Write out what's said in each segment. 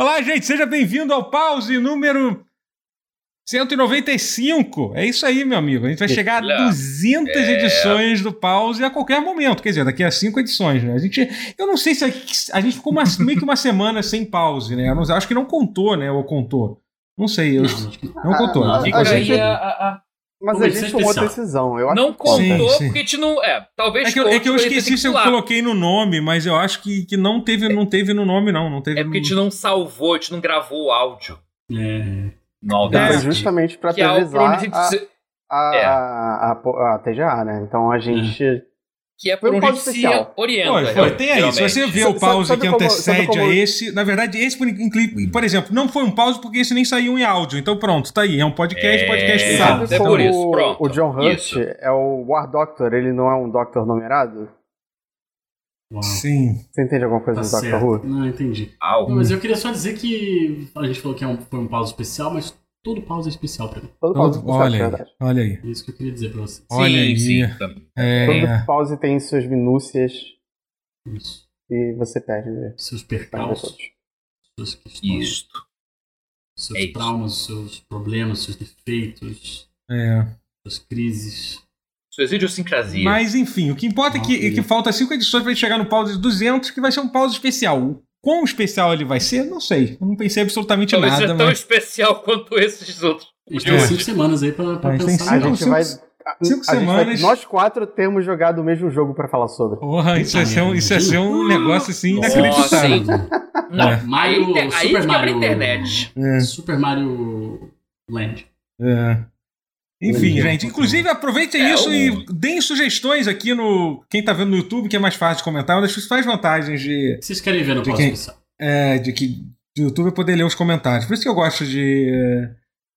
Olá, gente, seja bem-vindo ao pause número 195. É isso aí, meu amigo. A gente vai chegar a 200 é... edições do pause a qualquer momento. Quer dizer, daqui a cinco edições, né? A gente, eu não sei se a, a gente ficou uma, meio que uma semana sem pause, né? Eu não, acho que não contou, né? Ou contou. Não sei, eu, não, não contou. Ah, a, a, a, mas a gente tomou decisão. Eu não contou sim, sim. porque a gente não. É, talvez. É que, eu, é que eu esqueci se eu coloquei no nome, mas eu acho que, que não, teve, não teve no nome, não. não teve é porque a gente não salvou, a gente não gravou o áudio. É. No é, Foi justamente para é atualizar a, a, é. a, a, a, TGA, né? Então a gente. É que é por um, pause especial. orienta. Foi, foi. Tem aí, se você vê o pause que antecede como... a esse, na verdade, esse, por, por exemplo, não foi um pause porque esse nem saiu em áudio. Então pronto, tá aí. É um podcast, é... podcast sabe. É por isso, pronto. O John Hurt é o War Doctor, ele não é um Doctor numerado? Uau. Sim. Você entende alguma coisa tá do Doctor Who? Não, entendi. Não, mas eu queria só dizer que a gente falou que é um, foi um pause especial, mas todo pause é especial pra mim. Todo pause é especial, olha, aí, olha aí. É isso que eu queria dizer pra você. Olha sim, aí. Sim, é... Todo pause tem suas minúcias. Isso. E você perde. Seus percalços. Suas questões. Isto. Seus é traumas, isso. seus problemas, seus defeitos. É. Suas crises. Suas idiosincrasias. Mas enfim, o que importa é que, é que falta cinco edições pra gente chegar no pause de 200, que vai ser um pause especial. Quão especial ele vai ser, não sei. Eu não pensei absolutamente Talvez nada. Talvez seja tão especial quanto esses outros. A gente tem cinco semanas aí pra, pra pensar. a gente vai... Cinco a semanas. Vai, nós quatro temos jogado o mesmo jogo para falar sobre. Porra, isso ia ser um, isso ia ser um negócio assim inacreditável. Não, é. Mario, aí, Super aí Mario, internet. É. Super Mario Land. É. Enfim, gente. Inclusive, aproveitem é, isso o... e deem sugestões aqui no. Quem tá vendo no YouTube, que é mais fácil de comentar. Uma das principais vantagens de. Vocês querem ver no próximo quem, É, de que do YouTube é poder ler os comentários. Por isso que eu gosto de.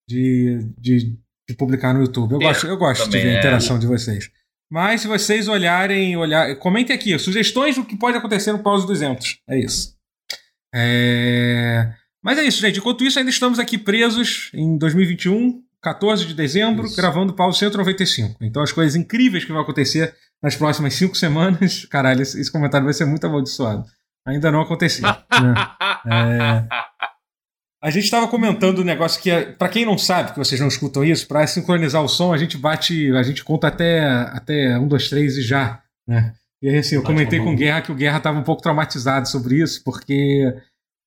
de, de, de publicar no YouTube. Eu é, gosto, eu gosto de ver a é. interação de vocês. Mas se vocês olharem, olhar, comentem aqui, sugestões do que pode acontecer no pause 200. É isso. É... Mas é isso, gente. Enquanto isso, ainda estamos aqui presos em 2021 14 de dezembro, Isso. gravando Paulo 195. Então, as coisas incríveis que vão acontecer nas próximas cinco semanas. Caralho, esse, esse comentário vai ser muito amaldiçoado. Ainda não aconteceu. né? é... A gente estava comentando um negócio que, é, para quem não sabe, que vocês não escutam isso, para sincronizar o som, a gente bate, a gente conta até, até um, dois, três e já. Né? E aí, assim, eu comentei com o Guerra que o Guerra estava um pouco traumatizado sobre isso, porque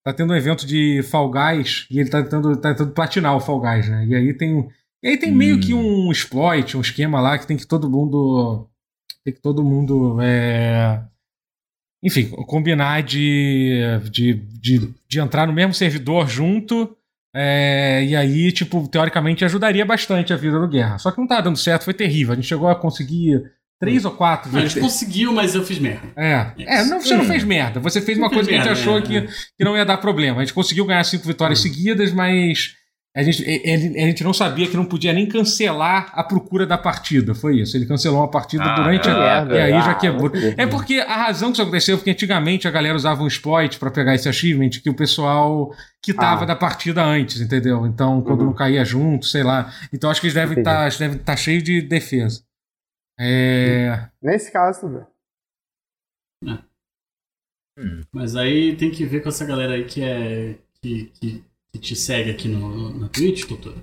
tá tendo um evento de Fall Guys e ele tá tentando, tá tentando platinar o Fall Guys, né? E aí tem, e aí tem hum. meio que um exploit, um esquema lá que tem que todo mundo. Tem que todo mundo. É, enfim, combinar de, de, de, de entrar no mesmo servidor junto. É, e aí, tipo, teoricamente ajudaria bastante a vida do Guerra. Só que não tá dando certo, foi terrível. A gente chegou a conseguir Três ou quatro vezes. A gente conseguiu, mas eu fiz merda. É. É, não, você não fez merda. Você fez uma coisa que a gente achou que, que não ia dar problema. A gente conseguiu ganhar cinco vitórias seguidas, mas a gente, a, gente não sabia que não podia nem cancelar a procura da partida. Foi isso. Ele cancelou uma partida ah, durante a. É, e aí já quebrou. É porque a razão que isso aconteceu é porque antigamente a galera usava um exploit para pegar esse achievement que o pessoal quitava ah. da partida antes, entendeu? Então, quando uhum. não caía junto, sei lá. Então acho que eles devem estar tá, devem tá cheios de defesa. É... Nesse caso, tudo. É. Hum. Mas aí tem que ver com essa galera aí que é. que, que, que te segue aqui no, na Twitch, doutor.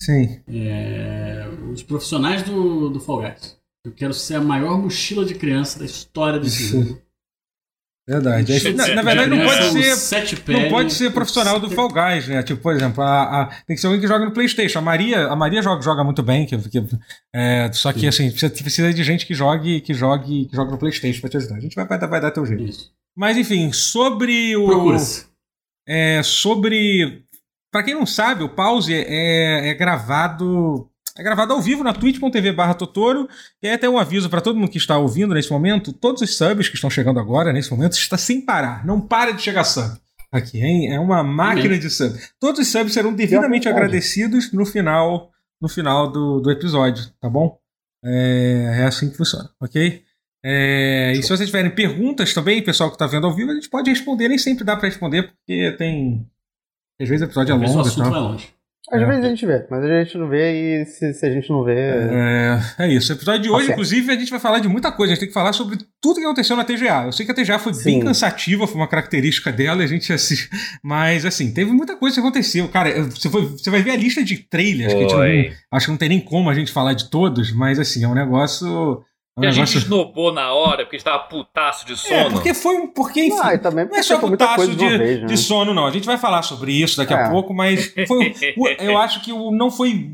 Sim. É, os profissionais do, do Fall Guys. Eu quero ser a maior mochila de criança da história desse jogo. Verdade. na, na, verdade, não pode ser. Não pode ser profissional do Fall Guys, né? Tipo, por exemplo, a, a, tem que ser alguém que joga no Playstation. A Maria, a Maria joga, joga muito bem, que, que é, só que assim, precisa, precisa, de gente que jogue, que jogue, que joga no Playstation pra te ajudar. A gente vai, vai, vai dar teu jeito. Isso. Mas enfim, sobre o. Procura-se. É, sobre. Pra quem não sabe, o pause é, é gravado é gravado ao vivo na twitch.tv barra Totoro. E aí até um aviso para todo mundo que está ouvindo nesse momento: todos os subs que estão chegando agora, nesse momento, está sem parar. Não para de chegar sub. Aqui, hein? É uma máquina de sub. Todos os subs serão devidamente agradecidos no final, no final do, do episódio, tá bom? É, é assim que funciona, ok? É, e se vocês tiverem perguntas também, pessoal que está vendo ao vivo, a gente pode responder. Nem sempre dá para responder, porque tem. Às vezes o episódio é longo. O assunto vai longe. Às é. vezes a gente vê, mas a gente não vê e se, se a gente não vê. É, é isso. O episódio de hoje, inclusive, a gente vai falar de muita coisa. A gente tem que falar sobre tudo que aconteceu na TGA. Eu sei que a TGA foi Sim. bem cansativa, foi uma característica dela, a gente assiste. Mas, assim, teve muita coisa que aconteceu. Cara, você, foi, você vai ver a lista de trailers, que a gente não, acho que não tem nem como a gente falar de todos, mas, assim, é um negócio que a gente esnobou na hora, porque estava putaço de é, sono. É, porque foi um. Porque, enfim, ah, também não é só putaço de, vez, né? de sono, não. A gente vai falar sobre isso daqui é. a pouco, mas foi, eu acho que não foi.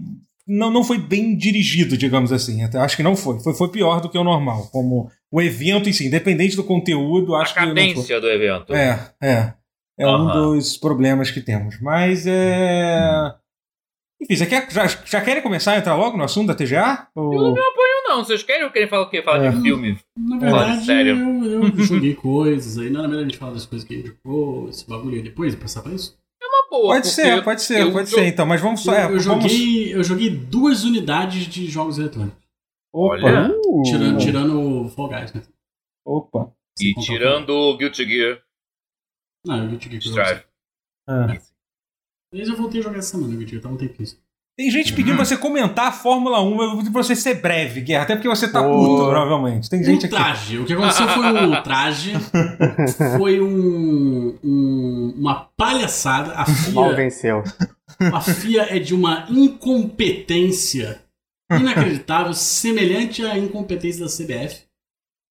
Não, não foi bem dirigido, digamos assim. Até acho que não foi. foi. Foi pior do que o normal. Como o evento em si, independente do conteúdo, acho a que. A cadência do evento. É, é. É uhum. um dos problemas que temos. Mas é. Enfim, você quer, já, já querem começar a entrar logo no assunto da TGA? Ou... Eu não me apoio, não. Vocês querem ou querem falar o quê? Falar é. de filme? Na verdade, sério. Eu, eu joguei coisas aí. Não era melhor a gente falar das coisas que a gente jogou, esse bagulho aí depois e passar pra isso? É uma boa. Pode ser, pode ser, pode ser. Então, mas vamos só. Eu, eu, joguei, eu joguei duas unidades de jogos eletrônicos. Opa! Uh. Tirando, tirando o Fall Guys, né? Opa! E tirando o Guilty Gear. Não, o Guilty Gear. Strive. Ah. Mas eu voltei a jogar essa semana, Gear, tava um tempinho. Tem gente pedindo pra você comentar a Fórmula 1, eu vou pedir pra você ser breve, Guerra, até porque você tá oh. puto, provavelmente. Tem gente o traje. O que aconteceu foi um traje, foi um, um, uma palhaçada. A FIA, Mal venceu. A FIA é de uma incompetência inacreditável, semelhante à incompetência da CBF.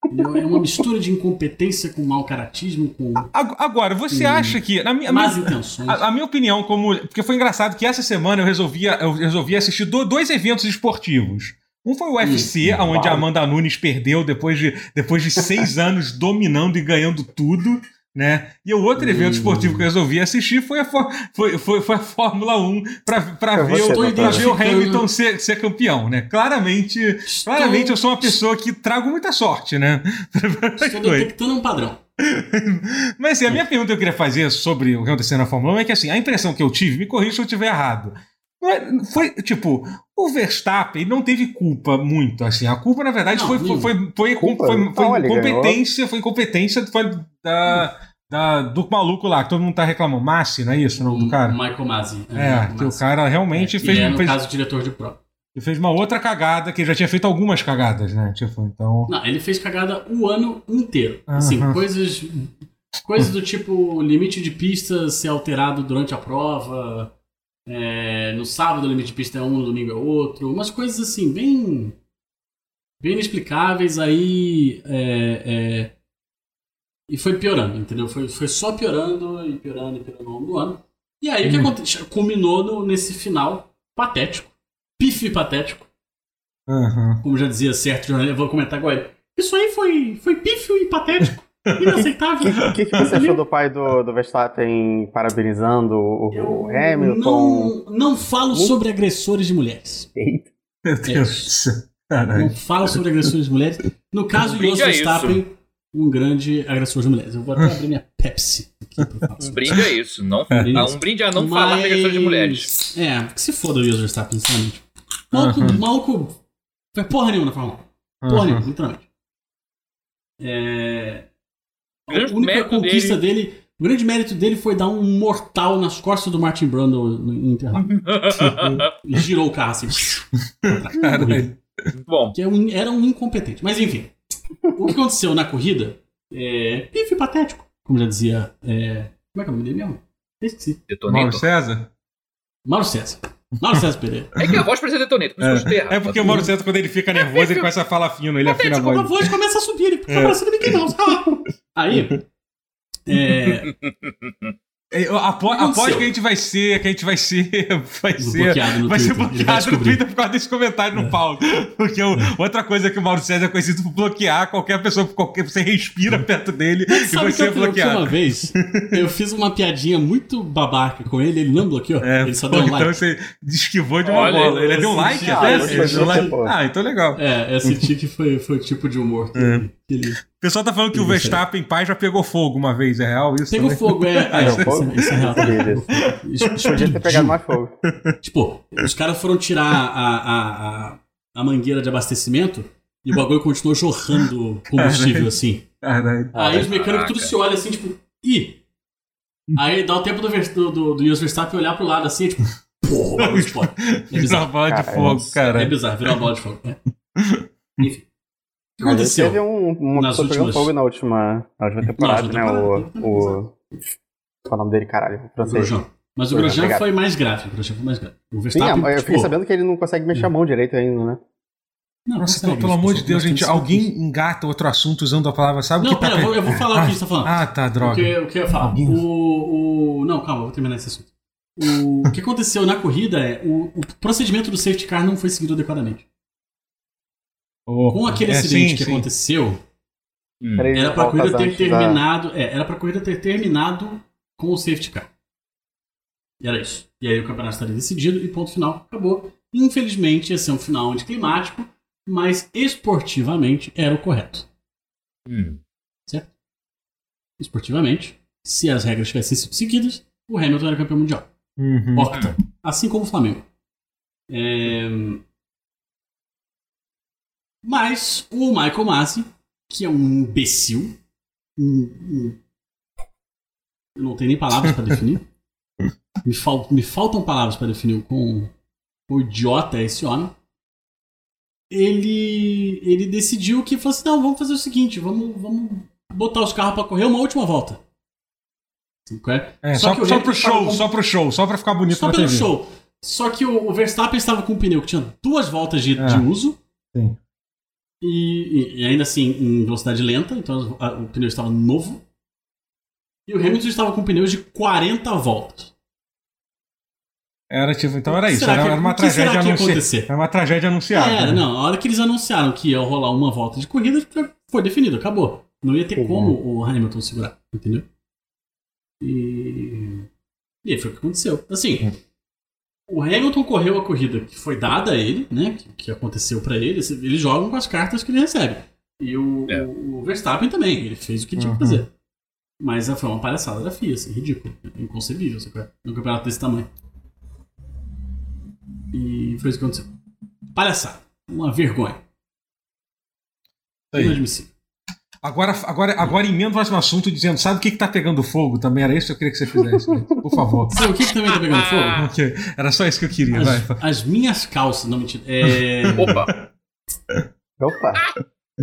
É uma mistura de incompetência com mau caratismo, com. Agora, você acha que. Na minha, más intenções. A, a, minha opinião, como. Porque foi engraçado que essa semana eu resolvi, eu resolvi assistir dois eventos esportivos. Um foi o UFC, Isso, onde a Amanda Nunes perdeu depois de, depois de seis anos dominando e ganhando tudo né? E o outro evento hum. esportivo que eu resolvi assistir foi a, foi, foi, foi a Fórmula 1 para ver, o, ver o Hamilton ser, ser campeão, né? Claramente, Estou... claramente eu sou uma pessoa que trago muita sorte, né? Estou detectando um padrão. Mas assim, a minha pergunta que eu queria fazer sobre o que aconteceu na Fórmula 1 é que assim, a impressão que eu tive, me corrija se eu estiver errado. É, foi, tipo, o Verstappen não teve culpa muito, assim. A culpa, na verdade, não, foi, foi, foi, foi, culpa, foi, foi, incompetência, foi incompetência foi da, da, do maluco lá, que todo mundo tá reclamando. Massi, não é isso? Não, do cara? Michael Masi. É, é que o cara realmente é, fez. É, no fez, caso, diretor de prova. Ele fez uma outra cagada, que ele já tinha feito algumas cagadas, né? Tipo, então... Não, ele fez cagada o ano inteiro. Assim, uh -huh. coisas. Coisas do tipo limite de pista ser alterado durante a prova. É, no sábado o limite de pista é um, no domingo é outro. Umas coisas assim, bem. bem inexplicáveis. Aí. É, é, e foi piorando, entendeu? Foi, foi só piorando e piorando e piorando ao longo do ano. E aí o que uhum. aconteceu? Culminou no, nesse final patético. Pife patético. Uhum. Como já dizia certo jornalista, vou comentar agora. Isso aí foi, foi pífio e patético. Inaceitável. O que, que, que, você achou do pai do, do Verstappen parabenizando o, o Hamilton? Não, não falo sobre agressores de mulheres. Eita. Meu Deus do céu. Não falo sobre agressores de mulheres. No caso, o Verstappen, um grande agressor de mulheres. Eu vou até abrir minha Pepsi aqui Um brinde é isso. Não, um brinde a não Mas... falar de agressor de mulheres. É, que se foda o Jos Verstappen, sinceramente. Maluco, uhum. maluco. Foi porra nenhuma na Fórmula 1. Porra uhum. nenhuma, literalmente. É. A única conquista dele... dele... O grande mérito dele foi dar um mortal nas costas do Martin Brundle em Interlagos. Ele girou o carro assim. Bom. Que é era um incompetente. Mas enfim. O que aconteceu na corrida é. Pife patético. Como já dizia. É, como é que é o nome dele mesmo? Esqueci. Mauro César? Mauro César. Mauro César Pereira. É que a voz precisa detoneto, por isso é, é porque o Mauro César, quando ele fica nervoso, ele começa a falar fino, ele afina a voz. a voz começa a subir, ele fica é. parecendo Mickey Mouse. Aí, é, Após que a gente vai ser, que a gente vai ser, vai ser, vai ser bloqueado no Twitter por causa desse comentário no é. Paulo. Porque o, outra coisa que o Mauro César é conhecido por bloquear qualquer pessoa, qualquer você respira perto dele Mas e você é bloqueado. Uma vez eu fiz uma piadinha muito babaca com ele, ele não bloqueou, é, ele só deu um então like. Então você esquivou de uma Olha, bola. Ele deu um like até? Ah, então legal. É, eu senti que foi, foi o tipo de humor que, é. Ele pessoal tá falando que o Verstappen pai já pegou fogo uma vez, é real isso? Pegou também? fogo, é. é, isso, fogo? Isso, é real. Podia ter pegado mais fogo. Tipo, os caras foram tirar a, a, a, a, mangueira de abastecimento e o bagulho continuou jorrando combustível assim. Caralho. Aí os mecânicos tudo se olham assim, tipo, ih. Aí dá o tempo do, do, do, do Verstappen olhar pro lado assim, tipo, porra, bola de fogo. É bizarro. bola de fogo, cara. É bizarro, virou uma bola de fogo. É. Enfim. O que aconteceu? Teve um, uma nas pessoa últimas... fogo na última, na última temporada, né? O, o. Qual é o nome dele, caralho? O Grosjean. Mas o Grosjean foi mais grave. O Grosjean foi mais grave. O Verstappen, Sim, eu fiquei tipo, sabendo que ele não consegue mexer a mão direito ainda, né? Não, Nossa, pelo amor de Deus, gente, alguém engata outro assunto usando a palavra, sabe não, o que pera, tá... eu, vou, falar ah, o que a gente tá falando. Ah, tá, droga. O que, o que eu ia falar? Alguém... O, o... Não, calma, vou terminar esse assunto. O, o que aconteceu na corrida é o, o procedimento do safety car não foi seguido adequadamente. Oh, Com aquele é, acidente sim, que sim. aconteceu, hum. era pra corrida ter terminado. Da... É, era pra corrida ter terminado com o safety car. E era isso. E aí o campeonato estaria decidido e ponto final, acabou. Infelizmente, ia ser um final anticlimático, mas esportivamente era o correto. Hum. Certo? Esportivamente, se as regras tivessem sido seguidas, o Hamilton era campeão mundial. Uhum. Octa. Assim como o Flamengo. É... Mas o Michael Masi, que é um imbecil, um, um... eu não tenho nem palavras para definir. me, fal... me faltam palavras para definir o quão o idiota é esse homem. Ele, ele decidiu que falou assim: não, vamos fazer o seguinte, vamos, vamos botar os carros para correr uma última volta. É, só, só, só pro show, com... só pro show, só pra ficar bonito só na pelo TV. show. Só que o, o, Verstappen estava com um pneu que tinha duas voltas de, é. de uso. Sim. E, e, ainda assim em velocidade lenta, então a, o pneu estava novo. E o Hamilton estava com pneus de 40 voltas. Era tipo, então era isso, era, que, era, uma tragédia anunciada. Era uma tragédia anunciada. Era, né? não, a hora que eles anunciaram que ia rolar uma volta de corrida, foi definido, acabou. Não ia ter uhum. como o Hamilton segurar, entendeu? E. E foi o que aconteceu. Assim, o Hamilton correu a corrida que foi dada a ele, né? Que, que aconteceu para ele. Eles jogam com as cartas que ele recebe. E o, é. o, Verstappen também, ele fez o que tinha que fazer. Mas foi uma palhaçada da FIA, assim, ridículo. Inconcebível, sabe? num campeonato desse tamanho. E foi isso que aconteceu. Palhaçada. Uma vergonha. Inadmissível. Agora, agora, agora emenda mais um assunto dizendo, sabe o que, que tá pegando fogo também? Era isso que eu queria que você fizesse, por favor. Sabe o que, que também tá pegando fogo? Okay. Era só isso que eu queria, as, vai. As minhas calças, não mentira. É... Opa! Opa!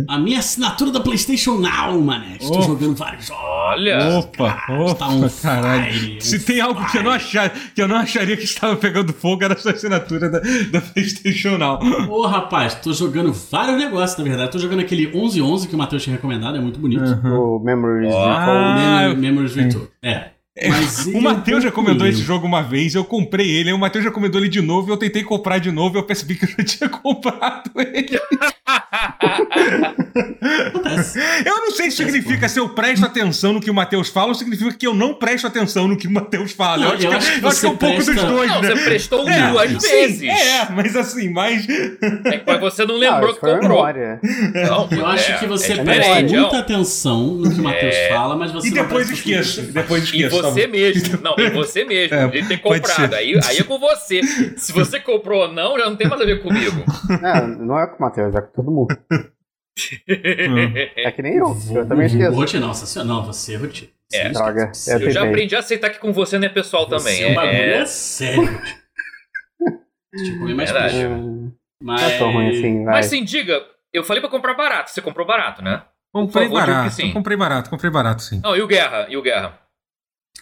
A minha assinatura da PlayStation Now, mané. Estou oh. jogando vários jogos. Olha! Opa, cara, opa, um caralho. Fire, Se um tem algo que eu, não achar, que eu não acharia que estava pegando fogo, era a sua assinatura da, da PlayStation Now. Ô, rapaz, tô jogando vários negócios, na verdade. Tô jogando aquele 1111 que o Matheus tinha recomendado, é muito bonito. Uhum. O Memories oh. Ah, Mem Memories Virtual. É. É, o Matheus já comentou esse jogo uma vez, eu comprei ele, aí o Matheus já comentou ele de novo, e eu tentei comprar de novo e eu percebi que eu já tinha comprado ele. eu não sei se significa se eu presto atenção no que o Matheus fala ou significa que eu não presto atenção no que o Matheus fala. Não, eu, acho, eu, que, acho, que, eu acho que é um pouco dos dois, não, né? Você prestou é, duas vezes. É, mas assim, mais. É que você não lembrou que comprou. Não, eu acho é, que você é presta muita atenção no que o Matheus é. fala, mas você E depois esqueça. Depois esqueça. E você mesmo. Não, e você mesmo. É, de ter comprado. Aí, aí é com você. Se você comprou ou não, já não tem mais a ver comigo. Não, não é com o Matheus, é com todo mundo. é que nem eu. Eu também esqueço. Nossa não, você é rote. É, Droga, eu, eu já aprendi a aceitar que com você não é pessoal você também. É, bagulho é, é sério. tipo, é mais Verdade. Mas... Não é ruim assim, vai. Mas sim, diga, eu falei pra comprar barato. Você comprou barato, né? Comprei favor, barato. Sim. Comprei barato, comprei barato, sim. Não, e o Guerra? E o Guerra?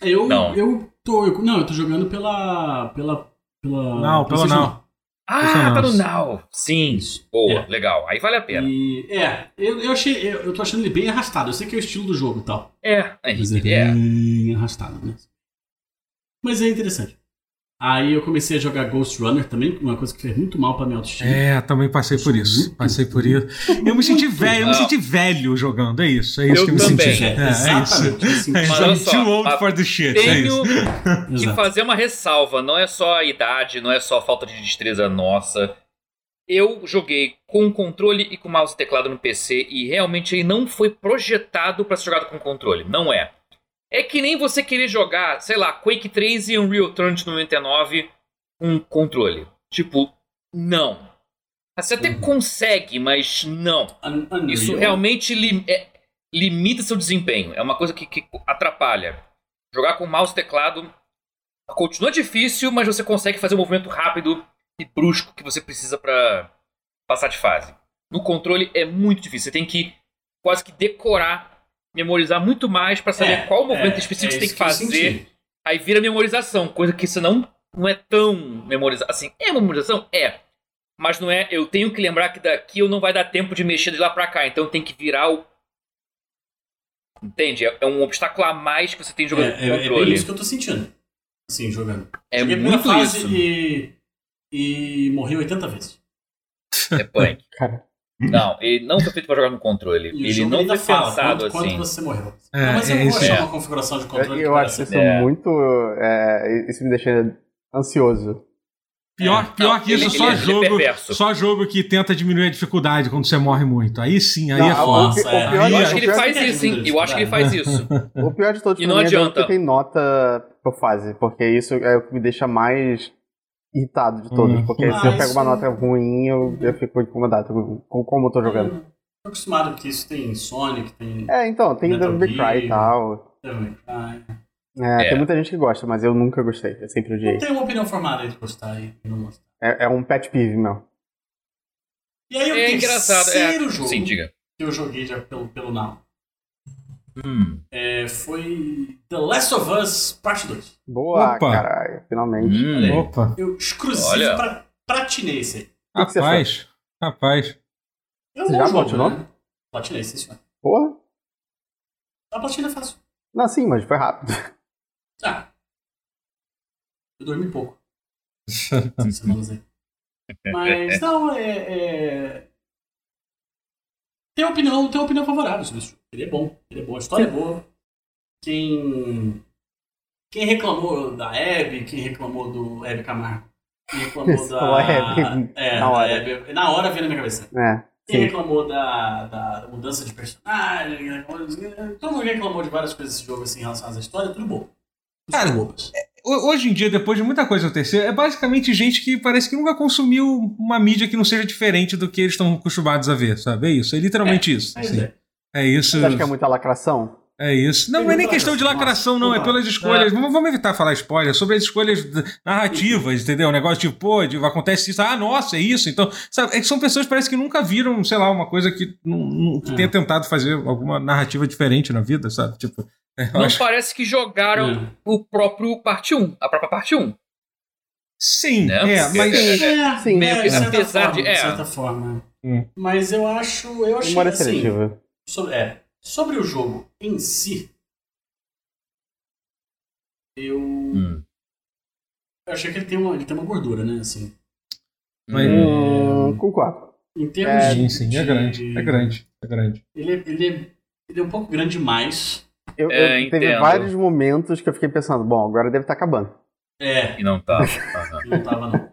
Eu, não. eu tô. Eu, não, eu tô jogando pela. pela. pela. Não, pela não. Ah, tá no Now. Sim. Boa, é. legal. Aí vale a pena. E, é, eu, eu achei. Eu, eu tô achando ele bem arrastado. Eu sei que é o estilo do jogo e tal. É, Mas é, é bem arrastado, né? Mas é interessante. Aí eu comecei a jogar Ghost Runner também, uma coisa que fez muito mal pra minha autoestima. É, também passei por isso. Passei por isso. Eu me senti velho, eu me senti velho jogando, é isso. É isso eu que eu também. me senti. É, é, Exatamente. É isso. Mas olha só, too old for the shit. É tenho é que fazer uma ressalva, não é só a idade, não é só a falta de destreza nossa. Eu joguei com controle e com mouse e teclado no PC e realmente ele não foi projetado para ser jogado com controle. Não é. É que nem você querer jogar, sei lá, Quake 3 e Unreal Tournament 99 com controle. Tipo, não. Você até uhum. consegue, mas não. Unreal. Isso realmente li é, limita seu desempenho. É uma coisa que, que, atrapalha. Jogar com mouse e teclado Continua difícil, mas você consegue fazer o um movimento rápido e brusco que você precisa para passar de fase. No controle é muito difícil. Você tem que quase que decorar, memorizar muito mais para saber é, qual movimento é, específico é você tem que fazer. Aí vira memorização, coisa que você não, não é tão memorizar. Assim, é memorização? É. Mas não é. Eu tenho que lembrar que daqui eu não vai dar tempo de mexer de lá pra cá. Então tem que virar o. Entende? É um obstáculo a mais que você tem jogando é, é, controle. É isso que eu tô sentindo. Assim, jogando. É Cheguei muito fase isso. E, e morri 80 vezes. É punk. Cara. Não, ele não foi feito pra jogar no controle. E ele não foi fala, pensado quanto, assim. Quanto você morreu. É, não, mas eu é, vou achar é. uma configuração de controle. Eu, eu acho isso é. muito. É, isso me deixa ansioso. Pior, é. pior não, que isso, ele, só, ele, jogo, ele só jogo que tenta diminuir a dificuldade quando você morre muito. Aí sim, aí não, é foda. eu acho que ele faz isso, hein? Eu acho que ele faz isso. O pior de todos e não adianta. é que tem nota por fase, porque isso é o que me deixa mais irritado de todos. Hum. Porque ah, se eu pego uma nota ruim, eu, eu fico incomodado com como eu tô jogando. Tô acostumado que isso tem Sonic, tem. É, então, tem Devil May Cry e tal. Devil May Cry. É, é, tem muita gente que gosta, mas eu nunca gostei. Eu sempre odiei. Não tem uma opinião formada de gostar e não gostar. É, é um pet peeve, meu. E aí o é engraçado. É... jogo Sim, diga. que eu joguei já pelo, pelo Now hum. é, foi The Last of Us Parte 2. Boa, Opa. caralho. Finalmente. Hum. Opa. Eu exclusivo Olha. pra platinei esse aí. Rapaz, rapaz. É um Você já jogo, platinou? Né? Platinei, sim, senhor. Porra. A platina é fácil. Não, sim, mas foi rápido. Ah. Eu dormi pouco. Mas, não, é, é... Tem opinião, tem opinião favorável sobre isso. Ele é bom, ele é bom, a história é boa. Quem... Quem reclamou da Abby, quem reclamou do Abby Camargo, quem reclamou Isso, da... Hebe, é, na hora. Abby, na hora veio na minha cabeça. É. Quem reclamou da, da mudança de personagem, todo mundo reclamou de várias coisas desse jogo assim, relacionadas à história, tudo bom. Cara, é, hoje em dia, depois de muita coisa acontecer, é basicamente gente que parece que nunca consumiu uma mídia que não seja diferente do que eles estão acostumados a ver, sabe? É isso, é literalmente é, isso. Assim. É. é. isso. Você acha que é muita lacração? É isso. Não, não é nem questão de lacração, não. É pelas escolhas. É. Vamos, evitar falar spoiler. Sobre as escolhas narrativas, entendeu? O negócio tipo, pô, acontece isso. Ah, nossa, é isso. Então, sabe? É que são pessoas que parece que nunca viram, sei lá, uma coisa que, não, não, que é. tenha tentado fazer alguma narrativa diferente na vida, sabe? Tipo, não acho... parece que jogaram é. o próprio parte 1, a própria parte 1. Sim, né? é, mas. É, sim, meio é, que apesar forma, de. É. De certa forma. Hum. Mas eu acho. Eu achei Memória assim, seletiva. Sobre, é, sobre o jogo em si. Eu. Hum. Eu achei que ele tem uma, ele tem uma gordura, né? Assim. Mas, hum, com quatro. Em termos é, de. Sim, é grande. É grande. É grande. Ele, é, ele, é, ele é um pouco grande demais. Eu, é, eu teve vários momentos que eu fiquei pensando, bom, agora deve estar tá acabando. É. E não tá. não tava, não.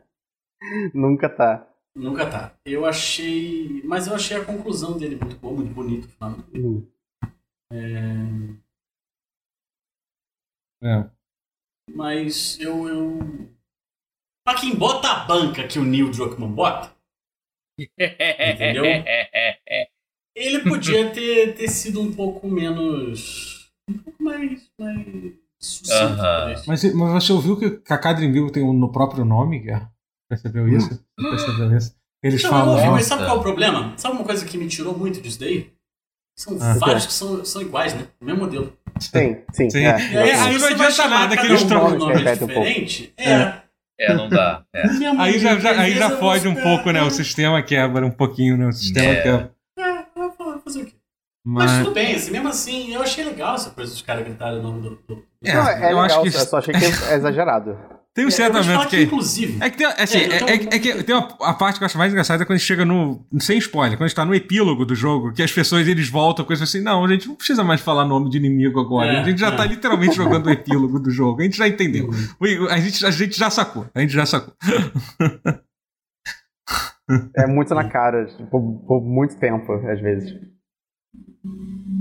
Nunca tá. Nunca tá. Eu achei. Mas eu achei a conclusão dele muito boa, muito bonito. Uhum. É... é. Mas eu, eu. Pra quem bota a banca que o Neil Druckmann bota. entendeu? Ele podia ter, ter sido um pouco menos um pouco mais, mais. Uh -huh. mas, mas você ouviu que a Cadrinville tem um no próprio nome, Guerra? Percebeu isso? Hum. Percebeu isso? Eles não, falam. Ouvi, mas sabe qual é o problema? Sabe uma coisa que me tirou muito disso daí? São ah, vários que são, são iguais, né? O mesmo modelo. Sim, sim. sim. É. É, aí não adianta nada que eles trocam um nome diferente. Um é. É, não dá. É. Aí já, já, aí já foge um pouco, né? O sistema quebra um pouquinho, né? O sistema é. quebra. É, fazer o quê? Mas... Mas, tudo bem, assim, mesmo assim, eu achei legal essa coisa dos caras gritarem o nome do. do... É, não, é eu legal, acho que... eu só achei que é exagerado. Tem um certo momento que, que. Inclusive. É que tem, assim, é, é, é, que tem uma, a parte que eu acho mais engraçada é quando chega no. Sem spoiler, quando está no epílogo do jogo, que as pessoas eles voltam com isso assim: não, a gente não precisa mais falar nome de inimigo agora. É, a gente já está literalmente jogando o epílogo do jogo. A gente já entendeu. Uhum. A gente, a gente já sacou. A gente já sacou. É muito na cara, por, por muito tempo, às vezes.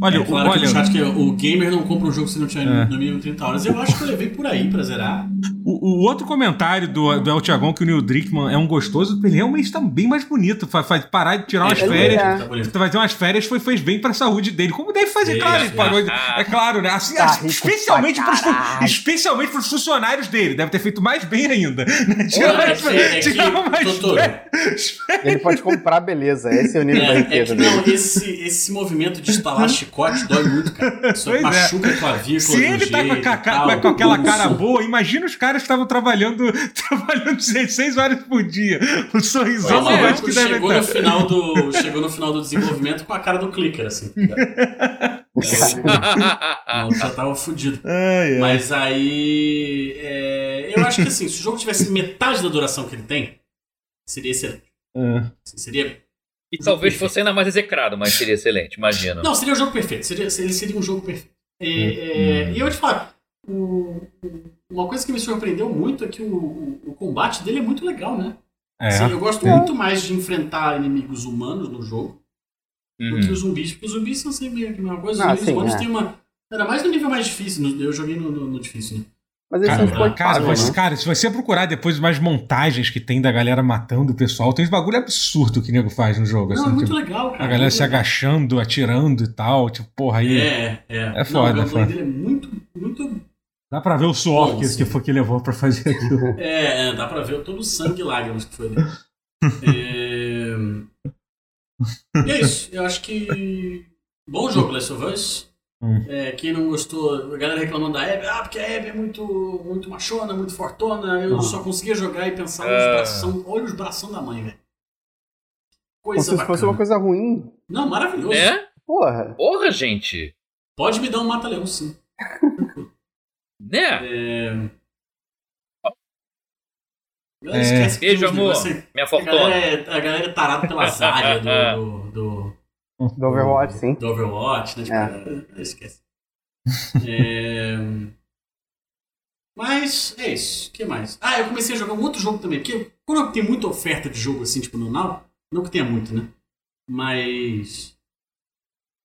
Olha, é, claro olha, chat que o gamer não compra um jogo se não tiver é. no mínimo 30 horas. Eu acho que eu levei por aí pra zerar. O, o outro comentário do, do El Thiagon, que o Neil Drickman é um gostoso, ele realmente tá bem mais bonito. Faz, faz parar de tirar umas é, férias. É. Tá vai ter umas férias, foi, fez bem pra saúde dele. Como deve fazer, claro, ele parou. É claro, né? Assim, tá especialmente, pros, especialmente pros funcionários dele. Deve ter feito mais bem ainda. Né? Tirar, é, tirar mais Ele pode comprar beleza. Esse é o nível é, da riqueza é Não, esse, esse movimento de instalar chicote dói muito, cara. Isso pois machuca é. a clavícula. Se ele tá com, a, com aquela cara boa, imagina os caras que estavam trabalhando, trabalhando 16 horas por dia. O sorrisão do é, que deve chegou no final do Chegou no final do desenvolvimento com a cara do clicker, assim. Não, já tava fudido. Ai, ai. Mas aí. É, eu acho que assim, se o jogo tivesse metade da duração que ele tem, seria excelente. É. Seria e talvez fosse ainda mais execrado, mas seria excelente, imagino. Não, seria o um jogo perfeito. Seria, ele seria um jogo perfeito. É, é, e eu vou te falar, o, uma coisa que me surpreendeu muito é que o, o, o combate dele é muito legal, né? É. Assim, eu gosto muito mais de enfrentar inimigos humanos no jogo uhum. do que os zumbis. Porque os zumbis são sempre a mesma coisa. Os ah, inimigos humanos é. têm uma. Era mais no nível mais difícil. Eu joguei no, no, no difícil, né? Mas eles cara, são cara, né? cara, se você procurar depois mais montagens que tem da galera matando o pessoal, tem uns bagulho absurdo que o nego faz no jogo. Não, assim, é muito tipo, legal, cara. A galera se agachando, atirando e tal. Tipo, porra, aí. É, é. É foda. Não, o gameplay dele é muito, muito. Dá pra ver o suor Bom, que, que foi que levou pra fazer aquilo. é, é, dá pra ver todo o sangue e lágrimas que foi ali. é... E é isso. Eu acho que. Bom jogo, Last of Us. Hum. É, quem não gostou, a galera reclamando da Abby, ah, porque a Abby é muito, muito machona, muito fortona, eu hum. só conseguia jogar e pensar nos é. bração, olha os bração da mãe, velho. Coisa Como se fosse uma coisa ruim. Não, maravilhoso. É? Porra. Porra, gente. Pode me dar um mata-leão, sim. né? É... É... Beijo, amor. Minha fortuna. A galera, é, a galera é tarada pela Zarya do, do do Overwatch, sim. Do Overwatch, né? Tipo, é. Esquece. é... Mas é isso. O que mais? Ah, eu comecei a jogar um outro jogo também. Porque quando tem muita oferta de jogo assim, tipo no Now, não que tenha muito, né? Mas.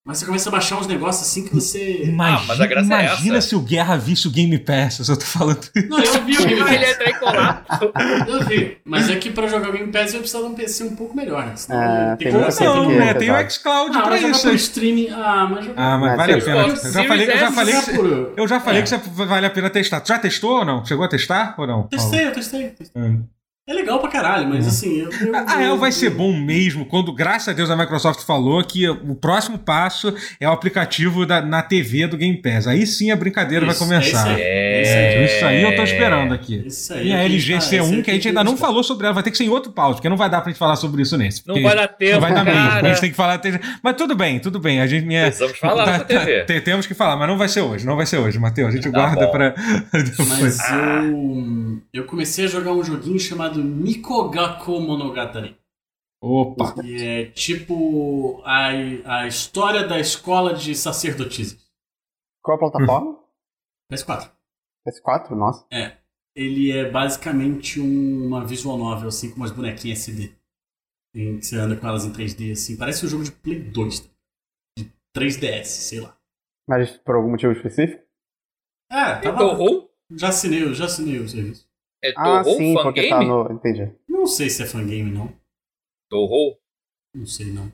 Mas você começa a baixar uns negócios assim que você. Imagina, ah, mas a graça é imagina é se o Guerra visse o Game Pass, eu tô falando. Não, eu vi o Game Pass. Ele em colapso. Eu vi. Mas é que pra jogar o Game Pass eu preciso de um PC um pouco melhor, né? Senão é, tem, tem, não, né? tem o xCloud ah, pra isso. Pro streaming. Ah, mas jogar... Ah, mas vale a pena. Eu já falei, eu já falei, que, eu já falei é. que vale a pena testar. Tu já testou ou não? Chegou a testar ou não? Testei, eu testei. testei. Hum. É legal pra caralho, mas uhum. assim. Eu, eu, a real vai ser bom mesmo quando, graças a Deus, a Microsoft falou que o próximo passo é o aplicativo da, na TV do Game Pass. Aí sim a brincadeira isso, vai começar. É isso, aí. isso aí eu tô esperando aqui. Isso aí, e a LG tá, C1, que a gente ainda não falou sobre ela, vai ter que ser em outro pause, porque não vai dar pra gente falar sobre isso nesse. Não vai dar tempo. Não vai dar mesmo. A gente tem que falar. Mas tudo bem, tudo bem. A gente. Minha, Precisamos falar tá, TV. Tá, temos que falar, mas não vai ser hoje, não vai ser hoje, Matheus. A gente tá guarda bom. pra. Mas eu, eu comecei a jogar um joguinho chamado Gakko Monogatari. Opa! Que é tipo a, a história da escola de sacerdotisas. Qual a plataforma? PS4. PS4? Nossa. É. Ele é basicamente um, uma visual novel, assim, com umas bonequinhas SD. Em, que você anda com elas em 3D, assim. Parece um jogo de Play 2. Tá? De 3DS, sei lá. Mas por algum motivo específico? É, tava... Torrou? Já assinei, já assinei o serviço. É ah, Torrou sim, porque tá no... Entendi. Não sei se é fangame, não. Torrou? Não sei, não.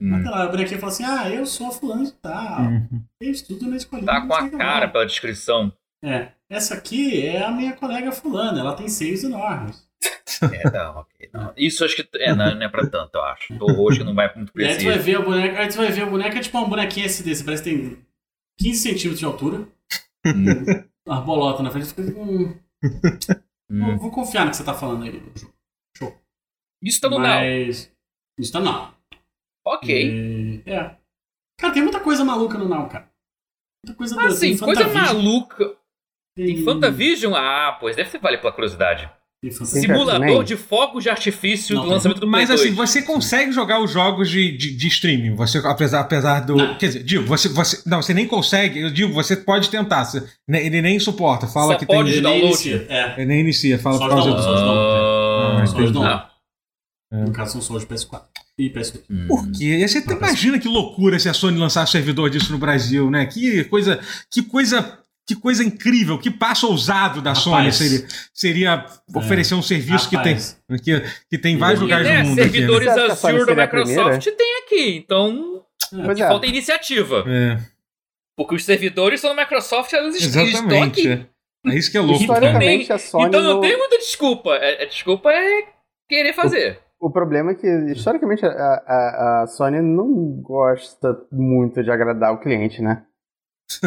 Hum. Aquela bonequinha fala assim, ah, eu sou fulano e tal. Uhum. Eu estudo na escolinha. Tá com a cara pela descrição. É. Essa aqui é a minha colega fulana, ela tem seios enormes. É, não, ok. Não. Isso acho que é, não, não é pra tanto, eu acho. Torrou acho que não vai muito preciso. Aí tu vai ver a boneca, aí tu vai ver a boneca é tipo uma bonequinha SD, você parece que tem 15 centímetros de altura. Hum. Uma bolota na frente, fica com... Hum. Vou, confiar no que você tá falando aí. Show. Isso tá no Mas... Now. Isso tá no Now. Ok. E... É. Cara, tem muita coisa maluca no Now, cara. Muita coisa ah, sim, coisa maluca. Tem... Em Fantavision? Ah, pois deve ser vale pela curiosidade. Simulador de fogos de artifício não, do lançamento do Play Mas assim, você consegue jogar os jogos de, de, de streaming, você, apesar, apesar do. Não. Quer dizer, digo, você, você. Não, você nem consegue, eu digo, você pode tentar. Você, ele nem suporta. Fala Só que pode tem. download. É. Ele nem inicia, fala só por causa do. Só os download. Ah, no caso são só de PS4. e PS2. Hum. Por quê? Você imagina que loucura se a Sony lançar servidor disso no Brasil, né? Que coisa, que coisa que coisa incrível, que passo ousado da Rapaz. Sony seria, seria é. oferecer um serviço que tem, que, que tem vários e, lugares né, do mundo. Servidores aqui, né? Azure da Microsoft tem aqui, então é. falta iniciativa. É. Porque os servidores são da Microsoft, eles estão aqui. É. é isso que é louco. Historicamente, a Sony então não, tem muita desculpa. A, desculpa é querer fazer. O, o problema é que, historicamente, a, a, a Sony não gosta muito de agradar o cliente, né?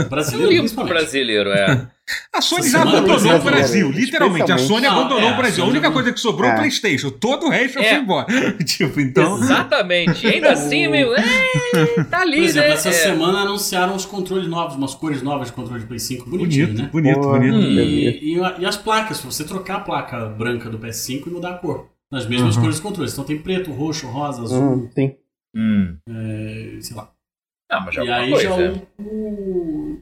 Brasileiro, é brasileiro, é. A Sony já abandonou o Brasil, literalmente. A Sony abandonou é, o Brasil. A única coisa que sobrou é o PlayStation. Todo o resto é. foi embora. tipo, então. Exatamente. ainda assim, meu. É, tá ali, Por exemplo, né? essa é. semana anunciaram os controles novos, umas cores novas de controle de Play 5. Bonitinho, bonito, né? Bonito, Pô, bonito. E, e, e, as placas, se você trocar a placa branca do PS5 e mudar a cor. Nas mesmas uhum. cores dos controles. Então tem preto, roxo, rosa, azul. Hum, sim. Hum. É, sei lá. Ah, mas já e aí coisa. já o, o,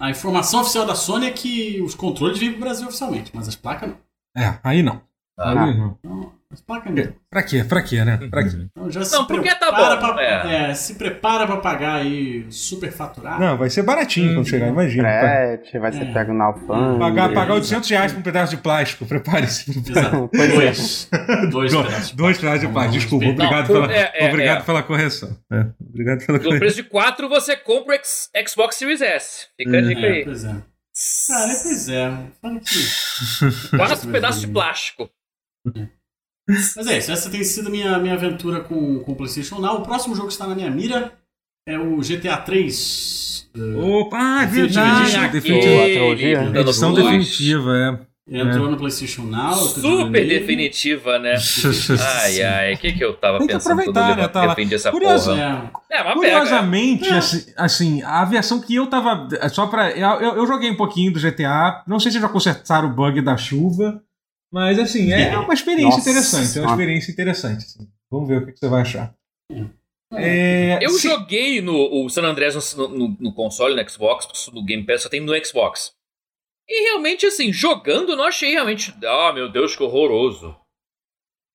a informação oficial da Sony é que os controles vêm pro Brasil oficialmente, mas as placas não. É, aí não. Ah, aí não. não. As placas não. Pra quê? Pra quê, né? Pra quê? Então já se não, porque tá bom. Pra, é. é. se prepara pra pagar aí super faturado. Não, vai ser baratinho hum, quando chegar, imagina. Frete, vai ser é. pego na alfândega. Pagar, pagar 800 reais por um pedaço de plástico, prepare-se. Exato. Dois. Dois, pedaços. Dois pedaços de plástico, desculpa. Obrigado, não, pela, é, é, obrigado é. pela correção. É, obrigado pela correção. No preço de 4 você compra o Xbox Series S. Fica a dica aí. Pois é. Cara, pois é. Fala aqui. Quatro pedaços de plástico. Mas é isso, essa tem sido minha minha aventura com, com o PlayStation Now. O próximo jogo que está na minha mira é o GTA 3. Opa, ah, é verdade! Definitiva. Edição definitiva, é. Entrou é. no PlayStation Now. Super definitiva, né? ai, ai, o que, que eu tava Tem pensando? Tem que aproveitar, né? Tá essa Curioso, porra. É, é Curiosamente, pega. Assim, assim, a versão que eu tava. Só pra. Eu, eu, joguei um pouquinho do GTA. Não sei se já consertaram o bug da chuva. Mas assim, é, é uma experiência Nossa, interessante. É uma experiência interessante. Assim. Vamos ver o que, você vai achar. É, eu se... joguei no, o San Andreas no, no, no, console, no Xbox, no Game Pass, só tem no Xbox. E realmente, assim, jogando, não achei realmente. Ah, meu Deus, que horroroso.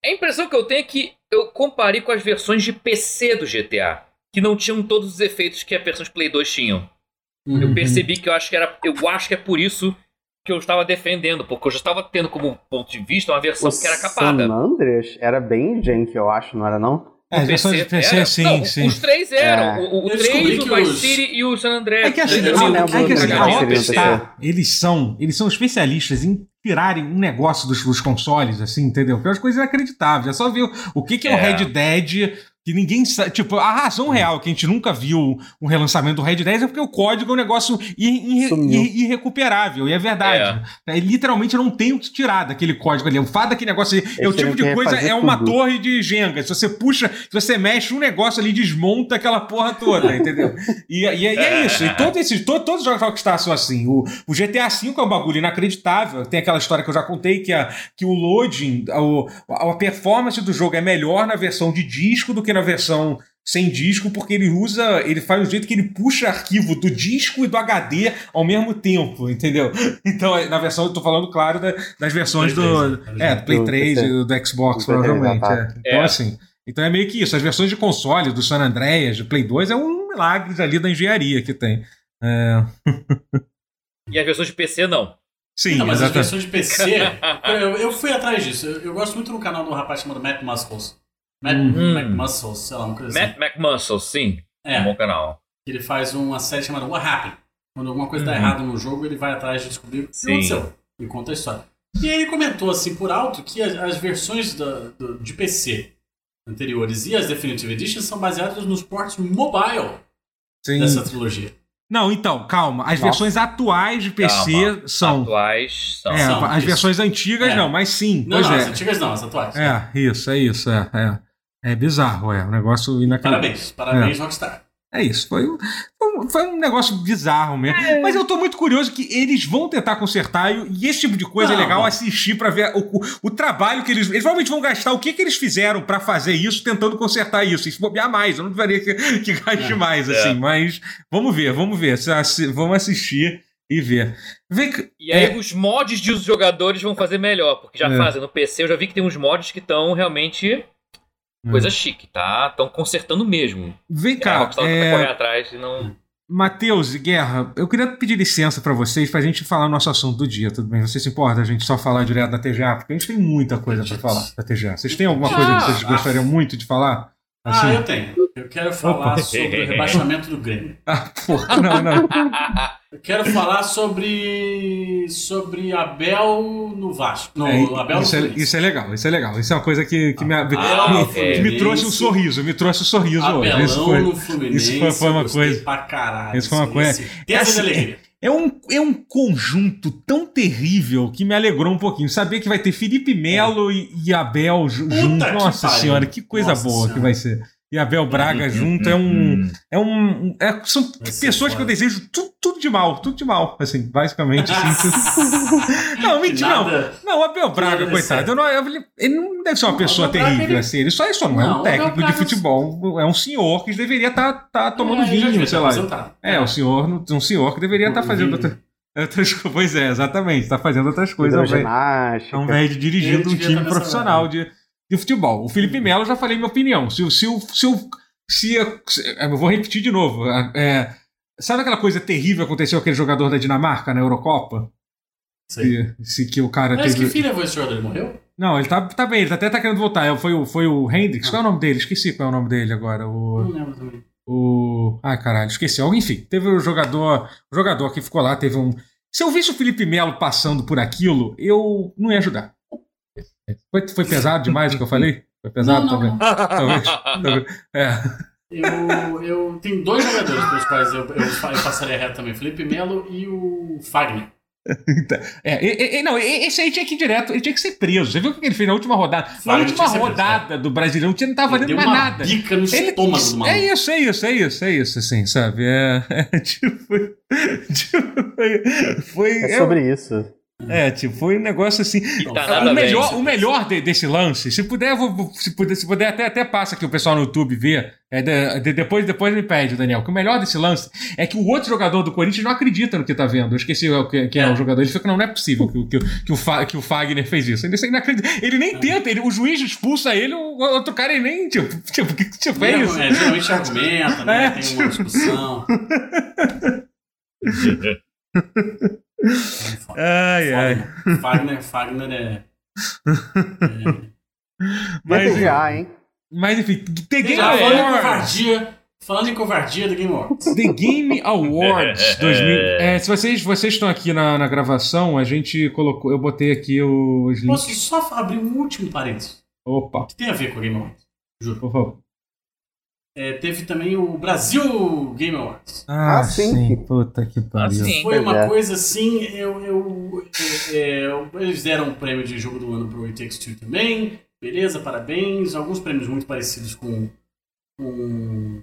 A impressão que eu tenho é que eu comparei com as versões de PC do GTA, que não tinham todos os efeitos que a versão de Play 2 tinham. Uhum. Eu percebi que eu acho que era. Eu acho que é por isso que eu estava defendendo, porque eu já estava tendo como ponto de vista uma versão o que era capada. San Andreas era bem jank, eu acho, não era não? É, as versões de PC, era, sim, não, sim. Os três eram. É. O, o 3, o Vice os... City e o San Andreas. É que assim, a, é que, assim, a Rockstar, eles são, eles são especialistas em tirarem um negócio dos, dos consoles, assim, entendeu? Que é umas coisas inacreditáveis. É só ver o que, que é, é o Red Dead que ninguém sabe. Tipo, a razão real que a gente nunca viu um relançamento do Red 10 é porque o código é um negócio irre, irre, irrecuperável. E é verdade. É. é. literalmente não tem o que tirar daquele código ali. O fato daquele negócio ali, é o tipo de coisa, é uma tudo. torre de Jenga. Se você puxa, se você mexe um negócio ali, desmonta aquela porra toda, entendeu? E, e, e é isso. E todos esses, todos, todos os jogos Rockstar são assim. O, o GTA V é um bagulho inacreditável. Tem aquela história que eu já contei que, a, que o loading, a, a performance do jogo é melhor na versão de disco do que na versão sem disco, porque ele usa, ele faz o jeito que ele puxa arquivo do disco e do HD ao mesmo tempo, entendeu? Então, é, na versão, eu tô falando, claro, da, das versões do, 3, é, do Play 3 e do Xbox, provavelmente. É. Então, é. assim, então é meio que isso. As versões de console do San Andreas, do Play 2, é um milagre ali da engenharia que tem. É... e as versões de PC, não. Sim, não, mas exatamente. as versões de PC, eu, eu, fui atrás disso. Eu, eu, gosto muito do canal do rapaz chamado Matt Muscles. Matt, uhum. McMuscles, sei lá, uma coisa Matt assim. McMuscles, sim. É. Um bom canal. Ele faz uma série chamada What Happened. Quando alguma coisa uhum. dá errado no jogo, ele vai atrás de descobrir o que sim. aconteceu. E conta a história. E ele comentou assim por alto que as, as versões da, do, de PC anteriores e as Definitive Editions são baseadas nos ports mobile sim. dessa trilogia. Não, então, calma. As Nossa. versões atuais de PC calma. são. Atuais são. É, são as isso. versões antigas é. não, mas sim. Não, não, é. as antigas não, as atuais. É, isso, é isso, é. É. É bizarro, é. Um negócio inacreditável. Parabéns, parabéns, é. Rockstar. É isso, foi um, foi um negócio bizarro mesmo. É. Mas eu tô muito curioso que eles vão tentar consertar e, esse tipo de coisa não, é legal assistir para ver o, o, o, trabalho que eles. Eles provavelmente vão gastar o que, que eles fizeram para fazer isso, tentando consertar isso. E se bobear mais, eu não deveria que, que gaste é. mais, assim. É. Mas vamos ver, vamos ver. Vamos assistir e ver. Vê e aí é... os mods de os jogadores vão fazer melhor, porque já é. fazem no PC. Eu já vi que tem uns mods que estão realmente Coisa chique, tá? Estão consertando mesmo. Vem cá. É... correr atrás e não. Matheus e Guerra, eu queria pedir licença para vocês pra gente falar nosso assunto do dia, tudo bem? Você se importa a gente só falar direto da TGA? Porque a gente tem muita coisa para falar da TGA. Vocês têm alguma coisa que vocês gostariam muito de falar? Assim? Ah, eu tenho. Eu quero falar Opa. sobre o rebaixamento do Grêmio. Ah, porra, não, não. Eu quero falar sobre sobre Abel no Vasco. No, é, Abel isso, no é, isso é legal, isso é legal. Isso é uma coisa que, que, me, ah, me, é, me trouxe um sorriso, me trouxe um sorriso Abelão hoje. Isso foi, no Fluminense, isso foi, foi uma coisa. Pra caralho. Isso foi uma coisa. É, assim, é, um, é um conjunto tão terrível que me alegrou um pouquinho. Saber que vai ter Felipe Melo é. e, e, Abel junto. Nossa senhora, que coisa Nossa boa senhora. que vai ser e Abel Braga uhum, junto é um. Uhum. É um. É, são pessoas que eu desejo tudo, tudo de mal, tudo de mal, assim, basicamente. Assim, não, mentira, não. Não, Abel Braga, coitado, eu não, eu, ele não deve ser uma pessoa terrível, ele... assim. Ele só, só não, não é um técnico de futebol, é um senhor que deveria estar tá, tá tomando é, vinho, sei lá. É, um senhor, um senhor que deveria estar tá fazendo. Outra, outras coisas. Pois é, exatamente, está fazendo outras coisas. Ao invés de dirigindo um time profissional de de futebol. O Felipe Melo, já falei minha opinião. Se, se, se, se, se eu vou repetir de novo. É, sabe aquela coisa terrível que aconteceu com aquele jogador da Dinamarca na Eurocopa? Sim. Se, que o cara Mas teve... que filho levou esse jogador? Ele morreu? Não, ele tá, tá bem, ele tá até tá querendo voltar. Foi o, foi o Hendrix. Ah. Qual é o nome dele? Esqueci qual é o nome dele agora. O... Não lembro também. O. Ai, caralho, esqueci. Enfim, teve o jogador. O jogador que ficou lá, teve um. Se eu visse o Felipe Melo passando por aquilo, eu não ia ajudar. Foi, foi pesado demais o que eu falei? Foi pesado não, não, talvez? talvez, É. Eu, eu tenho dois jogadores pelos quais eu, eu, eu passaria reto também: Felipe Melo e o Fagner. é, e, e, não, esse aí tinha que ir direto, ele tinha que ser preso. Você viu o que ele fez na última rodada? Na última rodada preso, do Brasileirão, não tava valendo mais nada. Bica no ele, estômago do maluco. É isso, é isso, é isso, é isso, assim, sabe? É, é tipo, tipo. Foi. foi é sobre é, isso. É, tipo, foi um negócio assim. Tá o melhor, bem, o melhor de, desse lance, se puder, vou, se puder, se puder até, até passa aqui o pessoal no YouTube ver. É de, de, depois, depois me pede, Daniel. Que o melhor desse lance é que o outro jogador do Corinthians não acredita no que tá vendo. Eu esqueci quem é, é o jogador. Ele fica, não, não é possível que, que, que, o, que o Fagner fez isso. Ele, ele, acredita, ele nem tenta, ele, o juiz expulsa ele, o outro cara ele nem. Tipo, tipo, que tipo é isso? É, geralmente argumenta, né? É, tem tipo... uma discussão. ai, ai. Fagner, Fagner é. é... Mas, TGA, hein? Mas enfim, The Game Awards. Falando em covardia, falando em covardia, The Game Awards. The Game Awards 2000. É, se vocês, vocês estão aqui na, na gravação, a gente colocou. Eu botei aqui os links. Posso só abrir um último parênteses? Opa. Que tem a ver com o Game Awards. Juro. Por favor. É, teve também o Brasil Game Awards. Ah, ah sim. sim. Puta que pariu. Ah, Foi uma é. coisa assim, eu, eu, é, é, eles deram um prêmio de jogo do ano pro It Takes Two também. Beleza, parabéns. Alguns prêmios muito parecidos com, com,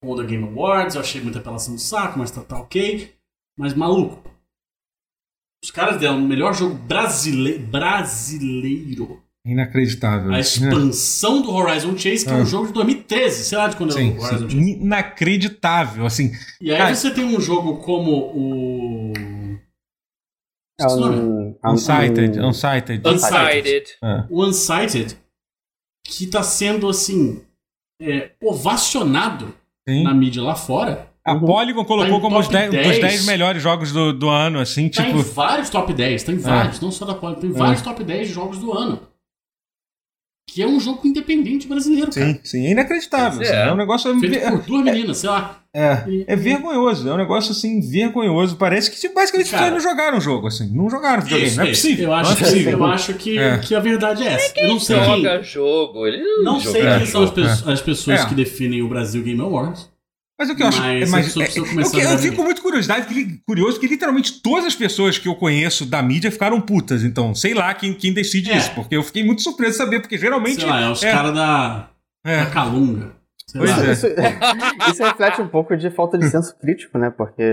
com o The Game Awards. Eu achei muita apelação do saco, mas tá, tá ok. Mas maluco. Os caras deram o melhor jogo brasile brasileiro Inacreditável. A expansão do Horizon Chase, que é, um ah. jogo de 2013, sei lá de quando sim, é o Horizon sim. Chase. Inacreditável, assim. E aí cara... você tem um jogo como o. É um, Unsighted, Unsighted. Unsighted. É. O Unsighted, que está sendo, assim, é, ovacionado sim. na mídia lá fora. A Polygon colocou tá como os 10, 10. 10 melhores jogos do, do ano, assim, tá tipo... Tem vários top 10, tem vários, é. não só da Polygon, tem vários top 10 de jogos do ano que é um jogo independente brasileiro, sim, cara. Sim, é inacreditável. Assim, é. é. um negócio. Feito por duas meninas, sei lá. É, é vergonhoso, é um negócio assim, vergonhoso. Parece que tipo, basicamente cara, não jogaram o jogo, assim. Não jogaram videogame, isso, não é possível. Eu acho, é possível. eu acho que, é. que a verdade é essa. Eu não sei joga quem. jogo, ele não, não sei quem são as, pe as pessoas é. que definem o Brasil Game Awards. Mas o que eu acho. Mas, mas é, eu, eu, fico muito curiosidade, curioso, que literalmente todas as pessoas que eu conheço da mídia ficaram putas. Então, sei lá quem, quem decide é. isso, porque eu fiquei muito surpreso de saber, porque geralmente. Sei lá, é os é, caras da, é. da Calunga. Pois é. Isso, isso reflete um pouco de falta de senso crítico, né? Porque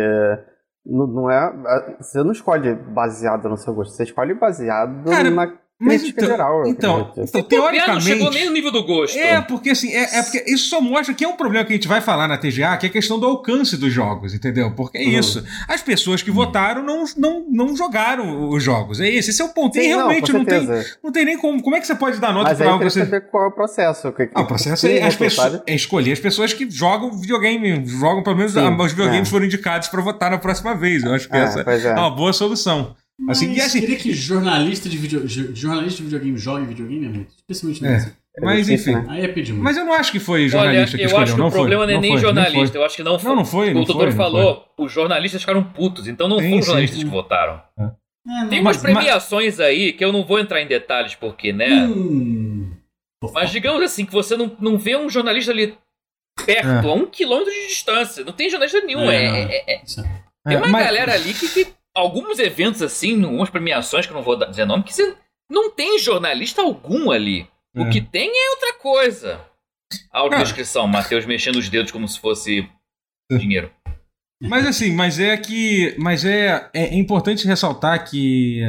não, não é. Você não escolhe baseado no seu gosto, você escolhe baseado Cara, na mas então, federal, então, então teoricamente. Não chegou nem no nível do gosto. É, porque assim, é, é, porque isso só mostra que é um problema que a gente vai falar na TGA, que é a questão do alcance dos jogos, entendeu? Porque é uhum. isso. As pessoas que uhum. votaram não, não, não jogaram os jogos. É esse, esse é o ponto. Sim, e realmente não, não, tem, não tem nem como. Como é que você pode dar nota para algo que você. Ver qual é o processo. Que, ah, o processo é, as pessoas, é escolher as pessoas que jogam videogame, jogam pelo menos Sim, os videogames é. foram indicados para votar na próxima vez. Eu acho que é, essa é uma boa solução. Assim, mas assim, queria que jornalista de, video, jornalista de videogame jogue videogame é muito. Especialmente é. nesse. Mas enfim. Né? Aí é pedir Mas eu não acho que foi jornalista Olha, que escolheu. Eu acho que não o problema não é nem foi, jornalista. Eu acho que não foi. Não, não foi. o doutor falou, os jornalistas ficaram putos. Então não sim, foram os jornalistas sim. que votaram. É. É, Tem umas premiações mas... aí que eu não vou entrar em detalhes porque, né? Hum, mas digamos assim, que você não, não vê um jornalista ali perto, é. a um quilômetro de distância. Não tem jornalista nenhum. É, é, Tem uma mas... galera ali que, que alguns eventos assim, algumas premiações que eu não vou dizer nome, que você não tem jornalista algum ali. É. O que tem é outra coisa. Audiodescrição, é. Matheus mexendo os dedos como se fosse dinheiro. Mas assim, mas é que. Mas é, é importante ressaltar que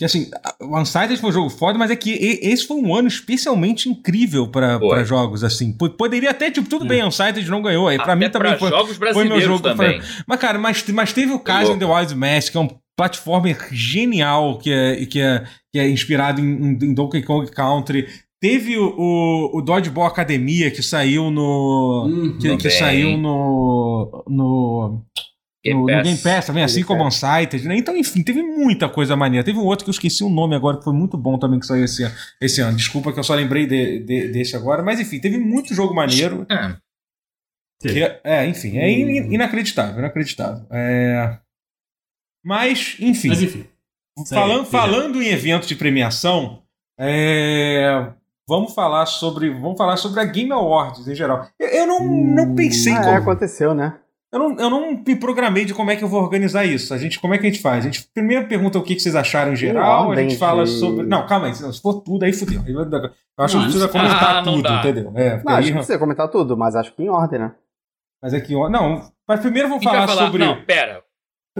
que assim, o Unsighted foi um jogo foda, mas é que esse foi um ano especialmente incrível para jogos, assim. Poderia até, tipo, tudo é. bem, Unsighted não ganhou. Aí para mim também foi, jogos foi meu jogo. Também. Foi, mas, cara, mas, mas teve o caso em The Wild Mass, que é um platformer genial, que é, que é, que é inspirado em, em Donkey Kong Country. Teve o, o, o Dodgeball Academia, que saiu no. Hum, que, que saiu no. no Game no, no, Game Pass também, assim como Unsighted, né? Então, enfim, teve muita coisa maneira. Teve um outro que eu esqueci o nome agora, que foi muito bom também, que saiu esse, esse ano. Desculpa que eu só lembrei de, de, desse agora, mas enfim, teve muito jogo maneiro. É, que, é enfim, é in, inacreditável, inacreditável. É... Mas, enfim. Mas, enfim. Falando, falando em eventos de premiação, é... vamos falar sobre. Vamos falar sobre a Game Awards em geral. Eu, eu não, não hum, pensei ah, como. Aconteceu, né? Eu não, eu não me programei de como é que eu vou organizar isso. A gente, como é que a gente faz? A gente primeiro pergunta o que, que vocês acharam em geral, a gente fala sobre. Não, calma aí, se for tudo, aí fudeu. Eu acho não, que precisa comentar ah, tudo, entendeu? É, não, aí... acho que precisa comentar tudo, mas acho que em ordem, né? Mas é que. Não, mas primeiro vou falar, falar, sobre. Não, pera.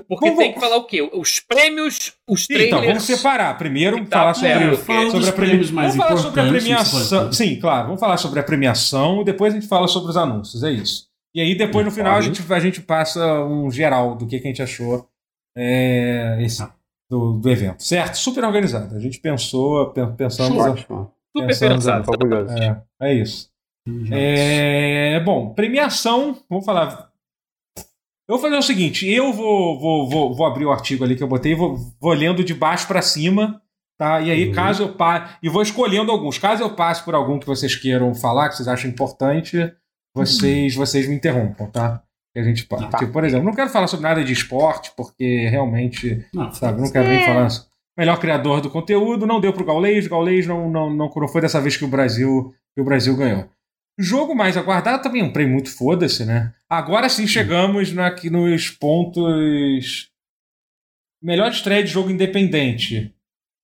Porque vamos, tem que falar o quê? Os prêmios, os trailers... Então, vamos separar. Primeiro, tá, falar sobre, é, sobre a prêmios mais vamos falar sobre a premiação. Sim, claro. Vamos falar sobre a premiação e depois a gente fala sobre os anúncios. É isso. E aí depois no final a gente, a gente passa um geral do que, que a gente achou é, esse, do, do evento. Certo? Super organizado. A gente pensou, pensamos. Ótimo. Super pensado. É, é isso. É, bom, premiação, vamos falar. Eu vou fazer o seguinte: eu vou, vou, vou, vou abrir o artigo ali que eu botei, vou, vou lendo de baixo para cima, tá? E aí, uhum. caso eu passe. E vou escolhendo alguns. Caso eu passe por algum que vocês queiram falar, que vocês acham importante, vocês, vocês me interrompam, tá? Que a gente pode. Tá. Tipo, por exemplo, não quero falar sobre nada de esporte, porque realmente, não, sabe, não quero nem falar. Melhor criador do conteúdo, não deu pro Gaulês, Gaulês não, não, não, não foi dessa vez que o Brasil, que o Brasil ganhou. Jogo mais aguardado também é um prêmio muito foda-se, né? Agora sim chegamos na, nos pontos. Melhor estreia de jogo independente.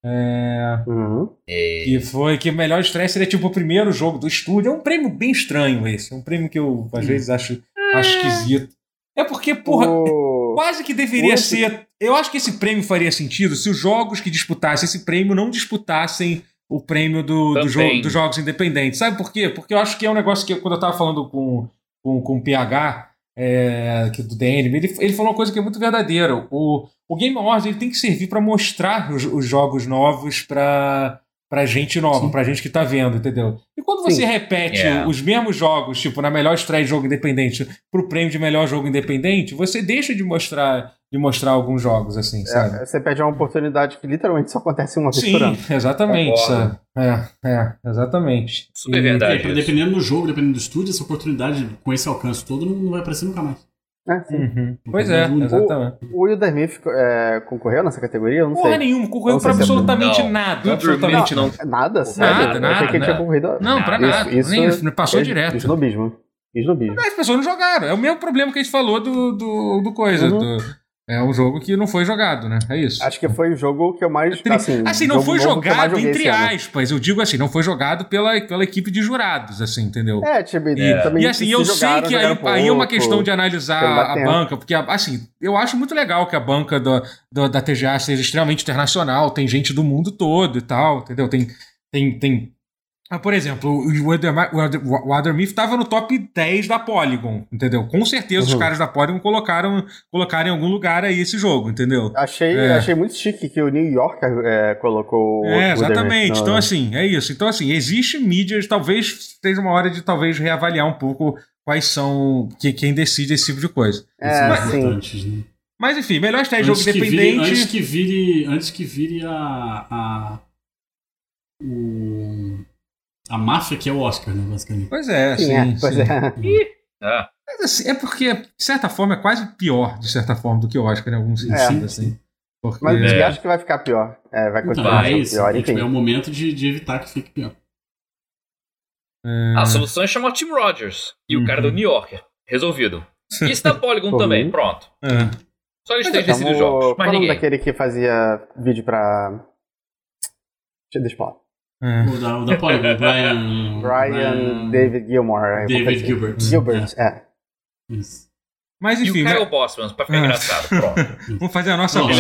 É... Uhum. Que foi que o melhor estreia seria tipo o primeiro jogo do estúdio. É um prêmio bem estranho esse. É um prêmio que eu às uhum. vezes acho, acho esquisito. É porque, porra, o... quase que deveria ser. Eu acho que esse prêmio faria sentido se os jogos que disputassem esse prêmio não disputassem o prêmio do, do jogo, dos jogos independentes. Sabe por quê? Porque eu acho que é um negócio que quando eu tava falando com, com, com o PH, é, que do DNM, ele, ele falou uma coisa que é muito verdadeira. O, o Game Awards ele tem que servir para mostrar os, os, jogos novos para pra gente nova, pra gente que tá vendo, entendeu? E quando você Sim. repete yeah. os mesmos jogos, tipo, na melhor estreia de jogo independente, pro prêmio de melhor jogo independente, você deixa de mostrar de mostrar alguns jogos, assim, é, sabe? Você perde uma oportunidade que literalmente só acontece uma vez Sim, por ano. exatamente, sabe? É, é, exatamente. Super e, verdade. É, dependendo do jogo, dependendo do estúdio, essa oportunidade com esse alcance todo não vai aparecer nunca mais. É, uhum. Pois é, exatamente. O, o Will Smith é, concorreu nessa categoria? Eu não Porra sei. nenhuma, concorreu pra absolutamente não. nada. Absolutamente não. Não. Nada? Sério? Nada, nada. Eu achei que ele tinha concorrido. Não, pra nada. Isso, isso Nem, passou é direto. Snobismo. Snobismo. As pessoas não jogaram. É o mesmo problema que a gente falou do, do, do coisa. Uhum. Do, É um jogo que não foi jogado, né? É isso. Acho que foi o jogo que eu mais. Assim, assim não foi jogado, entre aspas. Eu digo assim, não foi jogado pela, pela equipe de jurados, assim, entendeu? É, tipo, é. também. E assim, eu jogaram, sei que aí, pouco, aí, é uma questão de analisar a banca, porque, assim, eu acho muito legal que a banca do, do, da TGA seja extremamente internacional, tem gente do mundo todo e tal, entendeu? Tem, tem, tem ah, por exemplo, o Watermith estava no top 10 da Polygon, entendeu? Com certeza uhum. os caras da Polygon colocaram, colocaram em algum lugar aí esse jogo, entendeu? Achei, é. achei muito chique que o New York é, colocou É, exatamente. Então, assim, é isso. Então, assim, existe mídias, talvez seja uma hora de talvez reavaliar um pouco quais são que, quem decide esse tipo de coisa. É, mas, sim. Né? Mas enfim, melhor estar jogo independente. Vire, antes que vire, antes que vire a, a o a máfia que é o Oscar, né, basicamente. Pois é, sim. sim, é, pois sim. é. é. Mas, assim, é porque, de certa forma, é quase pior, de certa forma, do que o Oscar em algum sentido, é. assim. Porque... Mas eu acho que vai ficar pior. É, vai continuar vai, pior. Enfim. É o momento de, de evitar que fique pior. É... A solução é chamar o Tim Rogers e uhum. o cara do uhum. New Yorker. Resolvido. Isso da Polygon também, pronto. É. Só eles têm decidido jogos. Mas qual ninguém. daquele que fazia vídeo pra. Deixa eu falar. É. O da, o da Polygon, Brian, Brian. David Gilmore. David Gilbert. Gilbert, é. é. Isso. Mas enfim. E o Kyle né? Bossman, pra ficar é. engraçado. Pronto. Vamos fazer a nossa aqui.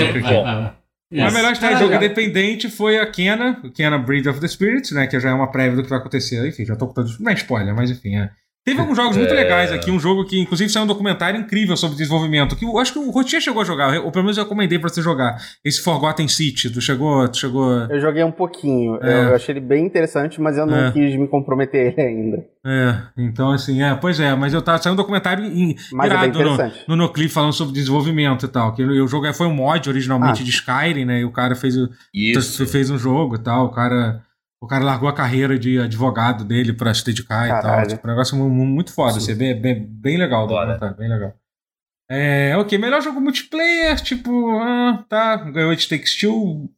Yes. A melhor história de jogo independente foi a Kena, Kena Breed of the Spirits, né? Que já é uma prévia do que vai acontecer. Enfim, já tô com todos. Não é spoiler, mas enfim, é. Teve alguns jogos muito é. legais aqui, um jogo que inclusive saiu um documentário incrível sobre desenvolvimento, que eu acho que o Rotier chegou a jogar, ou pelo menos eu recomendei pra você jogar. Esse Forgotten City, tu chegou... Tu chegou... Eu joguei um pouquinho, é. eu achei ele bem interessante, mas eu não é. quis me comprometer ele ainda. É, então assim, é, pois é, mas eu tava saindo um documentário mas é irado é no, no Noclip falando sobre desenvolvimento e tal, que o jogo foi um mod originalmente ah. de Skyrim, né, e o cara fez, Isso. fez um jogo e tal, o cara... O cara largou a carreira de advogado dele pra se dedicar Caralho. e tal. Tipo, um negócio muito foda, assim, bem, bem, bem legal. Bem legal. É, ok, melhor jogo multiplayer, tipo, ah, tá, ganhou It Takes Two,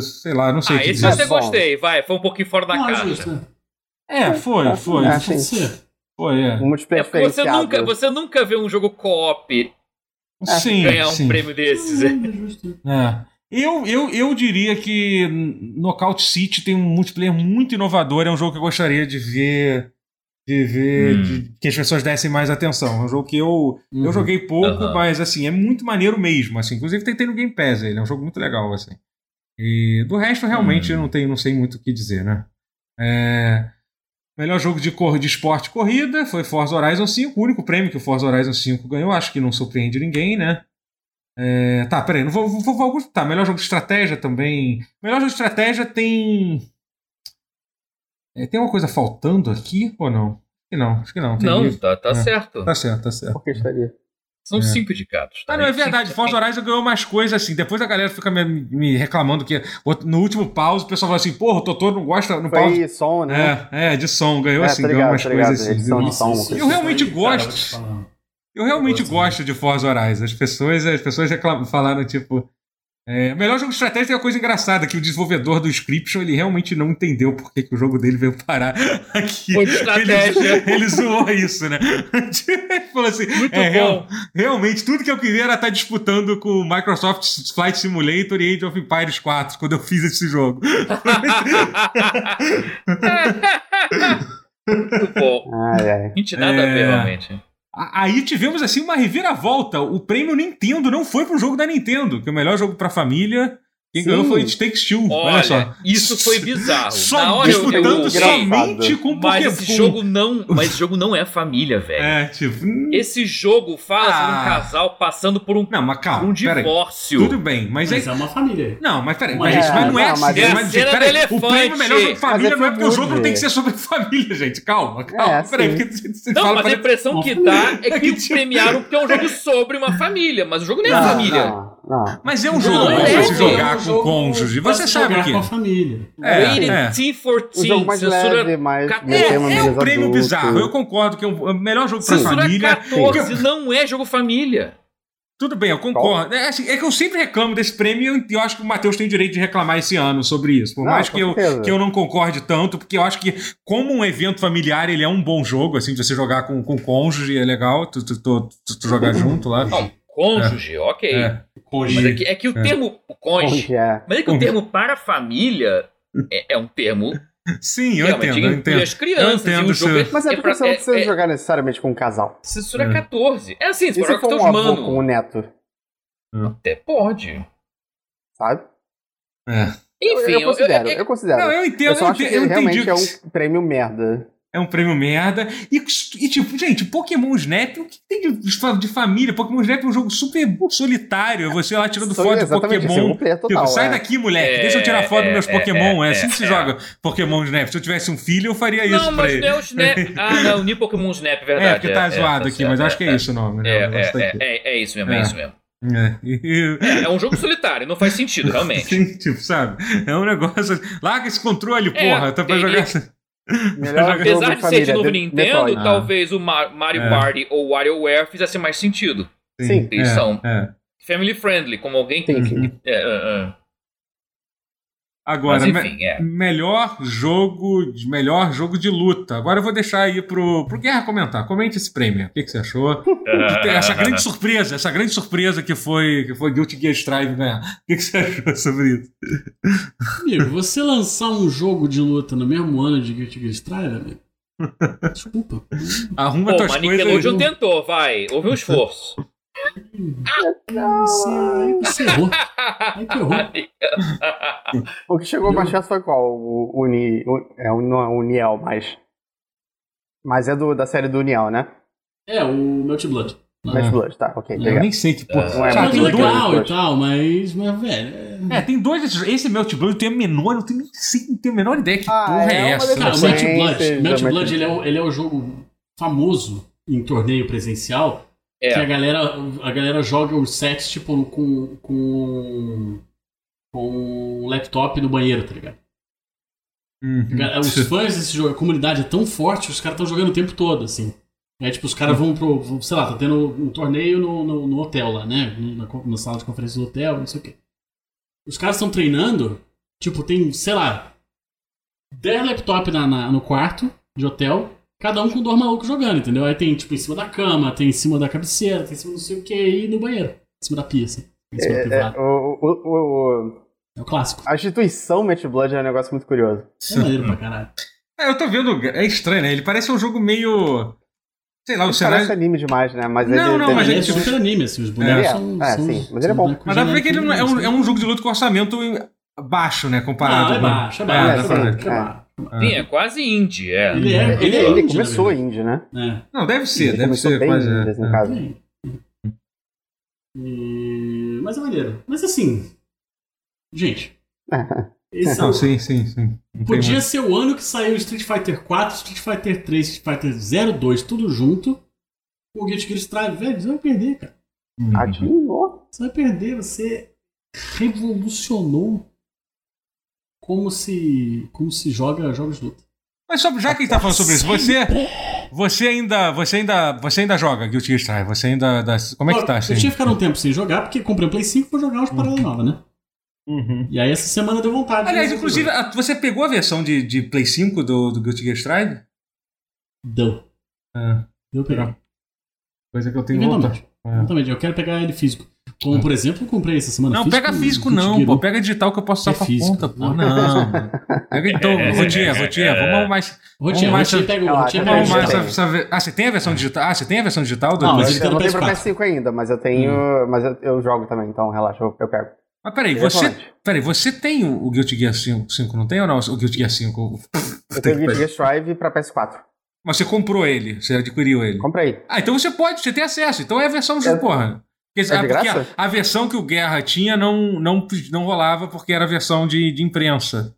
sei lá, não sei ah, esse você gostei, vai, foi um pouquinho fora da caixa. É, foi, é, foi. É, foi, é. Um multiplayer é você nunca, você nunca vê um jogo co-op sim, ganhar sim. um prêmio desses. É. Eu, eu, eu diria que Knockout City tem um multiplayer muito inovador. É um jogo que eu gostaria de ver. De ver hum. de, que as pessoas dessem mais atenção. É um jogo que eu, uhum. eu joguei pouco, uhum. mas assim, é muito maneiro mesmo. Assim. Inclusive tentei no Game Pass ele. É um jogo muito legal, assim. E do resto, realmente, eu não, tenho, não sei muito o que dizer, né? É, melhor jogo de, cor, de esporte corrida foi Forza Horizon 5. O único prêmio que o Forza Horizon 5 ganhou. Acho que não surpreende ninguém, né? É, tá, peraí, não vou, vou, vou, Tá, melhor jogo de estratégia também. Melhor jogo de estratégia tem. É, tem uma coisa faltando aqui ou não? Acho que não, acho que não. não, tá, tá é, certo. Tá certo, tá certo. Por que estaria? São é. cinco indicados. Tá? Ah, não, é verdade. Forza Horizon ganhou mais coisas assim. Depois a galera fica me, me, reclamando que no último pause o pessoal fala assim: porra, o Totoro não gosta. No pause. de som, né? É, é, de som. Ganhou é, assim, ligado, ganhou umas coisas assim. Edição de som, eu realmente gosto. Eu realmente gosto de Forza Horizon. As pessoas, as pessoas reclam, falaram, tipo. É, o melhor jogo de estratégia tem uma coisa engraçada, que o desenvolvedor do Scription, ele realmente não entendeu por que, que o jogo dele veio parar aqui. Foi de estratégia. Ele, ele zoou isso, né? ele falou assim, Muito é, real, realmente, tudo que eu queria era estar disputando com o Microsoft Flight Simulator e Age of Empires 4, quando eu fiz esse jogo. Muito bom. Ai, ai. Tinha nada é... a ver, é. realmente. Aí tivemos assim uma reviravolta. O prêmio Nintendo não foi pro jogo da Nintendo, que é o melhor jogo pra família. Quem Sim. ganhou foi It Takes Two. Olha, olha só. Isso foi bizarro. Só Na hora disputando eu, eu, somente com Pokémon. Mas esse jogo não, mas esse jogo não é família, velho. É, tipo. Hum. Esse jogo fala ah. sobre um casal passando por um, não, mas calma, um divórcio. Tudo bem, mas, mas é, é uma família. Não, mas peraí, mas, é, mas não é não, assim. É mas, é peraí, o prêmio melhor jogo família não é porque o jogo não tem que ser sobre família, gente. Calma, calma. É, peraí, porque você não, fala mas a impressão que dá é que premiaram porque é um jogo sobre uma família, mas o jogo nem é família. Não. Mas é um jogo não, pra se jogar com cônjuge. Você sabe que. com a família. É, Rated é. T14. O jogo mais leve, mais. É, é um prêmio adulto. bizarro. Eu concordo que é o melhor jogo Sim. pra família. 14 não é jogo família. Tudo bem, eu concordo. É, assim, é, que eu sempre reclamo desse prêmio e eu acho que o Matheus tem o direito de reclamar esse ano sobre isso. Por não, mais que eu, que eu não concorde tanto, porque eu acho que, como um evento familiar, ele é um bom jogo, assim, de você jogar com, com cônjuge, é legal, tu, tu, tu, tu jogar junto lá. Não, cônjuge, é. ok. É. Mas é que, é que o é. termo conge, é. mas é que o termo para família é, é um termo Sim, eu entendo, eu entendo. as crianças. Eu entendo, jogo é, mas é porque é, você não precisa é, jogar necessariamente com um casal. Censura é. 14. É assim, se for com um mano. com o neto? Até pode. Sabe? É. Enfim, eu, eu considero, eu, eu, eu, considero. Não, eu entendo. Eu só acho que realmente entendi. é um prêmio merda é um prêmio merda. E, e, tipo, gente, Pokémon Snap, o que tem de, de família? Pokémon Snap é um jogo super solitário. Você lá tirando foto de Pokémon. Total, tipo, sai é. daqui, moleque, é, deixa eu tirar foto é, dos meus é, Pokémon. É, é assim que se joga Pokémon Snap. Se eu tivesse um filho, eu faria não, isso pra ele. Não, mas Snap. ah, não, nem Pokémon Snap, verdade. É, porque tá zoado tá aqui, mas acho que é isso o nome. Né? É, isso mesmo, é, isso mesmo. É. é, um jogo solitário, não faz sentido, realmente. Sim, tipo, sabe? É um negócio. Larga esse controle, porra, tá pra jogar. Apesar de, de ser de novo Nintendo, ah. talvez o Mario é. Party ou WarioWare fizesse mais sentido. Sim. Eles é, são é. family friendly, como alguém que. É, é, é. Agora, Mas, enfim, me é. melhor jogo, melhor jogo de luta. Agora eu vou deixar aí pro, pro Guerra comentar. Comente esse prêmio. O que, que você achou? essa grande surpresa, essa grande surpresa que foi, que foi Guilty Gear Strive ganhar. O que, que você achou sobre isso? Amigo, você lançar um jogo de luta no mesmo ano de Guilty Gear Strive, amigo? Desculpa. Arruma Pô, tuas coisas. Nickelodeon tentou, vai. Houve um esforço. Aí você errou. Aí que errou. O que chegou mais chato foi qual? O Uni. É, não é o Uniel, mas. Mas é do, da série do Uniel, né? É, o Melty Blood. Melty Blood, tá, ok. Eu nem sei que porra. É, é muito legal e tal, mas, mas velho. É... é, tem dois. Esse Melty Blood eu tenho a menor, não tenho nem sei, não tenho a menor ideia que ah, porra é, é essa. Cara, o Melty Blood, Melty Blood ele, é, ele é o jogo famoso em torneio presencial é. Que a galera, a galera joga os sets, tipo, com, com, com um laptop no banheiro, tá ligado? Uhum. Os fãs desse jogo, a comunidade é tão forte, os caras estão jogando o tempo todo, assim. É tipo, os caras vão pro. Sei lá, tá tendo um torneio no, no, no hotel lá, né? Na, na, sala de conferência do hotel, não sei o quê. Os caras estão treinando, tipo, tem, sei lá, 10 laptops na, na, no quarto de hotel cada um com dois malucos jogando, entendeu? Aí tem, tipo, em cima da cama, tem em cima da cabeceira, tem em cima não sei o que, e no banheiro. Em cima da pia, assim. Em cima é, é, o, o, o, é o clássico. A instituição Match Blood é um negócio muito curioso. É maneiro pra caralho. É, eu tô vendo. É estranho, né? Ele parece um jogo meio. Sei lá, o cenário. Parece anime demais, né? Mas não, ele, não, mas ele é super anime, assim. Os bonecos é, são. É, são, sim, mas ele é bom. Mas dá pra ver que ele é um, é um jogo de luta com orçamento baixo, né? Comparado. Ah, é baixo, é baixo. É, é, é, Sim, é quase indie, é. Ele, é, ele, ele, ele começou indie, né? É. Não, deve ser, ele deve ser bem quase. Indie, no caso. E... Mas é maneiro. Mas assim. Gente. esse Não, é o... sim, sim, sim. Não Podia ser o ano que saiu Street Fighter 4, Street Fighter 3, Street Fighter 02, tudo junto. O Guilty Gear Strive, velho, você vai perder, cara. Uhum. Você vai perder, você revolucionou como se como se joga jogos de luta. Mas só, já que a gente tá falando sobre isso, você você ainda você ainda você ainda joga Guilty Gear Strive? Você ainda como é que tá? Assim? Eu tinha ficado um tempo sem jogar porque comprei um Play 5 pra jogar umas uhum. paradas novas, né? Uhum. E aí essa semana deu vontade. Aliás, inclusive, você pegou a versão de, de Play 5 do, do Guilty Gear Strive? Deu. É. Deu pegar. Coisa que eu tenho vontade. É. Exatamente. Eu quero pegar ele físico. Como, por exemplo, eu comprei essa semana. Não, físico, pega físico, não, pô. Pega digital que eu posso usar é pra físico. conta, pô. Não. pega então, é, Rotinha, Rotinha, vamos mais. Rotinha, vamos mais. pega o Rotinha vamos mais essa, Ah, você tem a versão digital? Ah, você tem a versão digital do Não, eu, eu não tenho pra PS5 ainda, mas eu tenho. Hum. Mas eu, eu, jogo também, então relaxa, eu, eu pego. Mas peraí, você. Peraí, você tem o, o Guilty Gear 5, 5, não tem ou não? O Guilty Gear 5? Eu tenho o Guilty Gear Strive pra PS4. Mas você comprou ele, você adquiriu ele. Comprei. Ah, então você pode, você tem acesso. Então é a versão de porra. Porque, é porque a, a, versão que o Guerra tinha não, não, não rolava porque era a versão de, de imprensa.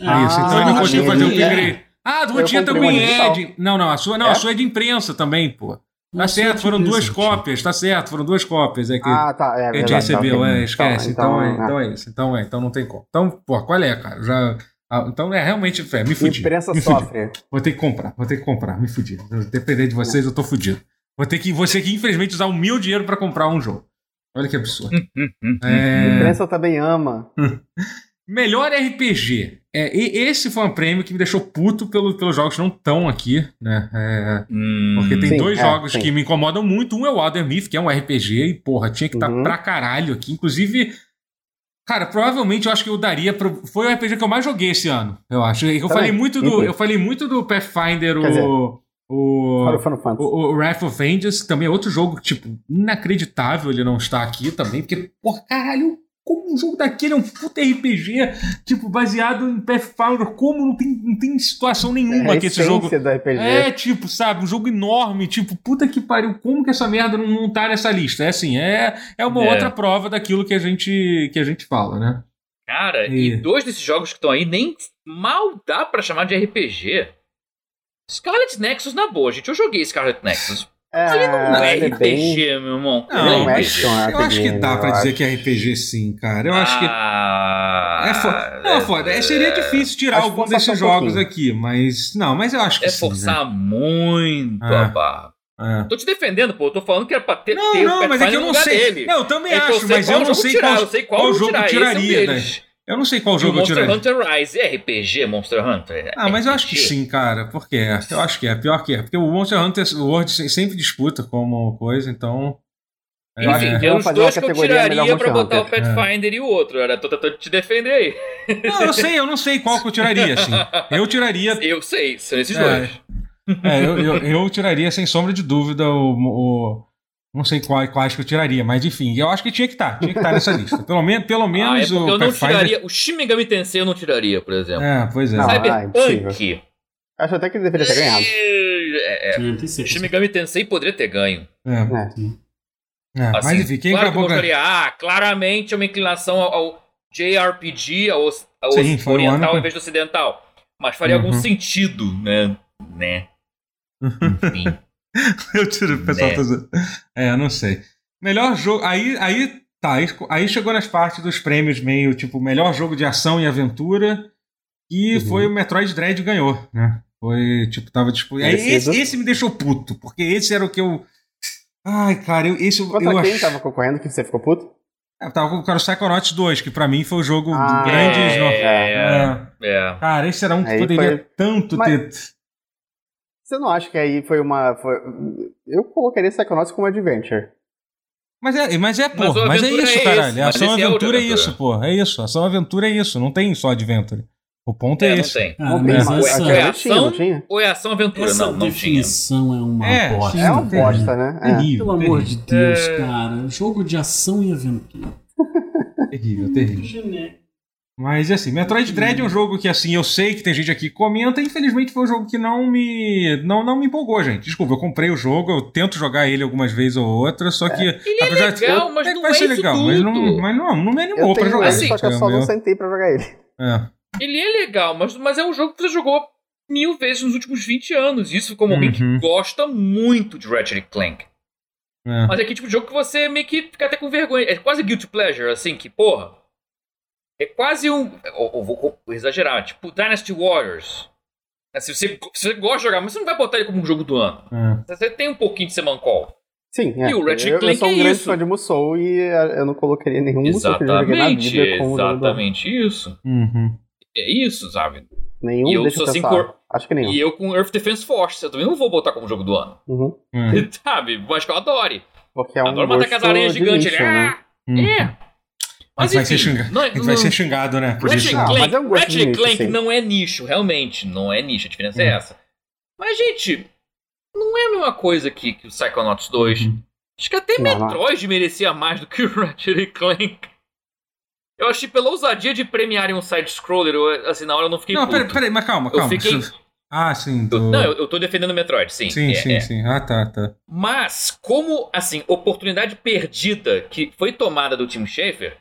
Ah, isso. Então ele não conseguiu fazer o upgrade. É. Ah, do Rotinha também é de. Não, não, a sua, não, é? a sua é de imprensa também, pô. Tá certo, foram duas cópias, tá certo, foram duas cópias. É que ah, tá, é, a gente recebeu, é, esquece. Então, então, é, então é isso, então é, então não tem como. Então, pô, qual é, cara? Já, ah, então é realmente, fé, me fudi. Imprensa me sofre. Fudi. Vou ter que comprar, vou ter que comprar, me fudi. Depender de vocês, eu tô fudido. Vou ter que, você que infelizmente usar o meu dinheiro para comprar um jogo. Olha que absurdo. é... A imprensa também ama. Melhor RPG. é, esse foi um prêmio que me deixou puto pelo, pelos jogos que não estão aqui, né? É, hum, porque tem sim, dois é, jogos sim. que me incomodam muito. Um é o Alder Myth, que é um RPG, e porra, tinha que estar tá uhum. pra caralho aqui. Inclusive, cara, provavelmente eu acho que eu daria. Pro, foi o RPG que eu mais joguei esse ano, eu acho. Eu, falei muito, do, eu falei muito do Pathfinder, o. Dizer, o, o, o Wrath of que também é outro jogo, tipo, inacreditável ele não estar aqui também, porque, porra, caralho, como um jogo daquele é um puta RPG, tipo, baseado em Pathfinder, como não tem, não tem situação nenhuma é que esse jogo. Do RPG. É, tipo, sabe, um jogo enorme, tipo, puta que pariu, como que essa merda não, não tá nessa lista? É assim, é, é uma é. outra prova daquilo que a gente, que a gente fala, né? Cara, e, e dois desses jogos que estão aí nem mal dá para chamar de RPG. Scarlet Nexus na boa, gente. Eu joguei Scarlet Nexus. É, Ali não é RPG, bem... meu irmão. Não, não é action, eu acho que dá pra dizer que é RPG sim, cara. Eu acho que. Ah, é foda. Não, é foda. É, seria difícil tirar algum desses jogos um aqui, mas. Não, mas eu acho que é sim. É forçar né? muito é. a barra. É. Tô te defendendo, pô. Eu tô falando que era pra ter, não, ter não, mas é que eu não sei. Dele. Não, eu também é acho, mas eu não sei tirar, qual, eu sei qual, qual jogo tirar. tiraria, né? Eu não sei qual jogo eu tiraria. Monster Hunter Rise é RPG, Monster Hunter? Ah, mas eu acho que sim, cara. Porque é. Eu acho que é. Pior que é. Porque o Monster Hunter World sempre disputa como coisa, então. É, Enfim, é. tem os dois que eu tiraria pra botar o Pathfinder é. e o outro. Era tô tentando te defender aí. Não, eu sei, eu não sei qual que eu tiraria, assim. Eu tiraria. Eu sei, são esses é. dois. É, eu, eu, eu, tiraria sem sombra de dúvida o, o não sei quais, quais que eu tiraria, mas enfim, eu acho que tinha que estar, tá, tinha que estar tá nessa lista. Pelo, menos pelo menos ah, é o. Eu não tiraria. O Shin Megami Tensei eu não tiraria, por exemplo. É, pois é. Não, Cyberpunk. Ah, acho até que ele deveria ter ganhado. É, é. Shin Megami Tensei poderia ter ganho. É. é. é assim, mas enfim, quem claro acabou que ganhando? Ah, claramente é uma inclinação ao, ao JRPG, ao, ao Sim, oriental um em vez do ocidental. Mas faria uhum. algum sentido, né? Né? Enfim. eu tiro o pessoal. É. é, eu não sei. Melhor jogo. Aí, aí tá. Aí, aí, chegou nas partes dos prêmios meio tipo melhor jogo de ação e aventura. E uhum. foi o Metroid Dread ganhou, né? Foi, tipo, tava tipo. Esse, esse me deixou puto, porque esse era o que eu. Ai, cara, eu, esse Contra eu quem ach... tava concorrendo que você ficou puto? Eu é, tava com o Psychonauts 2, que pra mim foi o jogo ah, grande. É, é, é, Cara, esse era um que aí poderia foi... tanto Mas... ter você não acha que aí foi uma. Foi... Eu colocaria Psychonauts como Adventure. Mas é, mas é, pô, mas, mas é isso, é caralho. Esse, ação é aventura é, é, isso, pô. É isso. Ação aventura é isso. Não tem só Adventure. O ponto é, é esse. Não tem. Ah, mas essa... Ou é ação, tinha, ou é ação aventura? Essa não, não definição tinha. é uma é, bosta. É uma bosta, né? É. Terrível, Pelo amor de Deus, cara. Jogo de ação e aventura. terrível, terrível. Mas assim, Metroid Dread é um jogo que assim, eu sei que tem gente aqui que comenta, infelizmente foi um jogo que não me não, não me empolgou, gente. Desculpa, eu comprei o jogo, eu tento jogar ele algumas vezes ou outra, só que é. ele é legal, mas não vai é ser legal, tudo. mas não, mas não, não me animou para jogar. Assim, só que eu só não sentei para jogar ele. É. Ele é legal, mas, mas é um jogo que você jogou mil vezes nos últimos 20 anos. Isso como alguém que uhum. gosta muito de Ratchet Clank. É. Mas é aquele tipo de jogo que você meio que fica até com vergonha. É quase guilty pleasure, assim, que, porra, é quase um. Eu, vou, vou exagerar, tipo Dynasty Warriors. Se você, se você gosta de jogar, mas você não vai botar ele como um jogo do ano. É. Você tem um pouquinho de Semancol. Sim, é. E o Ratchet Clank eu, eu sou um é grande isso. fã de Musou e eu não colocaria nenhum exatamente, Musou que Exatamente isso. Uhum. É isso, sabe? Nenhum, e eu eu cor... Acho que nenhum. E eu com Earth Defense Force, eu também não vou botar como jogo do ano. Uhum. Uhum. Sabe? Mas que eu adore. Porque é um Adoro matar aquelas aranhas gigantes. Né? Ah, uhum. É. Mas, vai, ser xingado, não, é- não, vai ser xingado, né? Por Ratchet Clank, mas é um Ratchet Clank não é nicho, realmente. Não é nicho, a diferença é hum. é essa. Mas, gente, não é a mesma coisa que, que o Psychonauts 2. Uhum. Acho que até não, Metroid não. merecia mais do que o Ratchet Clank. Eu achei pela ousadia de premiarem um side-scroller, assim, na hora eu não fiquei Não, peraí, peraí, mas calma, calma. Eu fiquei... Ah, sim. Do... Não, eu, eu tô defendendo o Metroid, sim. Sim, é, sim, é. sim. Ah, tá, tá. Mas, como, assim, oportunidade perdida que foi tomada do Tim Schafer,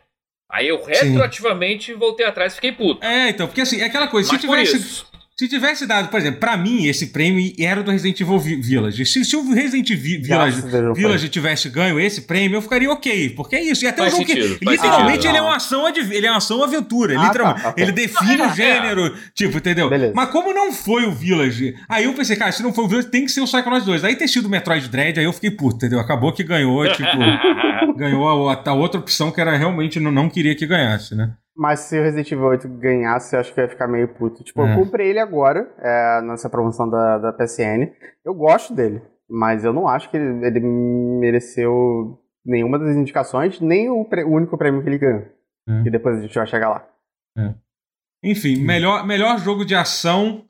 Aí eu retroativamente Sim. voltei atrás e fiquei puto. É, então, porque assim, é aquela coisa, Mas se tivesse. Se tivesse dado, por exemplo, pra mim, esse prêmio era do Resident Evil Village. Se, se o Resident Evil Village, Village tivesse ganho esse prêmio, eu ficaria ok. Porque é isso. E até faz um jogo sentido, que, literalmente, ele é uma ação, ele é uma ação aventura. Ah, literalmente. Tá, okay. Ele define o gênero. Tipo, entendeu? Beleza. Mas como não foi o Village, aí eu pensei, cara, se não foi o Village, tem que ser o Psychonauts 2. Aí ter sido o Metroid Dread, aí eu fiquei puto, entendeu? Acabou que ganhou, tipo, ganhou a, a, outra opção que era realmente não, não queria que ganhasse, né? Mas se o Resident Evil 8 ganhasse, eu acho que eu ia ficar meio puto. Tipo, é. eu comprei ele agora, é, nessa promoção da, da PSN. Eu gosto dele, mas eu não acho que ele, ele mereceu nenhuma das indicações, nem o, o único prêmio que ele ganhou. É. Que depois a gente vai chegar lá. É. Enfim, melhor, melhor jogo de ação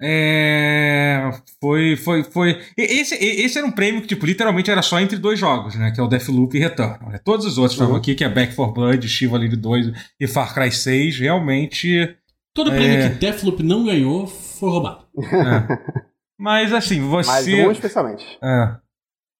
é, foi, foi, foi. Esse, esse era um prêmio que, tipo, literalmente era só entre dois jogos, né? Que é o Deathloop e Return. Né? Todos os outros estavam uhum. aqui, que é Back 4 Blood, Chivalry 2 e Far Cry 6. Realmente. Todo é... prêmio que Deathloop não ganhou foi roubado. É. Mas assim, você. Mais um especialmente. É.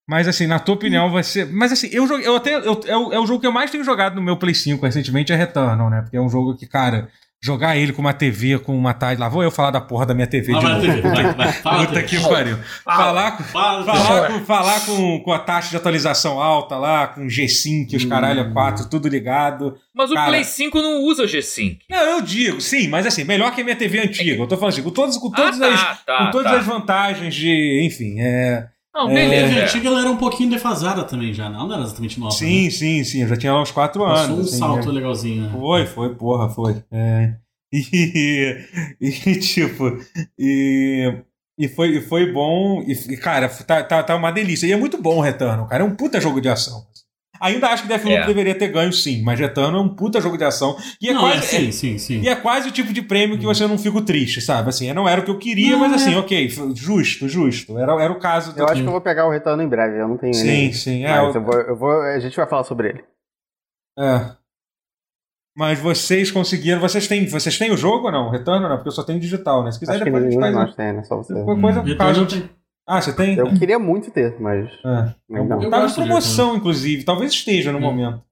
Mas assim, na tua opinião, vai ser. Mas assim, eu, joguei, eu até. Eu, é, o, é o jogo que eu mais tenho jogado no meu Play 5 recentemente, é Returnal, né? Porque é um jogo que, cara, jogar ele com uma TV, com uma tarde. Lá vou eu falar da porra da minha TV ah, de novo. TV, vai, vai, fala Puta que pariu. Falar, fala, falar, com, falar com, com a taxa de atualização alta lá, com G5, os hum. caralho 4, tudo ligado. Mas o Cara, Play 5 não usa G5. Não, eu digo, sim, mas assim, melhor que a minha TV antiga. Eu tô falando assim, com, todos, com, todas, ah, tá, as, tá, com todas tá. as vantagens de. Enfim, é. Não, beleza. É... A antiga ela era um pouquinho defasada também já, não? Não era exatamente nova. Sim, né? sim, sim. Eu já tinha uns 4 anos. Foi um assim, salto é... legalzinho, né? Foi, foi, porra, foi. É... E, e tipo, e, e foi, foi bom. E, cara, tá, tá, tá uma delícia. E é muito bom o Retorno, cara. É um puta jogo de ação. Ainda acho que Deathloop é. deveria ter ganho, sim, mas Retano é um puta jogo de ação. E é não, quase. É, sim, sim, sim. E é quase o tipo de prêmio que você não fica triste, sabe? Assim, não era o que eu queria, não, mas assim, é. ok, justo, justo. Era, era o caso. Eu do... acho que eu vou pegar o Retano em breve, eu não tenho Sim, nem... sim. É, eu... Eu, vou, eu vou, a gente vai falar sobre ele. É. Mas vocês conseguiram. Vocês têm, vocês têm o jogo ou não? Retorno não? Porque eu só tenho digital, né? Se quiser Acho depois que a gente faz. Nós tem, né? Só você. Coisa, hum. Ah, você tem? Eu queria muito ter, mas. É. Não. Eu Tava em promoção, inclusive. Talvez esteja no hum. momento.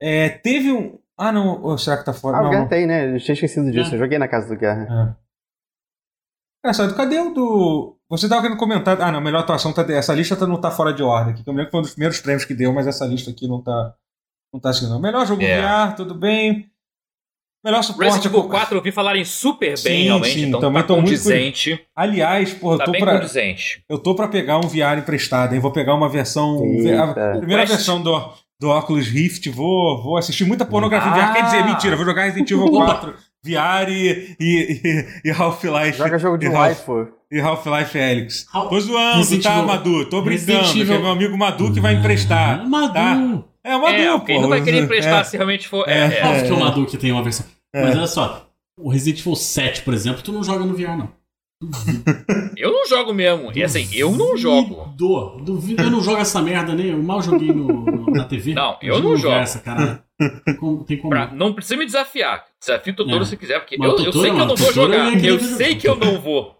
É, teve um. Ah, não. Ou será que tá fora? Ah, não, o Guerra tem, né? Eu tinha esquecido disso. É. Eu joguei na casa do Guerra. É. Engraçado, cadê o do. Você tava querendo comentar. Ah, não, melhor atuação tá. Essa lista tá, não tá fora de ordem aqui. Eu lembro que foi um dos primeiros prêmios que deu, mas essa lista aqui não tá. Não tá assim, não. Melhor jogo é. VR, tudo bem. Melhor suporte. Resident Evil 4 eu ouvi falarem super bem, sim, realmente. Sim, então também tá condizente. Muito... Aliás, porra, tá eu tô bem pra... condizente. Eu tô pra pegar um VR emprestado, hein? Vou pegar uma versão. Eita. A primeira versão do, do Oculus Rift, vou, vou assistir muita pornografia ah. VR. Quer dizer, mentira, vou jogar Resident Evil 4 VR e, e, e Half-Life. Joga jogo de Life, E Half-Life Helix. Tô zoando, Resident tá, Evil... Madu? Tô brincando, que é meu amigo Madu que vai emprestar. Madu. Tá? É o Madu, é, pô. não vai querer emprestar é. se realmente for. É, é, é. que o Madu que tem uma versão. É. Mas olha só, o Resident Evil 7, por exemplo, tu não joga no VR, não. eu não jogo mesmo. E assim, eu não jogo. Duvido, duvido. Eu não jogo essa merda, nem. Eu mal joguei no, no na TV. Não, eu, eu não jogo. Essa, cara. Tem como. Tem como. Pra, não precisa me desafiar. Desafio o Totoro é. se quiser, porque eu, eu, sei que eu não vou jogar. Eu sei que eu não vou.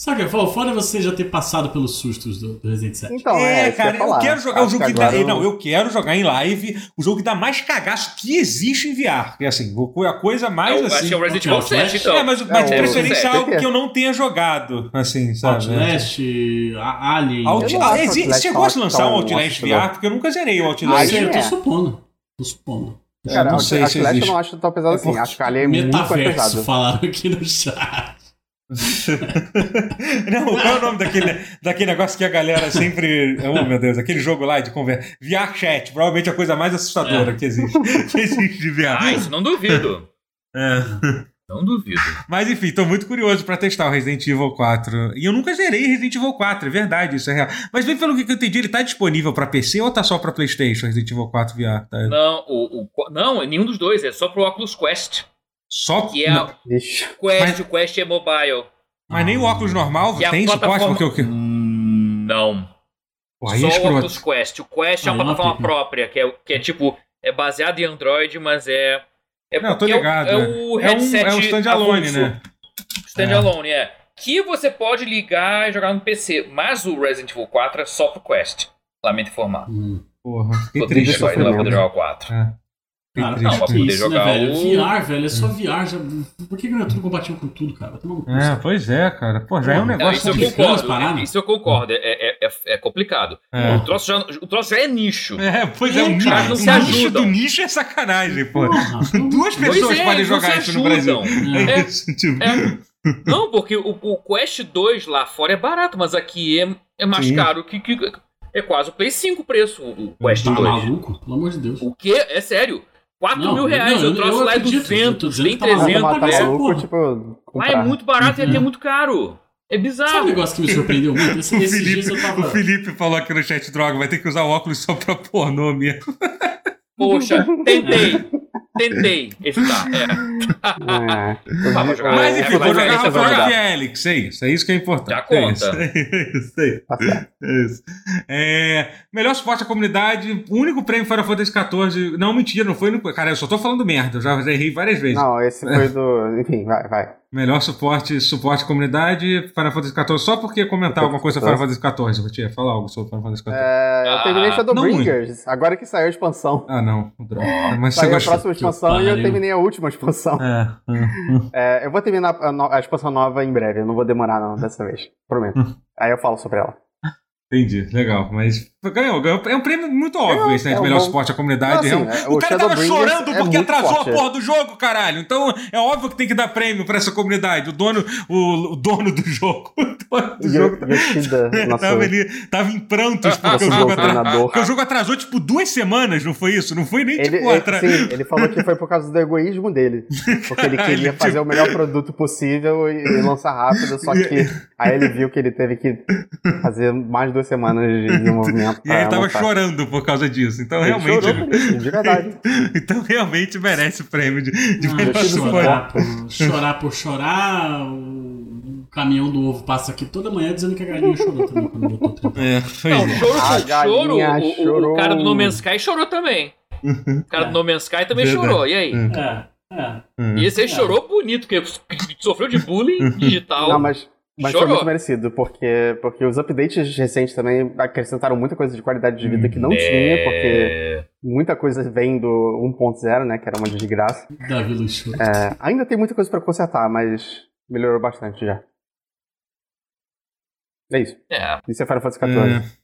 Sabe, fora você já ter passado pelos sustos do, do Resident 7. Então, é, é cara, eu, quero jogar o jogo que, que dá. Eu... Não, eu quero jogar em live o jogo que dá mais cagaço que existe em VR. Porque assim, a coisa mais. Eu assim, acho que é o Resident Evil 7, então. É, mas, mas é, de preferência é algo que eu não tenha jogado. Assim, sabe? Outlast, Alien. Out... Ah, você gosta de lançar um Outlast VR? Porque eu nunca zerei o Outlast. Ah, eu tô supondo. Tô supondo. Cara, não sei se existe. eu não acho tão pesado é assim. Acho que a Alien é muito pesado. falaram aqui no chat. não, qual é o nome daquele, daquele negócio que a galera sempre. Oh, meu Deus, aquele jogo lá de conversa. VR Chat, provavelmente a coisa mais assustadora é. que existe. Que existe de VR. Ah, isso não duvido. É. Não duvido. Mas enfim, tô muito curioso para testar o Resident Evil 4. E eu nunca zerei Resident Evil 4, é verdade, isso é real. Mas bem pelo que eu entendi, ele tá disponível para PC ou tá só para PlayStation, Resident Evil 4 VR? Tá? Não, o, o, não, nenhum dos dois, é só pro Oculus Quest. Só que é não. Quest, mas, o Quest é mobile. Mas nem o óculos normal que tem suporte porque o que Não. Porra, Só é o Oculus Quest. O Quest é uma plataforma própria, que é, que é tipo, é baseado em Android, mas é. É não, tô ligado. É, é, o headset. É um, é um standalone, né? Standalone, é. é. Que você pode ligar e jogar no PC. Mas o Resident Evil 4 é só pro Quest. Lamento informar. Hum. Porra, que triste. Vai poder jogar o 4. É. Cara, não, pra poder isso, né, jogar né, velho? O... VR, velho, é só VR. Já... Por que não é tudo compatível com tudo, cara? é, pois é, cara. Pô, já é um negócio não, isso, eu concordo, isso eu concordo. É, é, é, é complicado. É. O, troço já, o troço já é nicho. É, pois é, é um nicho. Não se o nicho do nicho é sacanagem, pô. Porra, Duas pessoas é, podem jogar isso no Brasil. É, tipo... é, não, porque o, o, Quest 2 lá fora é barato, mas aqui é, é mais Sim. caro que, que. É quase o Play 5 preço, o Quest tá 2. maluco? Pelo amor de Deus. O que? É sério. 4 não, mil reais. Não, eu, eu trouxe lá é 200, tem 300. Tá maluco, tipo, Mas é muito barato e aqui é muito caro. É bizarro. Sabe um negócio que me surpreendeu muito? Esse, o, Felipe, tava... o Felipe falou aqui no chat droga, vai ter que usar óculos só pra pornô mesmo. Poxa, tentei. Tentei evitar. É. é. Mas enfim, vou jogar Rafa Félix. É isso, é isso que é importante. Já conta. É isso, é isso. Tá é isso. É, melhor suporte à comunidade, o único prêmio Final Fantasy XIV. Não, mentira, não foi no. Cara, eu só tô falando merda, eu já errei várias vezes. Não, esse foi do. Enfim, vai, vai. Melhor suporte, suporte comunidade, Final Fantasy XIV, só porque comentar alguma coisa Final Fantasy XIV, vou te falar algo sobre Final Fantasy XIV. É, eu terminei Shadowbringers, ah, agora que saiu a expansão. Ah, não, droga. Mas saiu a próxima expansão e eu terminei a última expansão. É. é eu vou terminar a, no, a, expansão nova em breve, eu não vou demorar não, dessa vez, prometo. Aí eu falo sobre ela. Entendi, legal. Mas ganhou, ganhou. É um prêmio muito óbvio é, esse, né? De é melhor um suporte à comunidade. Não, assim, o, o cara tava chorando porque atrasou forte, a porra do jogo, caralho. Então é óbvio que tem que dar prêmio pra essa comunidade. O dono, o, o dono do jogo. O dono do jogo Yoshida, tava, ali, tava em prantos porque o, jogo atrasou, porque o jogo atrasou tipo duas semanas, não foi isso? Não foi nem ele, tipo. Sim, ele falou que foi por causa do egoísmo dele. Porque ele queria fazer tipo... o melhor produto possível e, e lançar rápido, só que aí ele viu que ele teve que fazer mais de duas semanas de desenvolvimento. e ele tava chorando por causa disso. Então ele realmente. Chorou, de verdade. então realmente merece o prêmio de, de ah, melhor chorar, por, chorar por chorar. O caminhão do ovo passa aqui toda manhã dizendo que a galinha chorou também quando botou É, foi Não, choro, choro, o, o, cara do No Man's Sky chorou também. O cara do No Man's Sky também Verdade. chorou. E aí? É. É. E esse aí é. chorou bonito, porque sofreu de bullying digital. Não, mas mas Chorou. foi muito merecido, porque, porque os updates recentes também acrescentaram muita coisa de qualidade de vida que não é... tinha, porque muita coisa vem do 1.0, né, que era uma desgraça. Davi Luxo. É, ainda tem muita coisa para consertar, mas melhorou bastante já. É isso. É. Isso é Final Fantasy XIV. É.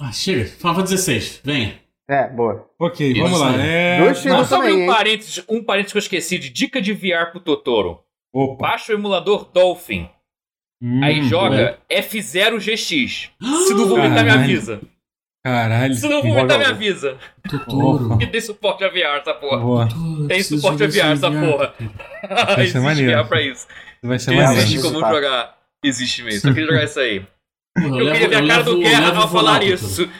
Ah, chega. Final Fantasy XVI, vem. É, boa. Ok, isso vamos lá. É... Não, sobre um parênteses, um parênteses que eu esqueci de dica de VR pro Totoro. Opa. Baixa o emulador Dolphin. Hum, aí joga é. F0 GX. Se não vomitar, me avisa. Caralho. Se não vomitar, me avisa. Totoro. E tem suporte a VR essa porra. Boa. Tem suporte a VR essa porra. Vai ser maneiro. Pra isso. Vai ser maneiro. Existe como jogar. Existe mesmo. Só queria jogar isso aí. Eu, eu queria ver a cara do Guerra ao falar isso.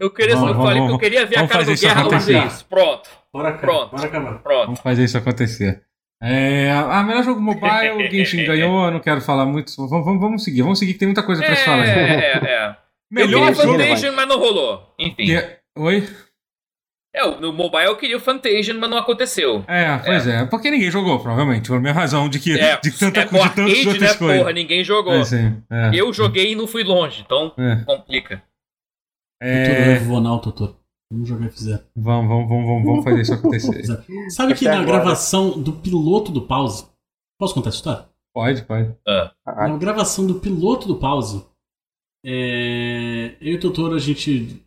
Eu queria, vamos, eu falei vamos, que eu queria ver a cara do Guerra ao fazer isso. Pronto. Bora, Pronto. Bora acabar. Pronto. Vamos fazer isso acontecer. É, a melhor jogo mobile, o Genshin ganhou, eu não quero falar muito. Vamos, vamos, vamos seguir, vamos seguir que tem muita coisa pra é, se falar. É, é, é. Melhor jogo. Fantasia, mas não rolou. Enfim. Que... Oi? É, no mobile eu queria o Fantasia, mas não aconteceu. É, pois é. é. Porque ninguém jogou, provavelmente. Por minha razão de que é, de tanta é, de tantas arcade, outras né, coisas. Porra, ninguém jogou. É, sim, é. Eu joguei e não fui longe, então é. complica. É... Eu vou Totoro. Vamos jogar F0. Vamos, vamos, vamos, vamos fazer isso acontecer. Sabe que na gravação do piloto do pause. Posso contar essa história? Pode, pode. Uh. Na gravação do piloto do pause, é... eu e o Totoro, a gente.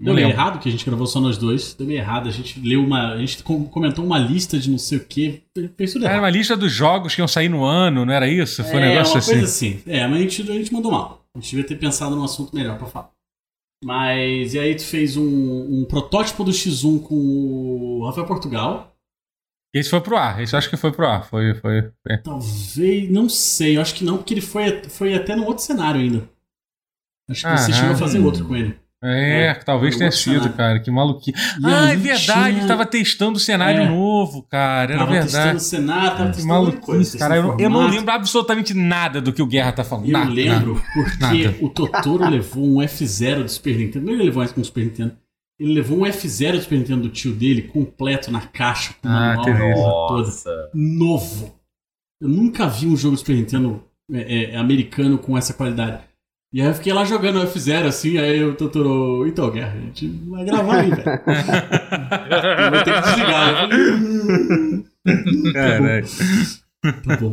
Deu meio errado, que a gente gravou só nós dois. Deu meio errado, a gente leu uma. A gente comentou uma lista de não sei o que. Fez tudo errado. Era uma lista dos jogos que iam sair no ano, não era isso? Foi é, um negócio uma assim. coisa assim. É, mas a gente, a gente mandou mal. A gente devia ter pensado num assunto melhor pra falar. Mas e aí tu fez um, um protótipo do X1 com o Rafael Portugal. Esse foi pro ar, esse acho que foi pro ar. Foi, foi, foi. Talvez, não sei, eu acho que não, porque ele foi, foi até no outro cenário ainda. Acho que ah, você chegou a fazer outro com ele. É, é talvez tenha sido, cenário. cara. Que maluquice. Ah, é verdade. Tinha... Tava testando o cenário é. novo, cara. Era tava verdade. testando o cenário, tava testando maluquice, coisa, cara. Eu, eu, não lembro absolutamente nada do que o Guerra tá falando. Eu nada, lembro nada, porque nada. o Totoro levou um F0 do Super Nintendo. Ele levou um Super Nintendo. Ele levou um F0 do Super Nintendo do tio dele, completo na caixa, com ah, manual toda. Novo. Eu nunca vi um jogo Super Nintendo é, é, americano com essa qualidade. E aí eu fiquei lá jogando F0 assim, aí o Totoro. Então, Guerra, a gente vai gravar aí, velho. vai ter que desligar. Caralho. Tá bom.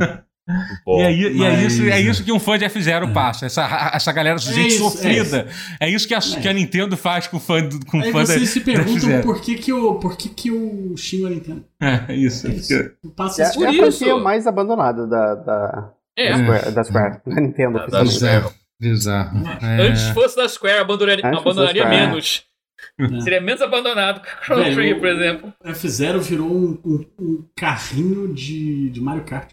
Bom, e, aí, e é, isso, é isso que um fã de F0 é. passa. Essa, essa galera, essa é gente isso, sofrida. É, é, isso que a, que a Nintendo faz com o fã, do, com aí fã vocês da, se perguntam por que, que, o, por que, que eu xingo a Nintendo. É, isso. É isso. Eu passo é, por é a franquia mais abandonada da, da, é. da Square, da Square, da Nintendo. Da, da. Bizarro. É. Antes fosse da Square, abandonaria, abandonaria menos. É. Seria menos abandonado que o Chrono Velho, Trigger, por exemplo. F0 virou um, um, um, carrinho de, de Mario Kart.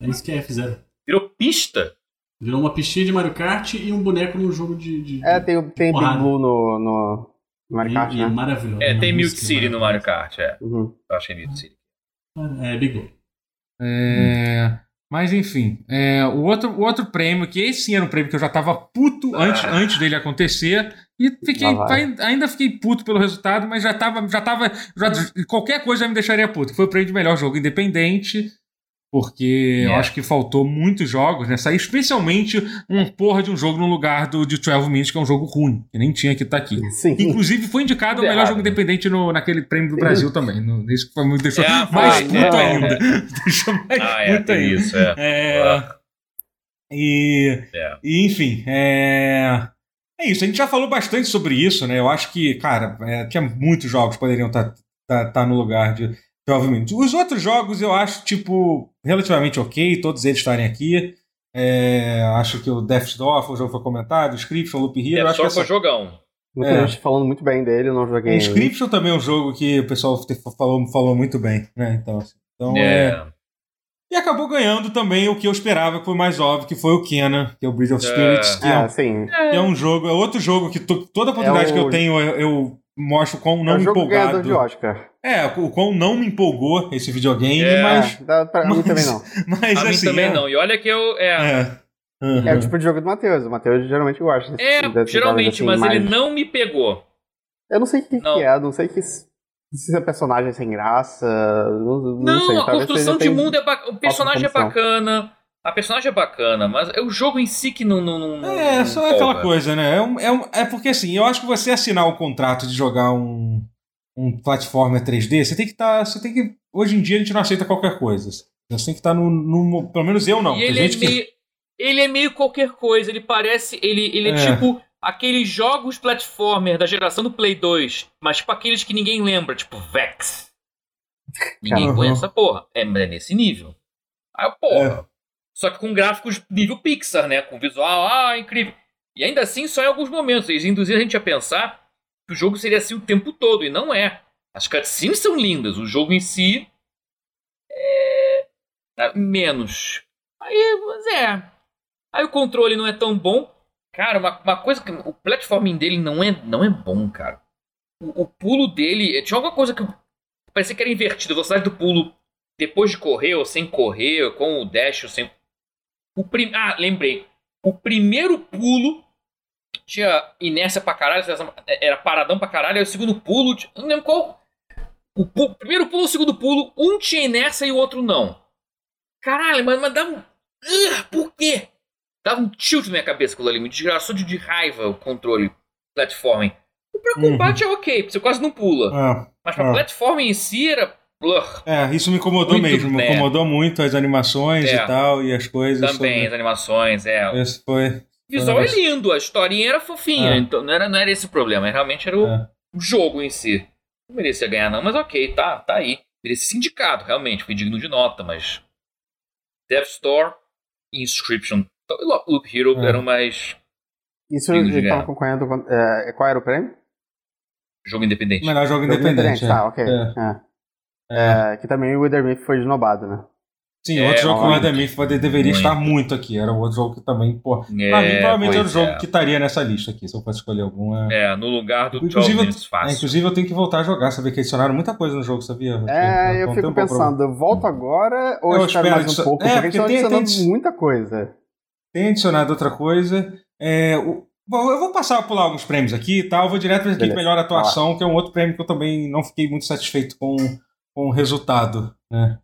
É isso que é F0. Virou pista? Virou uma pistinha de Mario Kart e um boneco num jogo de. de é, tem, tem Big Blue no, no Mario Kart. E, né? é maravilhoso. É, tem Mute City no Mario Kart, é. Uhum. Eu achei Mute City. É, Big Blue. É. Mas enfim, é, o, outro, o outro prêmio, que esse sim era um prêmio que eu já tava puto antes, ah. antes dele acontecer, e fiquei, ainda fiquei puto pelo resultado, mas já tava, já tava, já, qualquer coisa já me deixaria puto. Foi o prêmio de melhor jogo independente, porque eu acho que faltou muitos jogos, né? Sair especialmente um porra de um jogo no lugar do de 12 Minutes, que é um jogo ruim, que nem tinha que estar tá aqui. Sim. Inclusive foi indicado o melhor jogo independente no, naquele prêmio do Brasil também. No, isso foi muito, deixou é, mais puto é, ainda. É. deixou mais ah, é, puto ainda. Isso, é. é e, é. e, enfim, é. É isso, a gente já falou bastante sobre isso, né? Eu acho que, cara, é, tinha muitos jogos que poderiam estar tá, tá, tá no lugar de, Provavelmente. Os outros jogos eu acho, tipo, relativamente ok, todos eles estarem aqui. É, acho que o Death's Door foi o jogo que foi comentado, o Scription, o Loop Hero. Death's Door foi essa... jogão. Muita é. gente falando muito bem dele, eu não joguei. O Inscription também é um jogo que o pessoal falou, falou muito bem, né? Então, assim, então é. é. E acabou ganhando também o que eu esperava, que foi mais óbvio, que foi o Kenan, que é o Bridge of Spirits, que, é, ah, sim. que é um jogo, é outro jogo que toda oportunidade é o... que eu tenho eu, eu mostro quão não é jogo empolgado. de Oscar. É, o quão não me empolgou esse videogame, é, mas. Pra mas, mim também não. Mas, pra assim, mim também é... não. E olha que eu. É. é. Uhum. É o tipo de jogo do Matheus. O Matheus geralmente gosta. É, geralmente, assim, mas mais... ele não me pegou. Eu não sei o que, que é, não sei que se é personagem sem graça. Não, não, não sei, a construção de mundo é bacana. O personagem é bacana. A personagem é bacana, mas é o jogo em si que não. não, não é, só é aquela coisa, né? É, um, é, um, é porque assim, eu acho que você assinar o contrato de jogar um, um platformer 3D, você tem que estar. Tá, você tem que. Hoje em dia a gente não aceita qualquer coisa. Você tem que estar tá no, no. Pelo menos eu não. E ele, é meio, que... ele é meio qualquer coisa. Ele parece. Ele, ele é, é tipo aqueles jogos platformer da geração do Play 2, mas tipo aqueles que ninguém lembra, tipo Vex. Ninguém uhum. conhece essa porra. É, é nesse nível. Aí, porra. É. Só que com gráficos nível Pixar, né? Com visual, ah, incrível. E ainda assim, só em alguns momentos. Eles induziram a gente a pensar que o jogo seria assim o tempo todo, e não é. As cutscenes são lindas, o jogo em si. É. menos. Aí, mas é. Aí o controle não é tão bom. Cara, uma, uma coisa que. O platforming dele não é, não é bom, cara. O, o pulo dele. Tinha alguma coisa que. Parecia que era invertido. A velocidade do pulo depois de correr ou sem correr, com o dash ou sem. O prim... Ah, lembrei. O primeiro pulo tinha inércia pra caralho, era paradão pra caralho, aí o segundo pulo. Não lembro qual. O, pulo, primeiro pulo, o segundo pulo, um tinha inércia e o outro não. Caralho, mas, mas dava um. Uh, por quê? Dava um tilt na minha cabeça aquilo ali, me desgraçou de, de raiva o controle platforming. O pra combate uhum. é ok, você quase não pula. É, mas pra é. platforming em si era Blur. É, isso me incomodou muito, mesmo. Me incomodou muito as animações é. e tal, e as coisas. Também, sobre... as animações, é. Isso foi. O visual é lindo, a historinha era fofinha, é. então não era, não era esse o problema, realmente era o, é. o jogo em si. Não merecia ganhar, não, mas ok, tá, tá aí. Merecia ser indicado, realmente, foi digno de nota, mas. Death Store e Inscription. Loop Hero é. eram mais. Isso eu estava acompanhando. É, qual era o prêmio? Jogo independente. Melhor jogo, jogo independente. independente. Tá, ok. É. É. É, que também o Wither Myth foi esnobado, né? Sim, é, outro jogo que o Wither Myth deveria muito. estar muito aqui. Era outro jogo que também, pô. É, pra mim, provavelmente era o jogo é. que estaria nessa lista aqui, se eu fosse escolher algum. É, no lugar do inclusive, eu, fácil. inclusive, eu tenho que voltar a jogar, saber que adicionaram muita coisa no jogo, sabia? É, eu, eu fico pensando, eu volto agora ou eu espero mais um pouco? É, porque, porque tem, adicionando tem, muita coisa. Tem adicionado outra coisa. É, o, Bom, eu vou passar por alguns prêmios aqui, tá? Eu vou direto para a equipe melhor atuação, ah. que é um outro prêmio que eu também não fiquei muito satisfeito com com o resultado, né?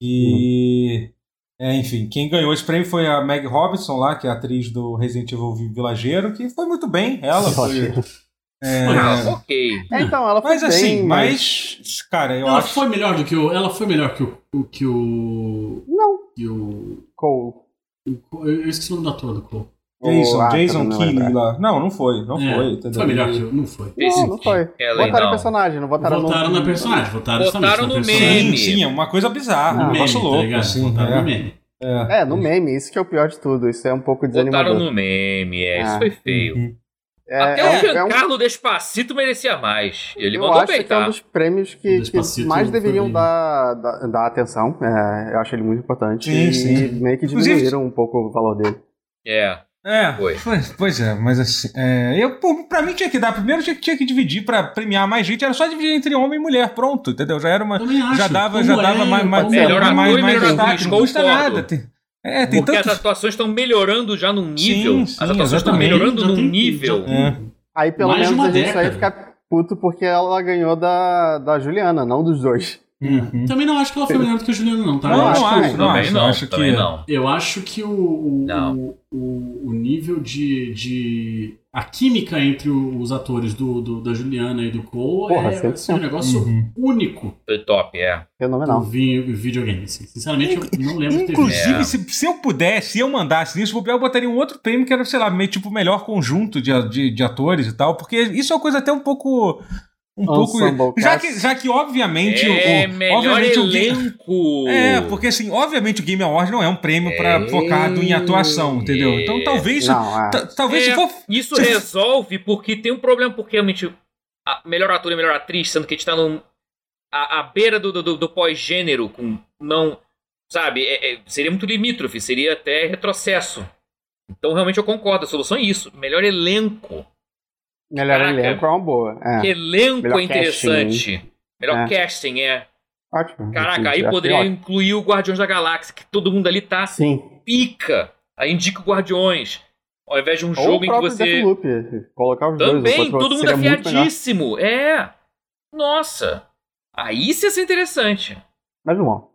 E uhum. é, enfim, quem ganhou esse prêmio foi a Meg Robinson lá, que é a atriz do Resident Evil Vilageiro, que foi muito bem. Ela foi. É... Ah, ok. É, então, ela foi mas assim, bem, mas... mas cara, eu ela acho. foi melhor do que o. Ela foi melhor que o. Que o... Não. Que o. Cole. Eu esqueci o nome da ator do Cole. Jason, ah, Jason Keighley lá. Não, não foi, não é, foi. Entendeu? Foi melhor que eu, não foi. Não, não foi. Votaram no personagem, não votaram, votaram no... na personagem, votaram, votaram no meme. Sim, sim, é uma coisa bizarra, um negócio tá louco. Tá assim, votaram é. no meme. É. é, no meme, isso que é o pior de tudo, isso é um pouco desanimador. Votaram no meme, é, isso ah. foi feio. Uhum. É, Até o Giancarlo é um... Despacito merecia mais. Ele eu mandou acho bem, que é um tá? dos prêmios que, que mais deveriam dar, dar, dar, atenção. É, eu acho ele muito importante. Sim, e sim. meio que diminuíram um pouco o valor dele. É. É, pois, pois é, mas assim, é, eu, pra mim tinha que dar, primeiro tinha, tinha que dividir pra premiar mais gente, era só dividir entre homem e mulher, pronto, entendeu? Já era uma, já dava, já dava é, mais, mais, melhor mais, mais destaque, não custa nada. Tem, é, tem Porque tanto... as atuações estão melhorando já num nível, sim, sim, as atuações estão melhorando num nível. É. Aí pelo mais menos a gente década. só ia ficar puto porque ela ganhou da, da Juliana, não dos dois. Uhum. Também não acho que ela foi melhor do que a Juliana, não, tá? Não, eu acho, não, acho, não, acho, não, acho que não. Eu acho que o, o, o, o, nível de, de. A química entre os atores do, do da Juliana e do Cole Porra, é assim, um negócio uhum. único. Foi top, é. Fenomenal. Vi, videogame, assim. Sinceramente, eu não lembro de ter Inclusive, se, se eu pudesse, se eu mandasse nisso, eu botaria um outro prêmio que era, sei lá, meio tipo melhor conjunto de, de, de atores e tal, porque isso é uma coisa até um pouco um pouco. Já que, já que, obviamente. É, o, melhor obviamente elenco. O é, porque assim, obviamente o Game Award não é um prêmio é, para focado em atuação, entendeu? Então talvez. Não, é. Talvez é, se for. Isso resolve porque tem um problema, porque realmente. A melhor ator e melhor atriz, sendo que a gente tá no, a, a beira do, do, do pós-gênero, com. Não. Sabe? É, é, seria muito limítrofe, seria até retrocesso. Então realmente eu concordo, a solução é isso. Melhor elenco. Melhor Caraca, elenco é uma boa. É. Que elenco Melhor interessante. Casting. Melhor é. casting, é. Ótimo. Caraca, aí poderia incluir o Guardiões da Galáxia, que todo mundo ali tá Sim. pica. Aí indica o Guardiões. Ao invés de um Ou jogo em que você. Deathloop, colocar os Também, dois, todo mundo afiadíssimo. É. Nossa. Aí isso ia ser interessante. Mas não.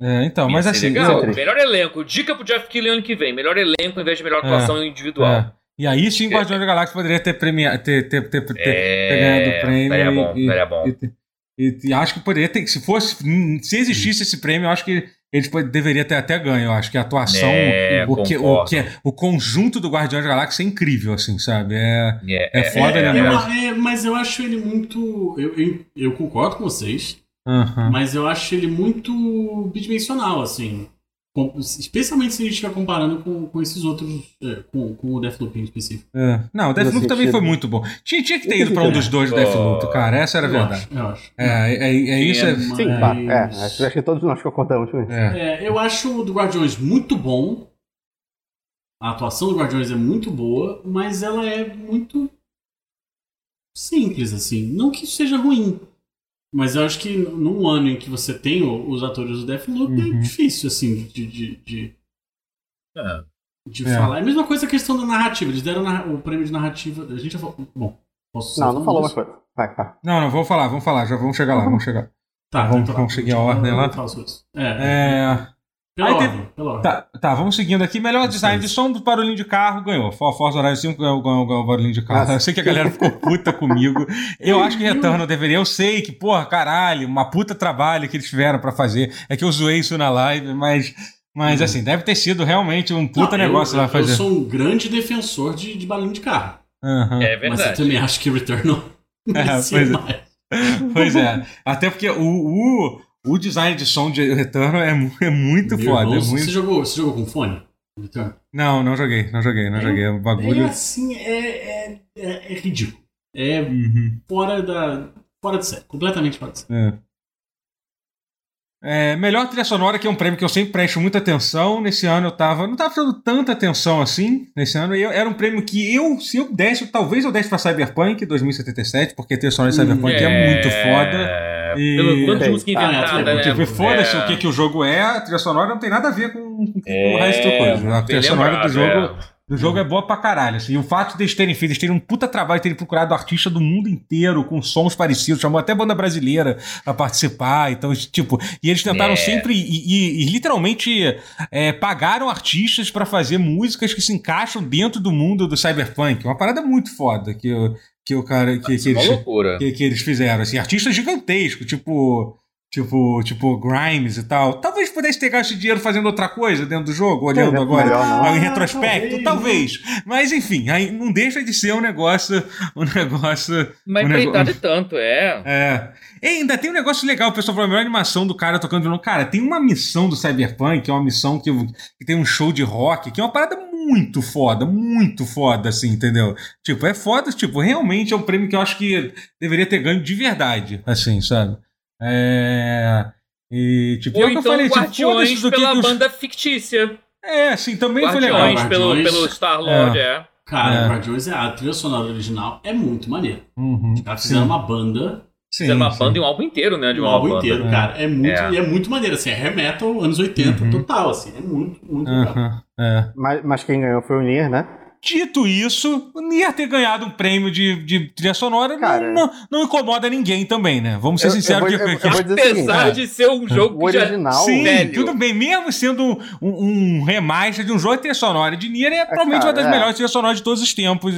É, então, mas assim. Legal. Melhor elenco. Dica pro Jeff Keighley ano que vem. Melhor elenco em vez de melhor atuação é, individual. É. E aí sim, Guardiões da Galáxia poderia ter, premiado, ter, ter, ter, ter, é, ter ganhado o prêmio. Seria bom, e, seria bom. E, e, e, acho que poderia ter, se fosse, se existisse esse prêmio, eu acho que eles deveria ter até ganho. Eu acho que a atuação, é, o, que, o, que é, o conjunto do Guardiões da Galáxia é incrível, assim, sabe? É, é, é foda, é, né? É, mas eu acho ele muito. Eu, eu, eu concordo com vocês, mas eu acho ele muito bidimensional, assim. Especialmente se a gente estiver comparando com, com esses outros. É, com, com o Deathloop em específico. É. Não, o Deathloop também foi muito bom. Tinha, tinha que ter ido pra um dos dois do Deathloop, cara. Essa era a verdade. Acho, eu acho. É, é, é isso. É... Sim, mas... é, acho que todos nós concordamos com isso. É. É, eu acho o do Guardiões muito bom. A atuação do Guardiões é muito boa, mas ela é muito simples, assim. Não que isso seja ruim. Mas eu acho que num ano em que você tem os atores do Deathloop é uhum. é difícil, assim, de. de, de, é. de é. falar. É a mesma coisa a questão da narrativa. Eles deram o prêmio de narrativa. A gente já falou. Bom, posso Não, não falou uma coisa. Vai, vai. Não, não, vamos falar, vamos falar. Já vamos chegar lá, vamos chegar. Tá, vamos, então, vamos seguir a ordem lá. É. é... Pela ordem, teve... pela ordem. Tá, tá, vamos seguindo aqui. Melhor design de som do barulhinho de carro ganhou. Forza Horizon 5 ganhou, ganhou, ganhou o barulhinho de carro. Eu sei que a galera ficou puta comigo. Eu acho que Retorno deveria. Eu sei que, porra, caralho, uma puta trabalho que eles tiveram para fazer. É que eu zoei isso na live, mas. Mas, assim, deve ter sido realmente um puta Não, negócio eu, lá fazer. Eu sou um grande defensor de, de barulhinho de carro. Uhum. É verdade. Mas eu também acho que Return é, pois, é. pois é. Até porque o, o, o design de som de Return é, é muito Meu foda. é muito... Você, jogou, você jogou com fone? Return? Não, não joguei, não joguei, não é, joguei. O bagulho. É assim, é, é, é, é ridículo. É uhum. fora da. Fora de série, completamente fora de série. É. É, melhor trilha sonora, que é um prêmio que eu sempre presto muita atenção. Nesse ano eu tava. Não tava prestando tanta atenção assim. Nesse ano. Eu, era um prêmio que eu, se eu desse, talvez eu desse pra Cyberpunk 2077, porque a trilha sonora de Cyberpunk é, é muito foda. E... Pelo quanto de música inventada, né? Tipo, foda-se é. o que, que o jogo é, a trilha sonora não tem nada a ver com, com é, o resto da coisa. A trilha sonora do jogo. É. Do jogo é boa pra caralho. Assim. E o fato de eles terem feito, eles terem um puta trabalho, terem procurado artista do mundo inteiro com sons parecidos, chamou até banda brasileira pra participar. Então, tipo, e eles tentaram é. sempre e, e, e literalmente é, pagaram artistas para fazer músicas que se encaixam dentro do mundo do cyberpunk. Uma parada muito foda que, que o cara que, que, eles, que, que, eles fizeram. Assim, artistas gigantescos, tipo. Tipo, tipo Grimes e tal, talvez pudesse ter gasto dinheiro fazendo outra coisa dentro do jogo, olhando é, agora melhor, em retrospecto, talvez. talvez. Mas enfim, aí não deixa de ser um negócio, um negócio. Mas um negócio, tanto, é. É. E ainda tem um negócio legal, o pessoal falou, a melhor animação do cara tocando violão. Cara, tem uma missão do Cyberpunk, que é uma missão que, que tem um show de rock, que é uma parada muito foda, muito foda, assim, entendeu? Tipo, é foda, tipo, realmente é um prêmio que eu acho que deveria ter ganho de verdade, assim, sabe? É. E, tipo, Ou é então eu falei, tipo, Guardiões tipo, pela que banda fictícia. É, sim, também Guardiões foi legal. Pelo, pelo Star-Lord, é. é. Cara, é. Guardiões, é, a trilha sonora original é muito maneira. Uhum, Os caras fizeram uma banda. Sim, fizeram uma sim. banda e um álbum inteiro, né? De um álbum banda. inteiro, cara. É muito, é. E é muito maneiro, assim, é hair metal anos 80 uhum. total, assim. É muito, muito uhum. legal. É. Mas, mas quem ganhou foi o Nier, né? Dito isso, o Nier ter ganhado um prêmio de, de trilha sonora Cara, não, não, incomoda ninguém também, né? Vamos ser eu, sinceros. Eu vou, eu, eu vou Apesar seguinte, de ser um jogo o original, Sim, velho. tudo bem. Mesmo sendo um, um, remaster de um jogo de trilha sonora de Nier, é, é provavelmente cara, uma das é. melhores trilhas sonoras de todos os tempos.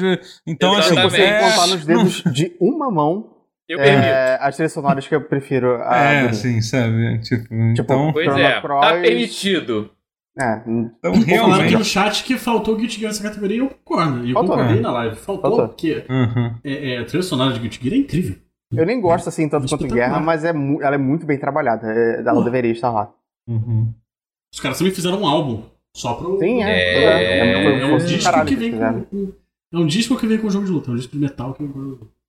Então, assim, Exatamente. assim... Você é... contar nos dedos de uma mão é, as trilhas sonoras que eu prefiro. é, sim, sabe? Tipo, tipo então... Pois é, tá permitido. É, então realmente. aqui no chat que faltou Guilty Gear nessa categoria e eu concordo. E eu faltou, concordei né? na live. Faltou, faltou. porque uhum. é, é, a trilha sonora de Guilty Gear é incrível. Eu nem gosto assim tanto quanto Guerra, mas é, ela é muito bem trabalhada. É, ela deveria estar lá. Uhum. Os caras também fizeram um álbum só pro. Sim, é. É, é, é, um disco que vem com, É um disco que vem com o jogo de luta, é um disco de metal que vem com o jogo de luta.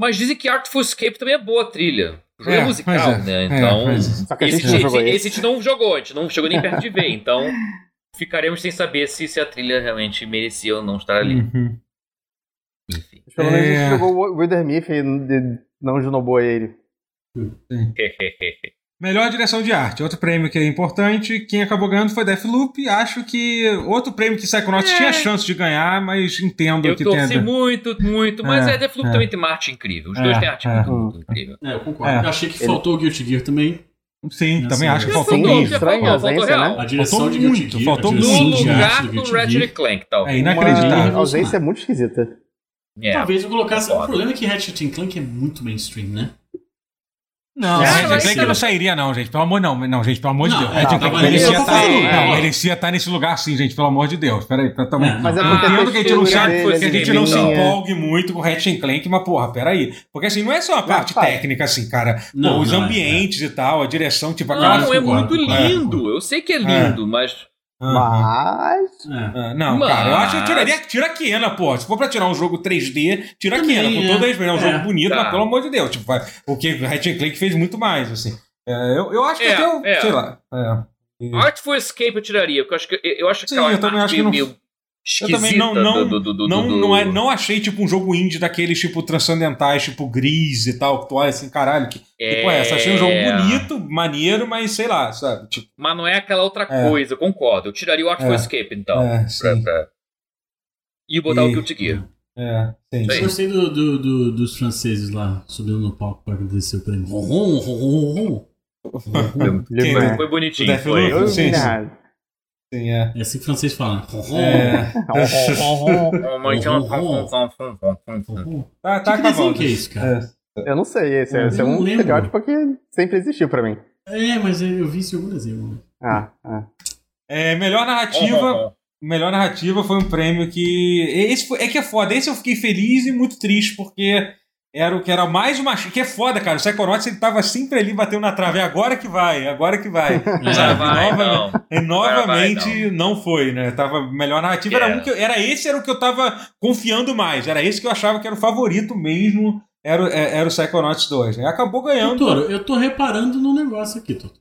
Mas dizem que Artful Escape também é boa trilha. O jogo é, é musical, é, né? É, então. É, esse, esse, esse, a gente não jogou, a gente não chegou nem perto de ver. Então, ficaremos sem saber se, se a trilha realmente merecia ou não estar ali. Uhum. Enfim. Pelo menos a gente jogou o Wither Myth e não junobou ele. Melhor direção de arte, outro prêmio que é importante. Quem acabou ganhando foi Deathloop. Acho que outro prêmio que Psychonauts é. tinha chance de ganhar, mas entendo eu que tem. Eu torci muito, muito, mas é, é Deathloop é. também tem uma arte incrível. Os é, dois têm arte muito, muito, incrível. É, eu concordo. Eu achei que Ele... faltou o Guilty Gear também. Sim, também acho que faltou muito. Estranho, a ausência, né? A direção faltou de Guilty Gear. Faltou muito. No lugar do Ratchet Clank, tal. É inacreditável. A ausência é muito esquisita. Talvez eu colocasse... O problema é que Ratchet Clank é muito mainstream, né? Não, é, Red Clank não sairia, não, gente. Pelo amor, não, não, gente, pelo amor de Deus. Red Clank merecia estar. Não, merecia estar nesse lugar sim, gente, pelo amor de Deus. Peraí, tá, também. Mas é porque entendo que a gente não, se, que a gente não se empolgue muito com Red Clank, mas, porra, peraí. Porque assim, não é só a parte técnica, assim, cara. Não, Pô, os ambientes e tal, a direção, tipo, aquela. Não, é muito lindo. Eu sei que é lindo, mas mas. É. não, Mas... cara, eu acho que eu tiraria. Tira a Kena, pô. Se for pra tirar um jogo 3D, tira a Kena. Com toda a É um jogo é, bonito, tá. mas pelo amor de Deus. Tipo, porque o Ratchet Clank fez muito mais, assim. É, eu, eu acho que é, até eu, é. sei lá. É. Artful Escape eu tiraria, porque eu acho que eu acho Sim, eu também acho que não... meio eu também não não, do, do, do, não, não, é, não achei tipo um jogo indie daqueles tipo transcendentais, tipo Gris e tal, que tu olha assim, caralho, que, é... tipo essa. Achei um jogo bonito, maneiro, mas sei lá, sabe? Tipo... Mas não é aquela outra é. coisa, eu concordo. Eu tiraria o Artful é. Escape, então. É, pra, pra... E botar e... o Guilty Gear. É, sim. Eu gostei do, do, do, dos franceses lá, subindo no palco pra agradecer o prêmio. Foi bonitinho. Foi. Eu, sim, sim. Sim, é. É assim que o francês fala. É. tá, tá acabando. que é isso, cara? É. Eu não sei, esse, é, esse é um lembro. estereótipo que sempre existiu pra mim. É, mas eu vi isso em algum desenho. Ah, ah. É, melhor narrativa. Melhor narrativa foi um prêmio que. Esse foi, é que é foda. Esse eu fiquei feliz e muito triste, porque era o que era mais uma. Que é foda, cara. O Psychonauts ele tava sempre ali batendo na trave. É agora que vai, agora que vai. Sabe? Vai, Nova, não. novamente vai, não. não. foi, né? Tava melhor narrativa. Era, um que eu, era esse era o que eu tava confiando mais. Era esse que eu achava que era o favorito mesmo. Era, é, era o Psychonauts 2. Né? Acabou ganhando. Doutor, eu tô reparando num negócio aqui, Toto.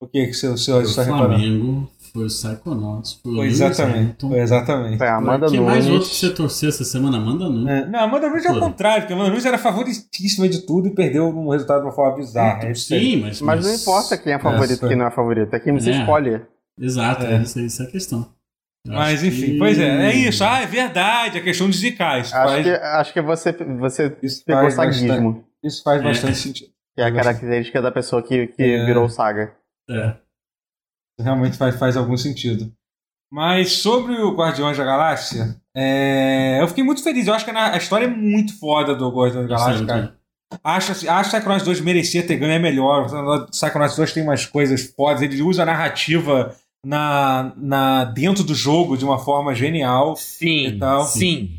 O que que seu, seu, o Flamengo foi o Psychonauts, foi, foi exatamente, foi exatamente. Foi a Amanda Nunes. mais outro que você torceu essa semana? Amanda Nunes. É, não, Amanda Nunes é o contrário, porque a Amanda Nunes era favoritíssima de tudo e perdeu um resultado de uma forma bizarra. É, sim, mas, mas... mas... não importa quem é favorito e quem não é favorito, é quem você é. escolhe. Exato, é. Isso, isso é a questão. Eu mas enfim, que... pois é, é isso. Ah, é verdade, a questão de zicar. Acho, faz... que, acho que você, você isso pegou saguismo. Bastante, isso faz bastante sentido. Que é a característica da pessoa que, que é. virou saga. É. Realmente faz, faz algum sentido. Mas sobre o Guardiões da Galáxia, é... eu fiquei muito feliz. Eu acho que a história é muito foda do Guardiões da Galáxia, cara. Acho, acho que Psychonauts 2 merecia ter ganho, é melhor. Psychonauts 2 tem umas coisas fodas, ele usa a narrativa na, na, dentro do jogo de uma forma genial. Sim, sim.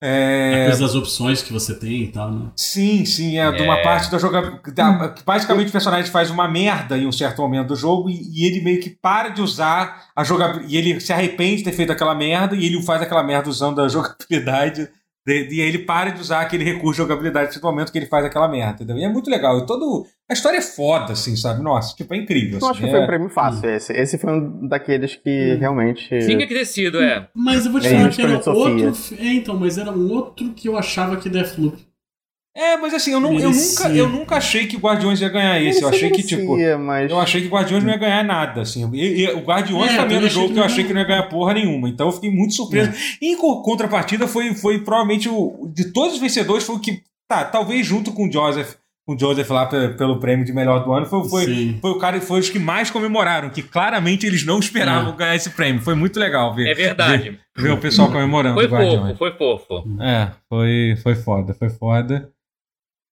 É... coisa das opções que você tem e tal, né? Sim, sim, é, é. de uma é. parte da jogabilidade. Basicamente o personagem faz uma merda em um certo momento do jogo e, e ele meio que para de usar a jogabilidade. E ele se arrepende de ter feito aquela merda e ele faz aquela merda usando a jogabilidade e aí ele para de usar aquele recurso de jogabilidade no momento que ele faz aquela merda, entendeu? E é muito legal. E todo. A história é foda, assim, sabe? Nossa, tipo, é incrível. Eu assim, acho que é... foi um prêmio fácil hum. esse. Esse foi um daqueles que hum. realmente. Tinha que ter sido, é. Mas eu vou te falar que era outro. É, então, mas era um outro que eu achava que Deathloop é, mas assim, eu, não, eu, nunca, eu nunca achei que o Guardiões ia ganhar esse. Eu achei que, tipo. Mas... Eu achei que o Guardiões não ia ganhar nada. Assim. E, e, o Guardiões é, também era um jogo que eu achei que não ia ganhar porra nenhuma. Então eu fiquei muito surpreso. É. E em contrapartida, foi, foi provavelmente o. De todos os vencedores, foi o que. Tá, talvez junto com o Joseph. Com o Joseph lá pelo prêmio de melhor do ano, foi, foi, foi o cara foi os que mais comemoraram, que claramente eles não esperavam é. ganhar esse prêmio. Foi muito legal ver. É verdade. Ver, ver o pessoal comemorando. Foi fofo, foi fofo. É, foi, foi foda, foi foda.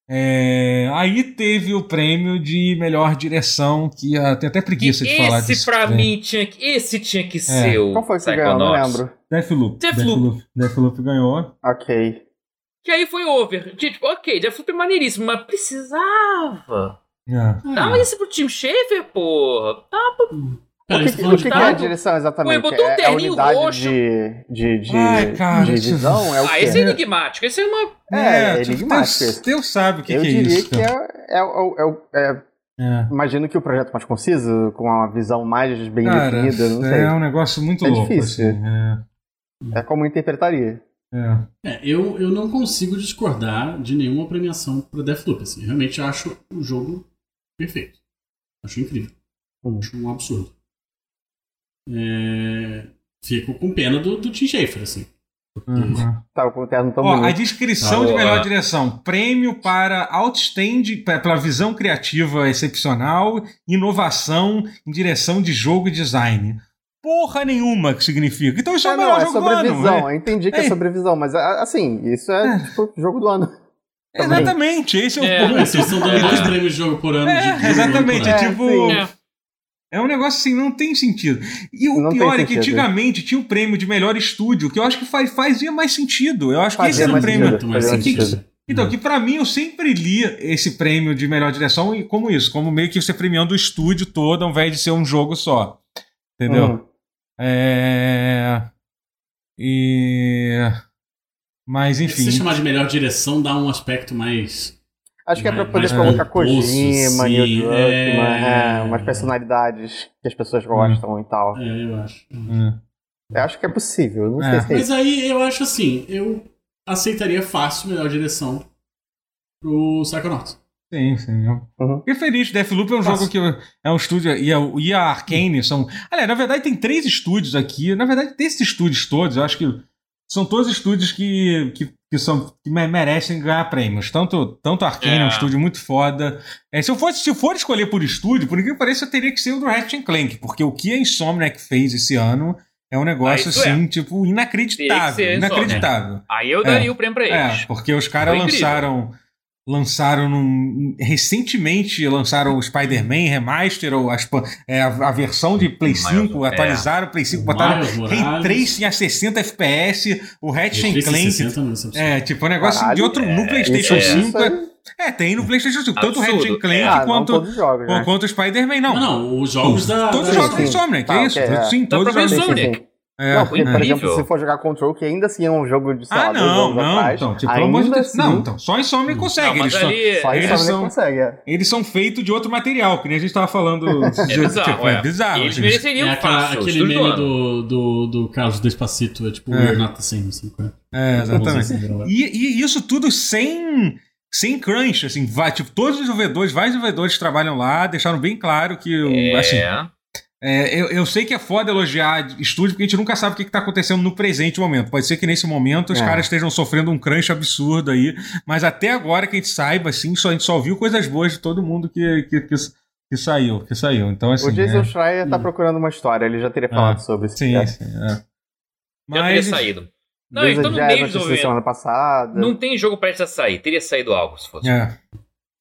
É, aí teve o prêmio de melhor direção, que tem até preguiça e de falar disso. Esse pra mim tinha que, esse tinha que é. ser o. Qual foi que ganhou? Não lembro. Deathloop. Deathloop. Deathloop. Deathloop ganhou. Ok. Que aí foi over. Tipo, ok, Deathloop é maneiríssimo, mas precisava. É. Dava isso pro Tim Schafer, porra. Tava. Hum. Cara, o que, o que, que é a direção exatamente? Pô, botou um é, é a unidade roxo. de, de, de, Ai, cara, de visão? É o ah, esse é enigmático. Esse é uma... É, é, é enigmático. Deus, Deus sabe o que, Eu que é isso. Eu diria que é, é, é, é, Imagino que o projeto mais conciso, com uma visão mais bem cara, definida, não sei. É um negócio muito é louco. Difícil. Assim, é. é como interpretaria. É. é, eu, eu não consigo discordar de nenhuma premiação para Deathloop. Assim. Realmente acho o jogo perfeito. Acho incrível. Hum. Acho um absurdo é, fico com pena do, do Tim Schafer, assim. Uhum. Tava com o terno tão Ó, A descrição de melhor direção: prêmio para outstanding, pela visão criativa excepcional, inovação em direção de jogo e design. Porra nenhuma que significa. Então isso é, é o melhor não, é jogo do ano. Né? Eu entendi que é, é sobrevisão, mas assim, isso é, é. tipo jogo do ano. Também. Exatamente, esse é o é, ponto. Vocês estão dando dois prêmios de jogo por ano. É, de, exatamente, é, tipo. É um negócio assim, não tem sentido. E o não pior é que antigamente tinha o prêmio de melhor estúdio, que eu acho que faz, fazia mais sentido. Eu acho que esse era o prêmio. Sentido, mais sentido. Então, que para mim eu sempre li esse prêmio de melhor direção e como isso, como meio que você premiando o estúdio todo ao invés de ser um jogo só. Entendeu? Uhum. É. E. Mas enfim. Se chamar de melhor direção dá um aspecto mais Acho que é pra poder colocar Kojima, Neil Druckmann, é... é, umas personalidades que as pessoas hum. gostam e tal. É, eu acho. Hum. Eu acho que é possível, não é. sei se é Mas aí eu acho assim, eu aceitaria fácil melhor direção pro Psychonauts. Sim, sim. Uhum. Fiquei feliz. Deathloop é um jogo que é um estúdio. E a, e a Arkane são. Aliás, na verdade, tem três estúdios aqui. Na verdade, desses estúdios todos, eu acho que são todos estúdios que, que, que, são, que merecem ganhar prêmios. Tanto, tanto Arkane é. é um estúdio muito foda. É, se, eu fosse, se eu for escolher por estúdio, por incrível que pareça, eu teria que ser o do Ratchet Clank, porque o que a Insomniac fez esse ano é um negócio ah, assim, é. tipo, inacreditável. Inacreditável. Aí eu daria é. o prêmio pra eles. É, porque os caras lançaram lançaram num, recentemente lançaram o Spider-Man Remaster ou é, a, a, versão de Play 5, é. atualizaram o Play 5, o botaram Ray Tracing a 60 FPS, o Ratchet Clank. 60, é, tipo, um negócio Caralho, de outro é, no PlayStation 5. É, tem no PlayStation 5, tanto o Ratchet Clank ah, quanto, jogos, né? quanto o Spider-Man, não. Não, não, os jogos da. Todos os jogos da Insomniac, é isso. Sim, todos os jogos da Insomniac. É, não, porque, por exemplo, se for jogar Control, que ainda assim é um jogo de sei ah, não, não, atrás, então, tipo, pelo amor de Deus. Assim, não, então, só Insomnia consegue. Não, eles ali, só eles são, consegue, é. Eles são feitos de outro material, que nem a gente tava falando. é de, bizarro, tipo, é. é bizarro. Eles mereceriam é aquela, aquele meme do, do, do Carlos Despacito, é tipo, é. we're not the same, assim. É, exatamente. E, e isso tudo sem sem crunch, assim, vai, tipo, todos os desenvolvedores, vários desenvolvedores trabalham lá, deixaram bem claro que, é. assim, é, eu, eu, sei que é foda elogiar estúdio, porque a gente nunca sabe o que está acontecendo no presente momento. Pode ser que nesse momento os é. caras estejam sofrendo um crunch absurdo aí, mas até agora que a gente saiba, assim, só, a gente só viu coisas boas de todo mundo que, que, que, que saiu, que saiu. Então, assim, o Jason é... Schreier tá procurando uma história, ele já teria falado ah, sobre isso. Sim, sim. É. Mas, já teria saído. Não, eles estão no meio semana passada. Não tem jogo prestes a sair. Teria saído algo se fosse. É.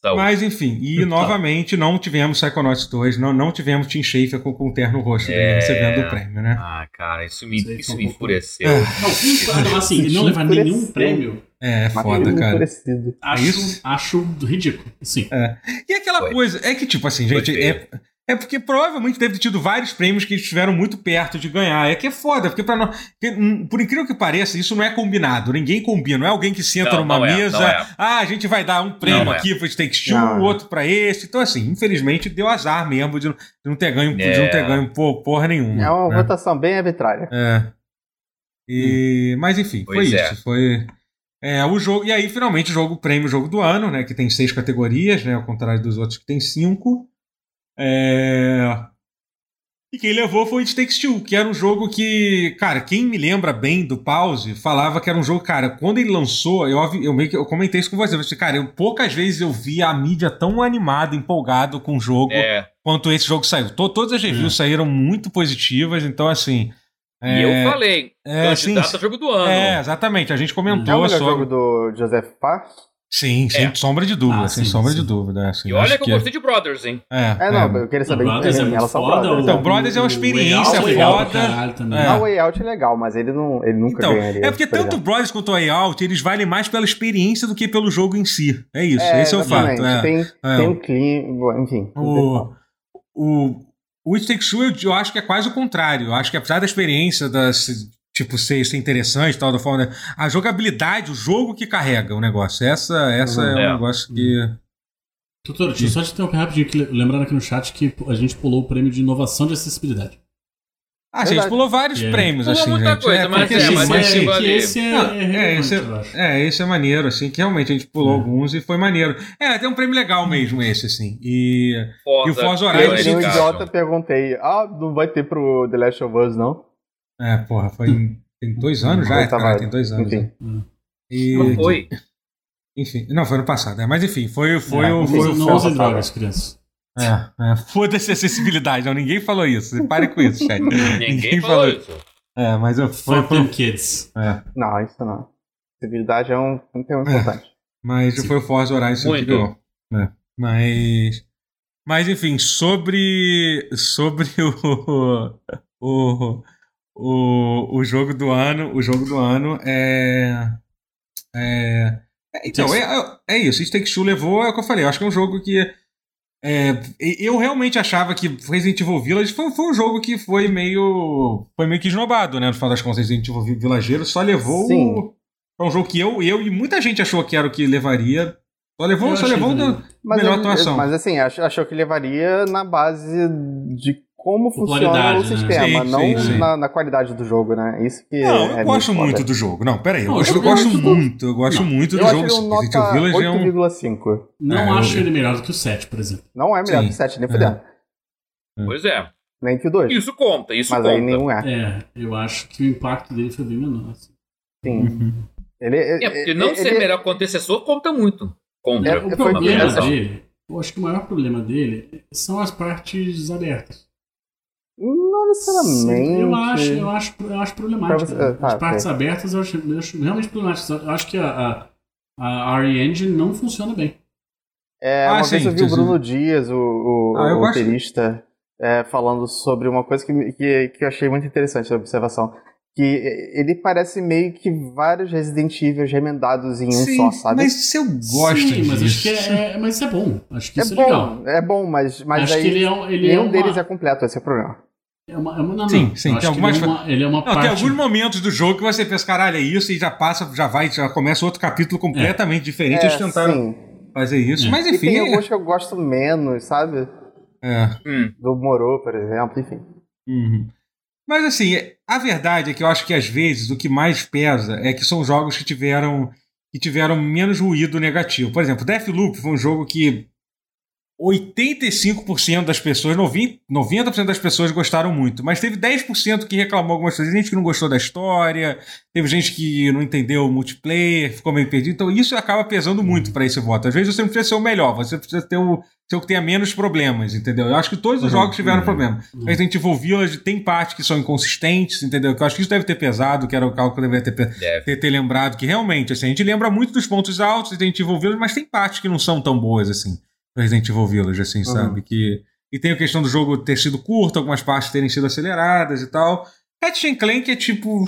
Saúde. Mas enfim, e tá. novamente não tivemos Psychonauts 2, não, não tivemos Tim Schafer com, com o terno roxo é... recebendo o prêmio, né? Ah, cara, isso me, isso me enfureceu. É. Não, assim, não levar nenhum prêmio. É, é foda, cara. Acho, é acho ridículo, sim. É. E aquela Foi. coisa, é que tipo assim, gente, é, é porque provavelmente deve ter tido vários prêmios que estiveram muito perto de ganhar. É que é foda, porque para nós. Hum, por incrível que pareça, isso não é combinado. Ninguém combina. Não é alguém que senta não, numa não é, mesa. É. Ah, a gente vai dar um prêmio é. aqui para Takes Two, outro para esse. Então, assim, infelizmente deu azar mesmo de, não ter ganho, de não ter é. ganho porra nenhuma. É uma né? votação bem arbitrária. É. E, hum. Mas enfim, pois foi isso. Foi. É, o jogo, e aí, finalmente, o jogo, o prêmio Jogo do Ano, né? Que tem seis categorias, né? Ao contrário dos outros que tem cinco. É... E quem levou foi It Takes Two, que era um jogo que, cara, quem me lembra bem do Pause falava que era um jogo, cara, quando ele lançou, eu, eu meio que eu comentei isso com você, você cara, eu, poucas vezes eu vi a mídia tão animada, empolgado com o jogo é. quanto esse jogo saiu. todas as reviews é. saíram muito positivas, então assim. É, e eu falei, é, candidato sim, jogo do ano. É, exatamente, a gente comentou. É o melhor sobre... jogo do Joseph Park? Sim, sem é. sombra de dúvida, ah, sem sim, sombra sim. de dúvida. Assim, e olha que eu gostei de Brothers, hein? É, é não, é. eu queria saber Brothers em é relação foda, Brothers. Então, Brothers é uma experiência o foda. É. A Way Out é legal, mas ele, não, ele nunca então, ganharia. É porque tanto o Brothers quanto o Way Out, eles valem mais pela experiência do que pelo jogo em si. É isso, é, esse é o fato. É. Tem, é. tem um clima, enfim. O, o, o It Takes Two, eu, eu acho que é quase o contrário. Eu acho que apesar da experiência das tipo, ser, ser interessante tal, da forma. Né? A jogabilidade, o jogo que carrega o negócio. Essa, essa uhum. é, é um negócio que. Doutor, deixa eu só te interromper rapidinho, que, lembrando aqui no chat que a gente pulou o prêmio de inovação de acessibilidade. Ah, a gente pulou vários yeah. prêmios, assim, muita gente. Coisa, é, mas, é, mas, mas é, que esse é, não, é, esse é, é, esse é maneiro, assim, que realmente a gente pulou é. alguns e foi maneiro. É, tem um prêmio legal mesmo esse, assim. E, Forza, e o Forza Horizon... Eu, idiota, perguntei, ah, não vai ter pro The Last of Us, não? É, porra, foi... Tem dois anos já? Cara, tem dois anos. Enfim. Né? E, não foi. Enfim, não, foi ano passado. É, mas enfim, foi, foi, é, o. Foi, não usem drogas, crianças. É, é foda-se acessibilidade. Não, ninguém falou isso. Pare com isso, chat. ninguém, ninguém falou isso. É, mas eu foi. Fuck kids. É. Não, isso não. Acessibilidade é um, um tema é, importante. Mas Sim. foi o Forza Horizon que ganhou. É. Mas. Mas enfim, sobre. Sobre o. o o, o jogo do ano, o jogo do ano é. é, é então, é, é, é isso. It Takes Two levou, é o que eu falei. Eu acho que é um jogo que. É, eu realmente achava que Resident Evil Village foi, foi, um jogo que foi meio. Foi meio que esnobado, né? No final das contas, Resident Evil Villageiro só levou. Sim. Foi um jogo que eu, eu e muita gente achou que era o que levaria. Só levou, só levou da melhor atuação. Mas assim, achou que levaria na base de como funciona o sistema, sim, não sim, sim. Na, na, qualidade do jogo, né? Isso que não, é, eu gosto muito do jogo. Não, peraí, eu, eu, eu gosto muito, eu gosto não, muito do eu jogo. Acho ele um nota 8,5. Não é, acho ele melhor do que o 7, por exemplo. Não é melhor que o 7, nem fudendo. É. Pois é. Nem que o 2. Isso conta, isso Mas conta. aí nenhum é. É, eu acho que o impacto dele foi bem menor. Assim. Sim. Uhum. Ele, é, porque não ele, ser ele... melhor que o antecessor conta muito. Contra. É, o problema dele, eu acho que o maior problema dele são as partes abertas. Não necessariamente. eu acho, eu acho, eu acho problemático. Você, tá, As partes okay. abertas eu acho, eu acho realmente problemático. Eu acho que a, a, a RE Engine não funciona bem. É, ah, uma sim, vez eu vi o Bruno Dias, o, o, ah, o roteirista, é, falando sobre uma coisa que, que, que eu achei muito interessante a observação. Que ele parece meio que vários Resident Evil remendados em um sim, só, sabe? Mas se eu gosto Sim, disso. mas acho que é, é, mas isso é bom. Acho que é isso é, bom, legal. É bom, mas, mas acho aí que ele é, ele nenhum é uma... deles é completo, esse é o problema. É uma, é uma, não, sim, sim. Tem algumas... ele, é uma, ele é uma não, parte... Tem alguns momentos do jogo que você pensa, caralho, é isso, e já passa, já vai, já começa outro capítulo completamente é. diferente. É, Eles tentaram sim. fazer isso. É. Mas enfim. E tem alguns que eu gosto menos, sabe? É. Hum. Do Moro, por exemplo, enfim. Uhum. Mas assim, a verdade é que eu acho que às vezes o que mais pesa é que são jogos que tiveram que tiveram menos ruído negativo. Por exemplo, Deathloop foi um jogo que 85% das pessoas, 90% das pessoas gostaram muito, mas teve 10% que reclamou algumas coisas. Gente que não gostou da história, teve gente que não entendeu o multiplayer, ficou meio perdido. Então isso acaba pesando muito para esse voto. Às vezes você não precisa ser o melhor, você precisa ter o seu que tenha menos problemas, entendeu? Eu acho que todos os uhum, jogos tiveram uhum, problema. Uhum. Resident Evil Village tem partes que são inconsistentes, entendeu? Que eu acho que isso deve ter pesado, que era o cálculo que eu deveria ter, ter, ter, lembrado, que realmente, assim, a gente lembra muito dos pontos altos de Resident Evil Village, mas tem partes que não são tão boas, assim. Resident Evil Village, assim, uhum. sabe? Que, e tem a questão do jogo ter sido curto, algumas partes terem sido aceleradas e tal. Ratchet Clank é tipo.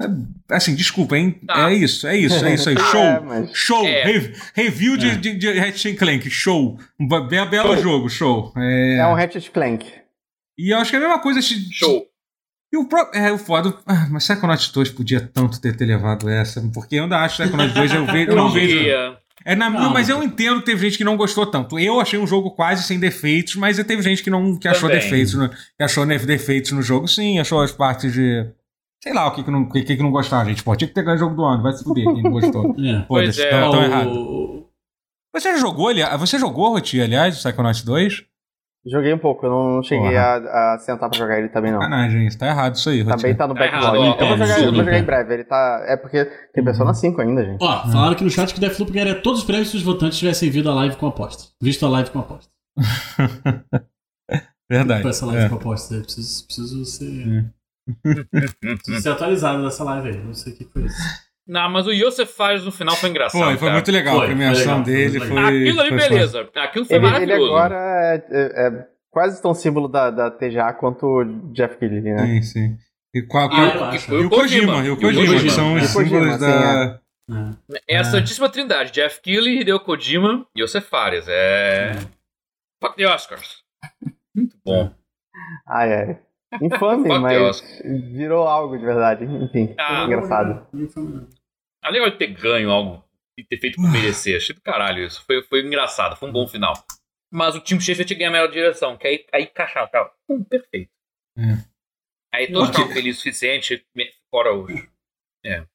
É, assim, desculpa, hein? Tá. É isso, é isso, é isso aí. Show! É, mas... Show! É. Re review de, é. de, de Ratchet Clank, show! Um belo, belo jogo, show. É... é um Ratchet Clank. E eu acho que é a mesma coisa. Show! E o próprio. É, o foda. Ah, mas Psychonauts 2 podia tanto ter, ter levado essa, porque eu ainda acho que Psychonauts 2 eu, ve eu não vejo. É na minha, mas eu entendo que teve gente que não gostou tanto. Eu achei um jogo quase sem defeitos, mas teve gente que não que achou defeitos, no, que achou defeitos no jogo, sim, achou as partes de sei lá o que que não, que, que não gostava, gente. Pô, tinha que ter ganho o jogo do ano, vai se fuder quem não gostou. é. Pô, pois é. tão, tão errado. Você jogou, aliás, você jogou, Roti, aliás, Psychonauts 2? Joguei um pouco, eu não cheguei a, a, sentar pra jogar ele também, não. Sacanagem, isso tá errado isso aí. Também tá no tá backlog. Errado, eu vou jogar, eu vou jogar em breve. Ele tá. É porque tem Persona 5 ainda, gente. Ó, hum. falaram aqui no chat que Deathloop ganharia todos os prêmios se os votantes tivessem visto a live com aposta. Visto a live com aposta. Verdade. Essa live é. com aposta. Preciso, preciso ser. preciso ser atualizado dessa live aí. Não sei o que foi isso. Não, mas o Yosef Fares no final foi engraçado. Foi, foi muito legal. Foi, a premiação dele foi. Aquilo ali, beleza. Aquilo foi ele, maravilhoso. Ele agora é, é, é, quase tão símbolo da, da TGA quanto o Jeff Keighley, né? Sim, sim. E, qual, qual, e, e, o Kojima, e o Kojima, que são os símbolos da. É. é a Santíssima Trindade: Jeff Keighley, Hideo Kojima e Yosef Fares. É. Fuck the Oscars. Muito bom. Ai, ai. Infame, mas virou algo de verdade. Enfim, ah, engraçado. É legal de ter ganho algo e ter feito por merecer. Achei do caralho isso. Foi, foi engraçado, foi um bom final. Mas o time Sheffield ganha a melhor direção, que aí, aí encaixava, tava hum, perfeito. É. Aí todos estavam felizes o suficiente, fora hoje. É.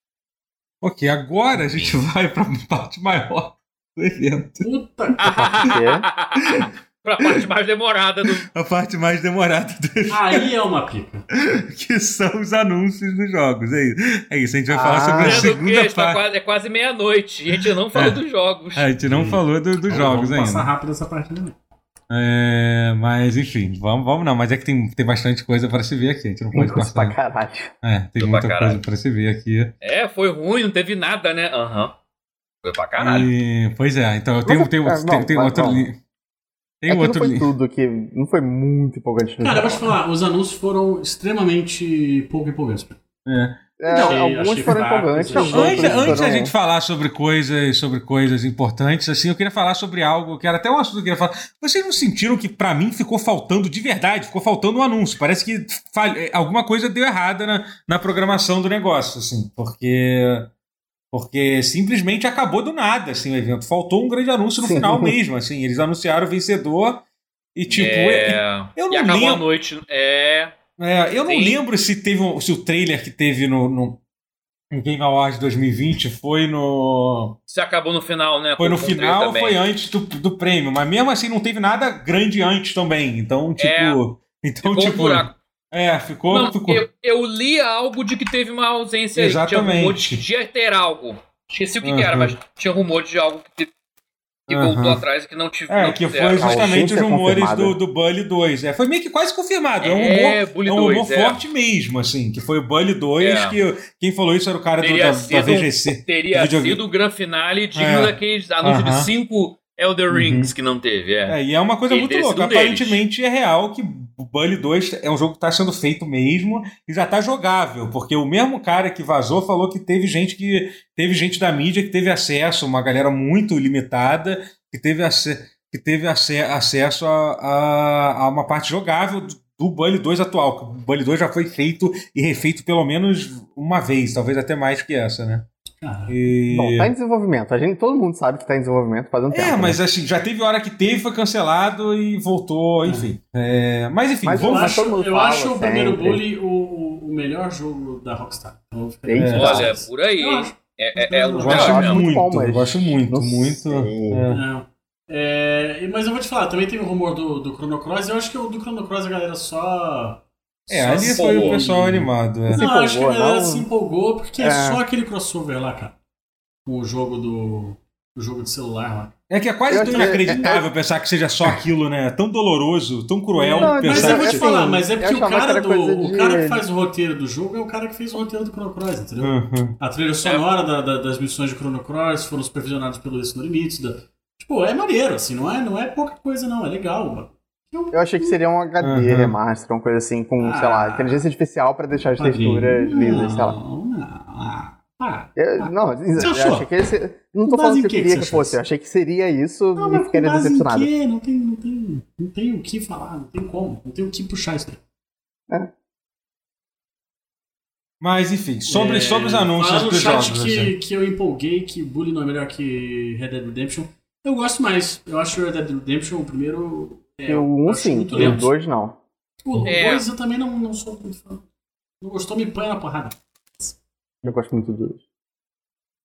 Ok, agora a gente vai pra parte maior do evento. Puta que Pra parte mais demorada do. A parte mais demorada do Aí é uma pica. que são os anúncios dos jogos. É isso. É isso. A gente vai ah, falar sobre a segunda que, parte. Quase, é quase meia-noite. A gente não falou é. dos jogos. A gente não falou do, dos jogos vamos ainda. passar rápido essa parte também. É, mas enfim, vamos, vamos não, mas é que tem, tem bastante coisa para se ver aqui, a gente não pode Inclusive passar. Pra caralho. É, tem Tô muita coisa para se ver aqui. É, foi ruim, não teve nada, né? Aham. Uhum. Foi pra caralho. E, pois é, então eu tenho, tenho, é, não, tem, outro. Tem é outro não foi tudo, que não foi muito empolgante. Cara, eu vou te falar, os anúncios foram extremamente pouco empolgantes. É. É, achei, alguns achei foram empolgantes. Não, antes, antes da gente falar sobre coisas, sobre coisas importantes, assim, eu queria falar sobre algo que era até um assunto que eu queria falar. Vocês não sentiram que para mim ficou faltando de verdade, ficou faltando um anúncio? Parece que alguma coisa deu errada na, na programação do negócio, assim, porque porque simplesmente acabou do nada, assim, o evento. Faltou um grande anúncio no Sim. final mesmo, assim. Eles anunciaram o vencedor e, tipo... É... Eu, eu não e acabou lembro... a noite. É... é eu não lembro se teve um, se o trailer que teve no, no, no Game Awards 2020 foi no... Se acabou no final, né? Foi no final ou foi antes do, do prêmio. Mas mesmo assim não teve nada grande antes também. Então, tipo... É... Então, Ficou tipo... Um é, ficou. Não, ficou... Eu, eu, li algo de que teve uma ausência Exatamente. Tinha rumor de, ter algo. Esqueci o que, uhum. que, era, mas tinha rumor de algo que, que uhum. voltou atrás e que não tive. É, que foi justamente os rumores do, do Bully 2. É, foi meio que quase confirmado. É, é um rumor, é, um rumor 2, é. forte mesmo, assim. Que foi o Bully 2, é. que quem falou isso era o cara do, da, da, VGC. Teria sido o grande finale digno é. daqueles anúncios de cinco Elder uhum. Rings uhum. que não teve, é. é. E é uma coisa muito louca. Aparentemente deles. é real que o Bully 2 é um jogo que está sendo feito mesmo e já está jogável, porque o mesmo cara que vazou falou que teve gente que teve gente da mídia que teve acesso, uma galera muito limitada, que teve, ac que teve ac acesso a, a, a, uma parte jogável do, do Bully 2 atual. O Bully 2 já foi feito e refeito pelo menos uma vez, talvez até mais que essa, né? E... Bom, tá em desenvolvimento. A gente, todo mundo sabe que tá em desenvolvimento faz um tempo. É, mas né? assim, já teve hora que teve, foi cancelado e voltou, enfim. É. É, mas enfim, mas vamos... Eu acho, eu acho o primeiro Bully o, o melhor jogo da Rockstar. Então, é, Olha, é por aí. Eu acho. É, é, é, eu, acho muito, bom, mas eu acho muito, muito. É. É, mas eu vou te falar, também tem o rumor do, do Chrono Cross. Eu acho que o do Chrono Cross a galera só. É, só ali foi o pessoal animado. É. Não, acho que a galera não... se empolgou porque é. é só aquele crossover lá, cara. Com o jogo do. O jogo de celular lá. É que é quase tão inacreditável é, é, pensar que seja só aquilo, né? Tão doloroso, tão cruel não, pensar mas eu vou te falar, mas é porque o cara, do, o cara que faz o roteiro do jogo é o cara que fez o roteiro do Chrono Cross, entendeu? Uhum. A trilha sonora da, da, das missões de Chrono Cross foram supervisionadas pelo Isso no Limite. Da... Tipo, é maneiro, assim, não é, não é pouca coisa, não, é legal. Eu achei que seria um HD uhum. remaster, uma coisa assim, com, ah, sei lá, ah. inteligência artificial pra deixar as texturas lisas, sei lá. Não, não. Ah, eu, ah, não, eu achei que esse, não tô falando que eu queria que, que fosse, eu achei que seria isso não, e ficaria decepcionado. Não tem, não, tem, não tem o que falar, não tem como, não tem o que puxar isso daí. É. Mas enfim, sobre, é, sobre os anúncios dos jogos. Que, assim. que eu empolguei que Bully não é melhor que Red Dead Redemption. Eu gosto mais. Eu acho Red Dead Redemption o primeiro. É, o 1 sim, o 2 não. O 2 é. eu também não, não sou muito fã. Não gostou, me põe na porrada. Eu gosto muito dos.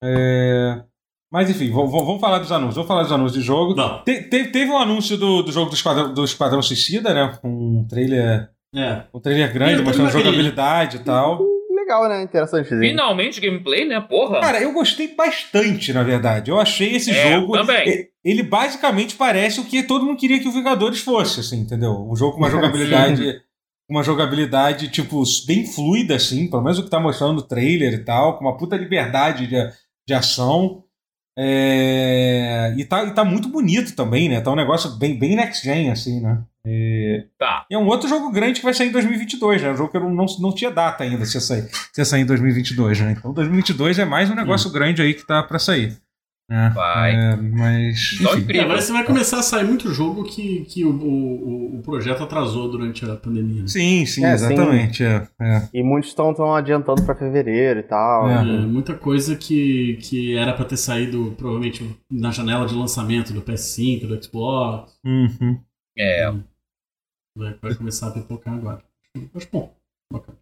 É... Mas enfim, vamos falar dos anúncios. Vamos falar dos anúncios de jogo. Te, te, teve um anúncio do, do jogo do Esquadrão, do Esquadrão Suicida, né? Um trailer. É. Um trailer grande, mostrando jogabilidade e tal. Legal, né? Interessante. Finalmente gameplay, né? Porra. Cara, eu gostei bastante, na verdade. Eu achei esse é, jogo. Também. Ele basicamente parece o que todo mundo queria que o Vingadores fosse, assim, entendeu? Um jogo com uma jogabilidade uma jogabilidade, tipo, bem fluida, assim, pelo menos o que tá mostrando no trailer e tal, com uma puta liberdade de, de ação. É... E, tá, e tá muito bonito também, né? Tá um negócio bem, bem next gen, assim, né? E... Tá. E é um outro jogo grande que vai sair em 2022, né? Um jogo que eu não, não tinha data ainda se ia sair, se ia sair em 2022, né? Então 2022 é mais um negócio hum. grande aí que tá para sair. É, vai. É, mas. É, mas você vai começar a sair muito jogo que, que o, o, o projeto atrasou durante a pandemia. Né? Sim, sim, é, exatamente. É, é, e muitos estão adiantando para fevereiro e tal. É, muita coisa que, que era para ter saído provavelmente na janela de lançamento do PS5, do Xbox. Uhum. É. Vai, vai começar a pipocar agora. Acho bom. Bacana.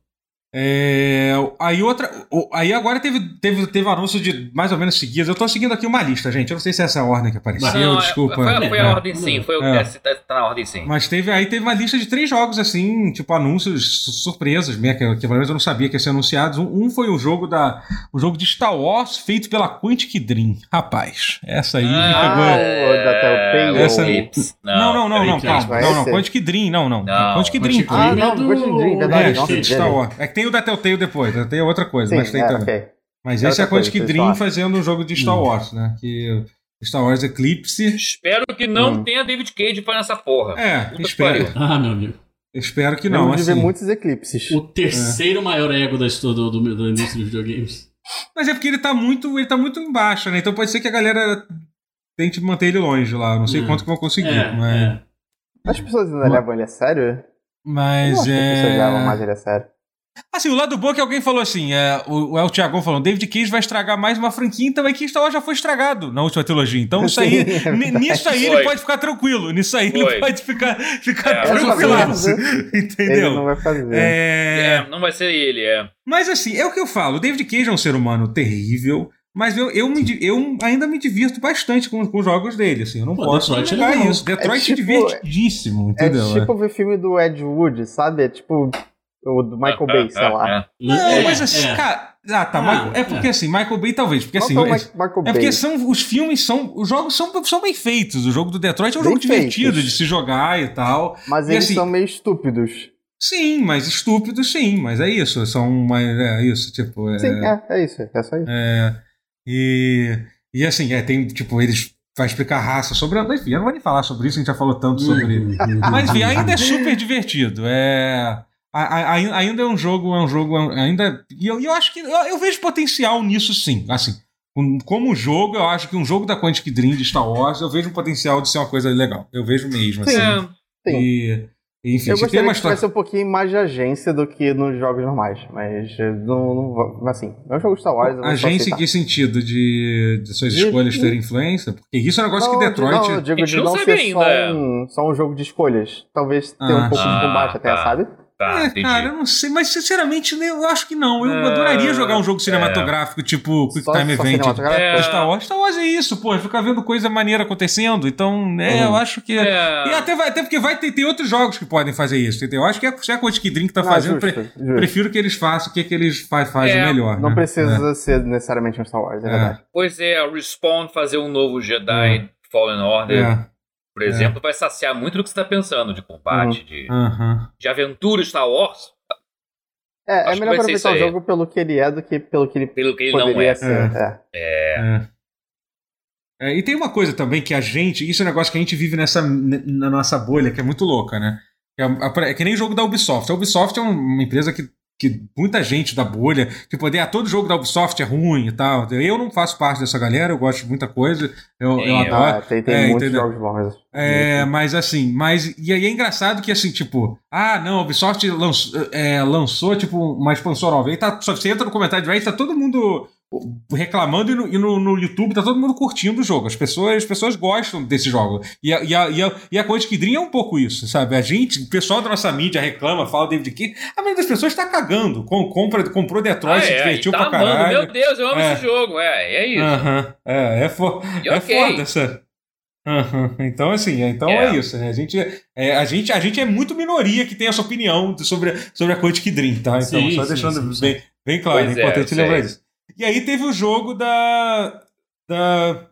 É, aí outra. Aí agora teve, teve, teve anúncio de mais ou menos seguidas. Eu tô seguindo aqui uma lista, gente. Eu não sei se essa é a ordem que apareceu, não, é, desculpa. Foi, foi a é. ordem sim, foi o que é. tá, tá na ordem sim. Mas teve aí teve uma lista de três jogos, assim, tipo, anúncios surpresas, né, que, que pelo menos eu não sabia que ia ser anunciados. Um, um, foi o jogo da. O jogo de Star Wars feito pela Quantic Dream. Rapaz, essa aí ah, pegou. É, da. Essa... Não, não, não, não, calma. Não, não, Quantic Dream, não, não. Quantic Dream. Ah, não, Quantic Dream, verdade. É, Star Wars. É tem o da Telltale depois, é outra coisa, Sim, mas tem é, também. Okay. Mas esse é a Quantic Dream fazendo um jogo de Star hum. Wars, né? Que Star Wars Eclipse. Espero que não hum. tenha David Cage para nessa porra. É, Puta espero. Ah, meu amigo. Espero que não. Vamos assim. ver muitos eclipses. O terceiro é. maior ego da história do, do, da indústria de videogames. Mas é porque ele tá muito, ele tá muito embaixo, né? Então pode ser que a galera tente manter ele longe lá. Não sei é. quanto que vão conseguir, é, mas. É. As pessoas ainda levam ele a sério? Mas é. As pessoas levam mais ele a sério. Assim, o lado bom é que alguém falou assim: é, o, o El Thiago falou, David Cage vai estragar mais uma franquia, então é que Star Wars já foi estragado na última trilogia. Então isso aí, nisso aí ele pode ficar tranquilo. Nisso aí foi. ele pode ficar, ficar é, tranquilo. Entendeu? Ele não vai fazer. É... é... não vai ser ele, é. Mas assim, é o que eu falo: o David Cage é um ser humano terrível. Mas eu, eu, me, eu ainda me divirto bastante com, com os jogos dele, assim. Eu não Pô, posso Detroit é negar isso. Detroit é, tipo, é divertidíssimo, entendeu? É tipo ver filme do Ed Wood, sabe? É tipo o do Michael Bay, sei lá. Não, é, mas assim, é. cara. Ah, tá. Michael, é porque é. assim, Michael Bay talvez. Porque assim. É, é porque são. Os filmes são. Os jogos são, são bem feitos. O jogo do Detroit é um bem jogo feitos. divertido de se jogar e tal. Mas e, eles assim, são meio estúpidos. Sim, mas estúpidos sim, mas é isso. São. Mas é isso, tipo. É, sim, é, é isso. É só isso. É. E. E assim, é, tem, tipo, eles vai explicar raça sobre. Enfim, eu não vou nem falar sobre isso, a gente já falou tanto sobre. Mas enfim, ainda é super divertido. É ainda é um jogo, é um jogo, ainda. E eu, eu acho que. Eu, eu, vejo potencial nisso sim. Assim, como jogo, eu acho que um jogo da Quantic Dream de Star Wars, eu vejo um potencial de ser uma coisa legal. Eu vejo mesmo, assim. Sim, sim. E, enfim, eu gostaria que história... tivesse um pouquinho mais de agência do que nos jogos normais, mas não, não assim, é um jogo Star Wars. Agência em que sentido? De, de suas escolhas terem influência? Porque isso é um negócio não, que Detroit. Não, eu digo de não, ser ainda. só um, só um jogo de escolhas. Talvez tenha ah, um pouco ah, de combate até, tá. sabe? Tá, é, cara, eu não sei, mas sinceramente eu acho que não. Eu é, adoraria jogar um jogo cinematográfico, é. tipo Quick Time Event. É. Star Wars. Star Wars é isso, pô, ficar vendo coisa maneira acontecendo. Então, né, eu acho que. É. E até, vai, até porque vai ter, ter outros jogos que podem fazer isso, entendeu? Eu acho que é, se é a coisa que Drink tá não, fazendo, justo, pre, justo. prefiro que eles façam o que, que eles faz, fazem é. melhor. Não né? precisa ser necessariamente um Star Wars, é, verdade. Pois é, a Respawn fazer um novo Jedi Fallen Order por exemplo, é. vai saciar muito do que você está pensando de combate, uhum. De, uhum. de aventura Star Wars. É, é melhor aproveitar o jogo pelo que ele é do que pelo que ele, pelo que ele não é. Ser. É. é. é. E tem uma coisa também que a gente, isso é um negócio que a gente vive nessa, na nossa bolha, que é muito louca, né? É, é que nem jogo da Ubisoft. A Ubisoft é uma empresa que que muita gente da bolha, que poder, ah, todo jogo da Ubisoft é ruim e tal. Eu não faço parte dessa galera, eu gosto de muita coisa, eu, eu adoro. É, tem, tem é, muitos jogos bons. É, mas assim, mas. E aí é engraçado que assim, tipo, ah, não, a Ubisoft lançou, é, lançou tipo, uma expansão nova. Aí tá, só você entra no comentário de Reddit, tá todo mundo reclamando e, no, e no, no, YouTube tá todo mundo curtindo o jogo. As pessoas, as pessoas gostam desse jogo. E a, e a, e a, e a Quantic Dream é um pouco isso, sabe? A gente, o pessoal da nossa mídia reclama, fala David King. A maioria das pessoas tá cagando. Com, compra, comprou Detroit, ah, é, se divertiu tá pra amando. caralho. Meu Deus, eu amo é. esse jogo. É, é isso. Uh -huh. É, é, fo é okay. foda essa. Uhum. Então, assim, então é, é isso, né? A gente, é, a, gente, a gente é muito minoria que tem essa opinião sobre, sobre a Quantic Dream, tá? Então, sim, só sim, deixando sim, bem, bem claro, é importante lembrar isso. E aí teve o jogo da. da.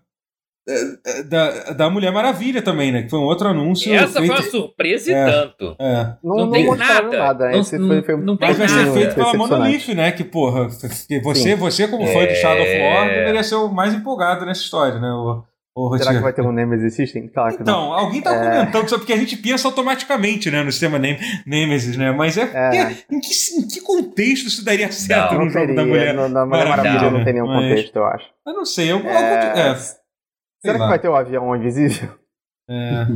Da, da Mulher Maravilha também, né? Que foi um outro anúncio. E essa feito... foi uma surpresa e é, tanto. É. Não, não, tem nada. nada. Não, Esse foi, foi não, Mas vai ser feito pela Monolith, né? Que, porra, você, você como fã de Shadow of War, é. deveria ser o mais empolgado nessa história, né? O, Ô, Será que vai ter um Nemesis System? Claro então, alguém tá é... comentando só porque a gente pensa automaticamente, né, no sistema Nemesis, né? Mas é, é... Em, que, em, que, contexto isso daria certo não, no jogo da mulher? Na Mulher Maravilha não, não tem nenhum mas... contexto, eu acho. Eu não sei, eu, é... é... Será que vai ter o um avião invisível? É.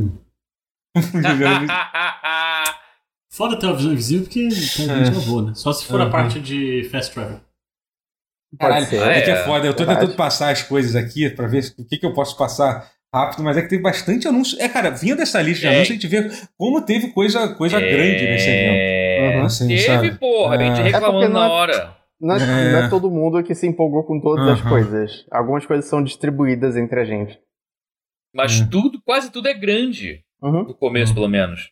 Foda ter o avião invisível porque a gente não voa, né? Só se for uhum. a parte de fast travel. Caralho, é, que é foda. Eu tô verdade. tentando passar as coisas aqui pra ver o que, que eu posso passar rápido, mas é que teve bastante anúncio. É, cara, vinha dessa lista de é. anúncios, a gente vê como teve coisa, coisa é. grande nesse evento. Uhum, assim, teve, sabe? porra, a gente é. reclamou é na hora. Não é, não é, todo mundo que se empolgou com todas uhum. as coisas. Algumas coisas são distribuídas entre a gente. Mas tudo, quase tudo é grande. Uhum. No começo, pelo menos.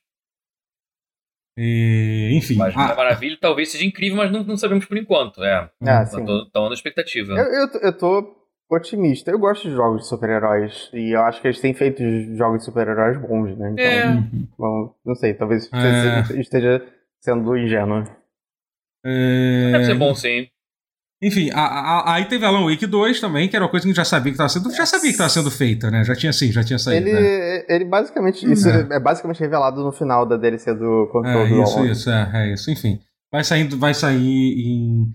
E, enfim. Mas a Maravilha talvez seja incrível, mas não, não sabemos por enquanto. É. Ah, Estão na expectativa. Eu, eu, eu tô otimista. Eu gosto de jogos de super-heróis. E eu acho que eles têm feito jogos de super-heróis bons, né? Então, é. bom, não sei, talvez é. esteja sendo ingênuo. É... Deve ser bom, sim. Enfim, a, a, aí teve Alan Wake 2 também, que era uma coisa que a gente já sabia que estava sendo. Já sabia que estava sendo feita, né? Já tinha sim, já tinha saído. Ele, né? ele basicamente. Hum, isso é. é. basicamente revelado no final da DLC do Control é, do Isso, isso, é, é isso. Enfim. Vai, saindo, vai sair em.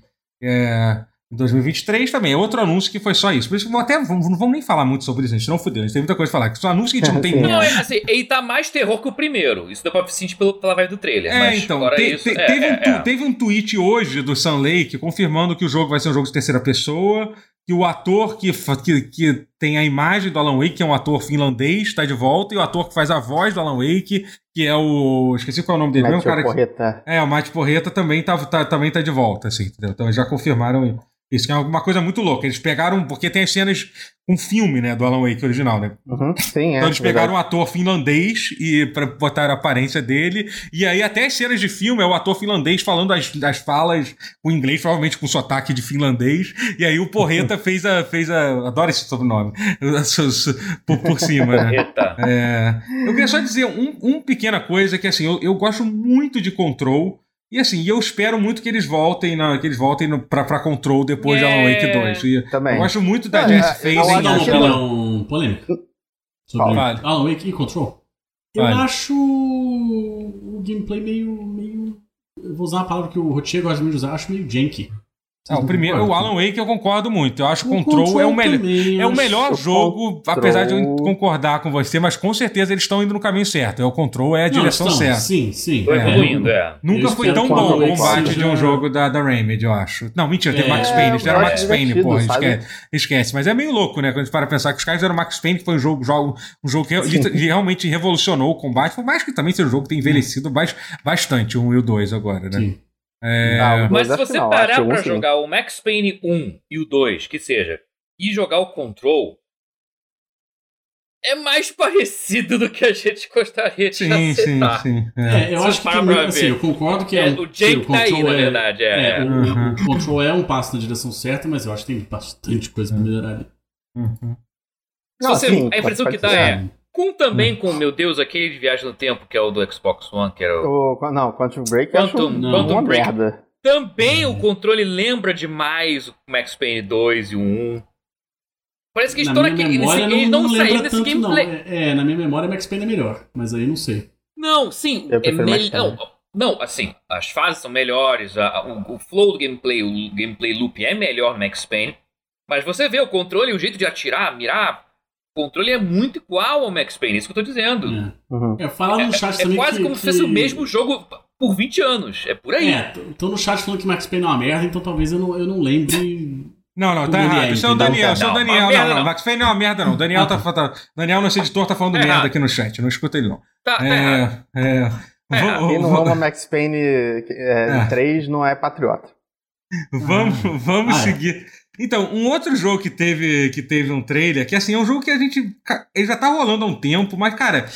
É, em 2023 também. É outro anúncio que foi só isso. Por isso, até não vamos nem falar muito sobre isso, a gente não fudeu. A gente tem muita coisa pra falar. Que só anúncio que a gente não tem. Não, é assim, ele tá mais terror que o primeiro. Isso deu pra sentir pelo, pela vibe do trailer. É, mas então. Te, isso, te, é, teve, um, é, é. teve um tweet hoje do Sun Lake confirmando que o jogo vai ser um jogo de terceira pessoa. Que o ator que, que, que tem a imagem do Alan Wake, que é um ator finlandês, está de volta. E o ator que faz a voz do Alan Wake, que é o. Esqueci qual é o nome dele mesmo, cara. Porreta. É, o Matt Porreta também tá, tá, também tá de volta, assim, entendeu? Então já confirmaram isso que é uma coisa muito louca. Eles pegaram, porque tem as cenas com filme, né, do Alan Wake original, né? Uhum, sim, é. Então eles pegaram um ator finlandês e para botar a aparência dele, e aí até as cenas de filme é o ator finlandês falando as, as falas com inglês, provavelmente com sotaque de finlandês, e aí o Porreta fez a fez a adoro esse sobrenome por, por cima, né? É, eu queria só dizer um, um pequena coisa que assim, eu, eu gosto muito de Control. E assim, eu espero muito que eles voltem na, que eles voltem no, pra, pra Control depois yeah. de Alan Wake 2. E Também. Eu gosto muito da Jess é, Fazen. Eu dar uma um polêmica sobre vale. Alan Wake e Control. Eu vale. acho o gameplay meio, meio. Eu vou usar uma palavra que o Rotier gosta de usar, acho meio janky. Não, o primeiro, o Alan Wake eu concordo muito. Eu acho que o Control, Control é o, melhor é o melhor jogo, Control... apesar de eu concordar com você, mas com certeza eles estão indo no caminho certo. É o Control é a direção estão, certa. Sim, sim. É. evoluindo, é. Nunca eles foi tão bom o combate de um jogo da, da Remedy, eu acho. Não, mentira, teve é, Max Payne. Eles eram Max Payne, porra, esquece, esquece. Mas é meio louco, né? Quando a gente para pensar que os caras eram Max Payne, que foi um jogo, jogo, um jogo que realmente revolucionou o combate, por mais que também seja um jogo que tem envelhecido bastante, o 1 e o 2 agora, né? Sim. É... Ah, Mas se você parar pra jogar o Max Payne 1 e o 2, que seja, e jogar o Control, é mais parecido do que a gente gostaria de sim, aceitar. Sim, sim. É. É, eu acho que assim, eu concordo que é, é o Jake tá aí, na é- verdade. É, é, o, uhum. o, Control é um passo na direção certa, mas eu acho que tem bastante coisa pra melhorar ali. Uhum. Você, sim, a impressão que dá é com também hum. com, meu Deus, aquele de viagem no tempo que é o do Xbox One, que era o. o não, Quantum Break Quantum, não, Quantum uma Break. merda. Também o controle lembra demais o Max Payne 2 e o 1. Parece que eles estão naquele. Eles, não, eles não, não saíram desse gameplay. Não. É, é, na minha memória Max Payne é melhor, mas aí não sei. Não, sim. É me... não, assim, as fases são melhores, a, o, o, flow do gameplay, o gameplay loop é melhor no Max Payne. Mas você vê o controle, o jeito de atirar, mirar, o controle é muito igual ao Max Payne, isso que eu tô dizendo. É. Uhum. É, fala no chat é, também. É quase que, como se fosse o mesmo jogo por 20 anos. É por aí. É, tô no chat falando que Max Payne é uma merda, então talvez eu não, eu não lembre. Não, não, tá errado. Isso é o Daniel, isso é o Daniel. Não, não, não, Max Payne não é uma merda, não. Daniel, tá, tá, Daniel, nosso editor, tá falando tá merda aqui no chat. Não escuta ele, não. Tá, tá é, é, é. Quem não ama Max Payne é, é. 3 não é patriota. Vamos, vamos ah, é. seguir. Então, um outro jogo que teve, que teve um trailer, que assim, é um jogo que a gente. Ele já tá rolando há um tempo, mas, cara,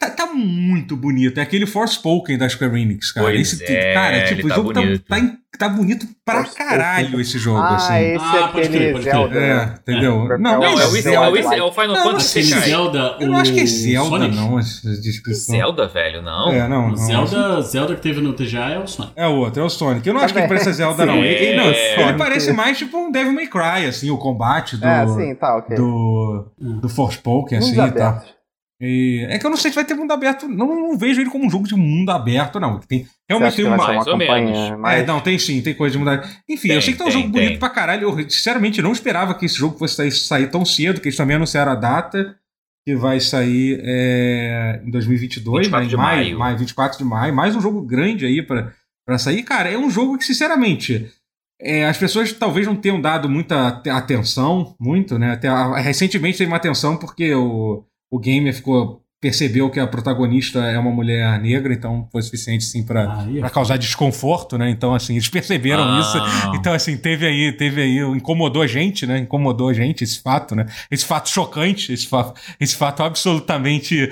Tá, tá, muito bonito. É aquele Forspoken da Square Enix, cara. Pois esse, é, cara, tipo, tá o jogo tá, tá, tá, bonito pra caralho esse jogo, ah, assim. Esse ah, é aquele Zelda. É, né? entendeu? É. Não, não, é, o, Zelda. é o Final Fantasy Zelda. Eu não acho que é Zelda, Sonic? não, essa descrição. Zelda, velho, não. É, não. não Zelda, Zelda que teve no TGA é o Sonic. É o outro, é o Sonic. Eu não acho que ele parece Zelda, não. Ele, não, ele parece mais tipo um Devil May Cry, assim, o combate do. É, sim, tá, ok. Do, do Forspoken, assim e tal. E é que eu não sei se vai ter mundo aberto. Não, não vejo ele como um jogo de mundo aberto, não. Tem, realmente tem uma. Mais ou menos. É, não, tem sim, tem coisa de mudar. Enfim, tem, eu achei que tá um jogo tem. bonito pra caralho. Eu sinceramente não esperava que esse jogo fosse sair, sair tão cedo, que eles também anunciaram a data, que vai sair é, em 2022, né, em maio, maio. maio, 24 de maio. Mais um jogo grande aí pra, pra sair. Cara, é um jogo que, sinceramente. É, as pessoas talvez não tenham dado muita atenção, muito, né? Até, recentemente teve uma atenção porque o, o gamer ficou percebeu que a protagonista é uma mulher negra, então foi suficiente sim para ah, causar desconforto, né? Então assim, eles perceberam ah. isso. Então assim, teve aí, teve aí, incomodou a gente, né? Incomodou a gente esse fato, né? Esse fato chocante, esse fato, esse fato absolutamente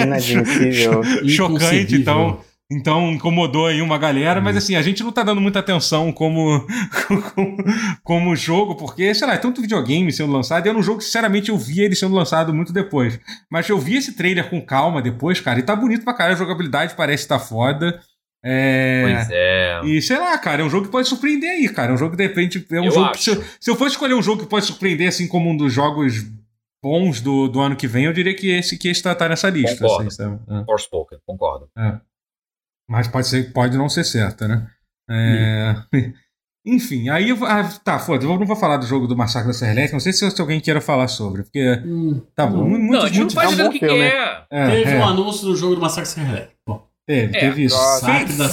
inadmissível, chocante, então então incomodou aí uma galera, mas assim, a gente não tá dando muita atenção como, como, como jogo, porque, sei lá, é tanto videogame sendo lançado, e é um jogo que, sinceramente, eu vi ele sendo lançado muito depois. Mas eu vi esse trailer com calma depois, cara, e tá bonito pra caralho, a jogabilidade parece estar tá foda. É... Pois é. E sei lá, cara, é um jogo que pode surpreender aí, cara. É um jogo que de repente. É um eu jogo se, eu, se eu fosse escolher um jogo que pode surpreender, assim como um dos jogos bons do, do ano que vem, eu diria que esse que está tá nessa lista. Concordo. Assim, é. Forspoken, concordo. É. Mas pode, ser, pode não ser certa, né? É... Enfim, aí. Ah, tá, foda, eu não vou falar do jogo do Massacre da Serra Elétrica, não sei se, se alguém queira falar sobre, porque. Hum, tá bom. Muito, não, a gente muito, não pode dizer o que, filme. é. é. Teve é. um anúncio do jogo do Massacre da Serra Elétrica. Bom. Teve, é, teve isso.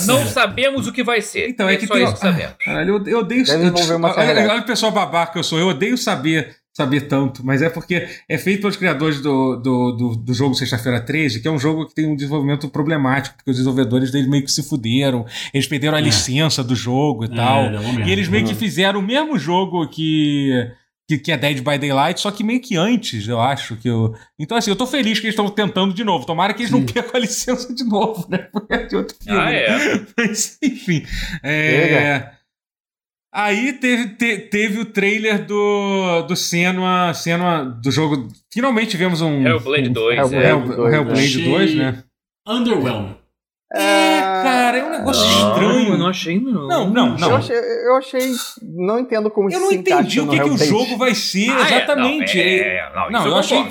Não sabemos o que vai ser. Então, é, é que só tem. isso que sabemos. Caralho, eu, eu odeio. Eu, eu, olha, olha o pessoal babaca que eu sou, eu odeio saber saber tanto, mas é porque é feito pelos criadores do, do, do, do jogo Sexta-feira 13, que é um jogo que tem um desenvolvimento problemático, porque os desenvolvedores dele meio que se fuderam, eles perderam a é. licença do jogo e é, tal. É e eles meio que fizeram o mesmo jogo que, que, é Dead by Daylight, só que meio que antes, eu acho. que eu... Então, assim, eu tô feliz que eles estão tentando de novo. Tomara que eles Sim. não percam a licença de novo, né? Porque é de outro filme. Ah, é. Mas, enfim. É. Aí teve, te, teve o trailer do, do Senua, Senua, do jogo. Finalmente tivemos um. Hellblade 2, um, é. Hell, Hellblade 2, né? Underwhelming. É, cara, é um negócio não, estranho. Eu não achei, não. Não, não, não. Eu achei. Eu achei não entendo como Eu não entendi o que, que o jogo vai ser ah, exatamente. É, não, é, não, não eu, eu achei.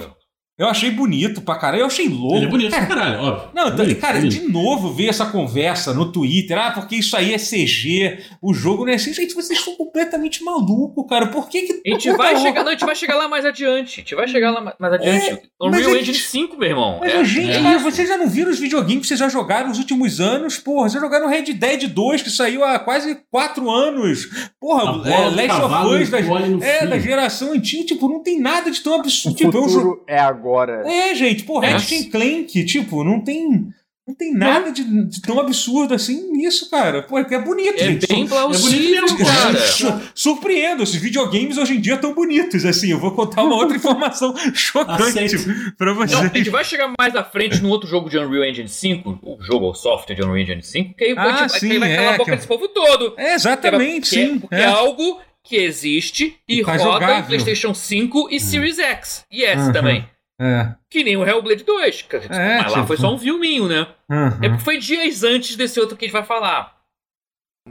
Eu achei bonito pra caralho. Eu achei louco. Ele é bonito pra caralho, óbvio. Não, é bonito, cara, é de novo ver essa conversa no Twitter. Ah, porque isso aí é CG, o jogo não é assim. Gente, vocês estão completamente malucos, cara. Por que que. A gente vai chegar. Não, a gente vai chegar lá mais adiante. A gente vai chegar lá mais adiante. É, Unreal Engine 5, meu irmão. Mas, é, gente, é. Cara, vocês já não viram os videogames que vocês já jogaram nos últimos anos? Porra, vocês jogaram Red Dead 2, que saiu há quase 4 anos. Porra, é, Last of Us da, é, da geração antiga. Tipo, não tem nada de tão absurdo. O tipo, futuro é, um jogo... é agora. É, gente gente. Pô, Ratchet Clank, tipo, não tem. Não tem nada de, de, tão absurdo assim nisso, cara. Pô, é bonito, é gente. Bem plausível, é bonito cara. Surpreendo, os videogames hoje em dia estão bonitos, assim. Eu vou contar uma outra informação chocante pra vocês. Não, a gente vai chegar mais à frente no outro jogo de Unreal Engine 5, o jogo, o software de Unreal Engine 5, que aí, ah, gente, sim, aí vai calar é, a boca que... desse povo todo. É, exatamente, porque, sim. Porque é. é algo que existe e, e tá roda jogável. em PlayStation 5 e Series X. E S uhum. também. É. Que nem o Hellblade 2. É, mas lá foi só um filminho, né? Uhum. É porque foi dias antes desse outro que a gente vai falar.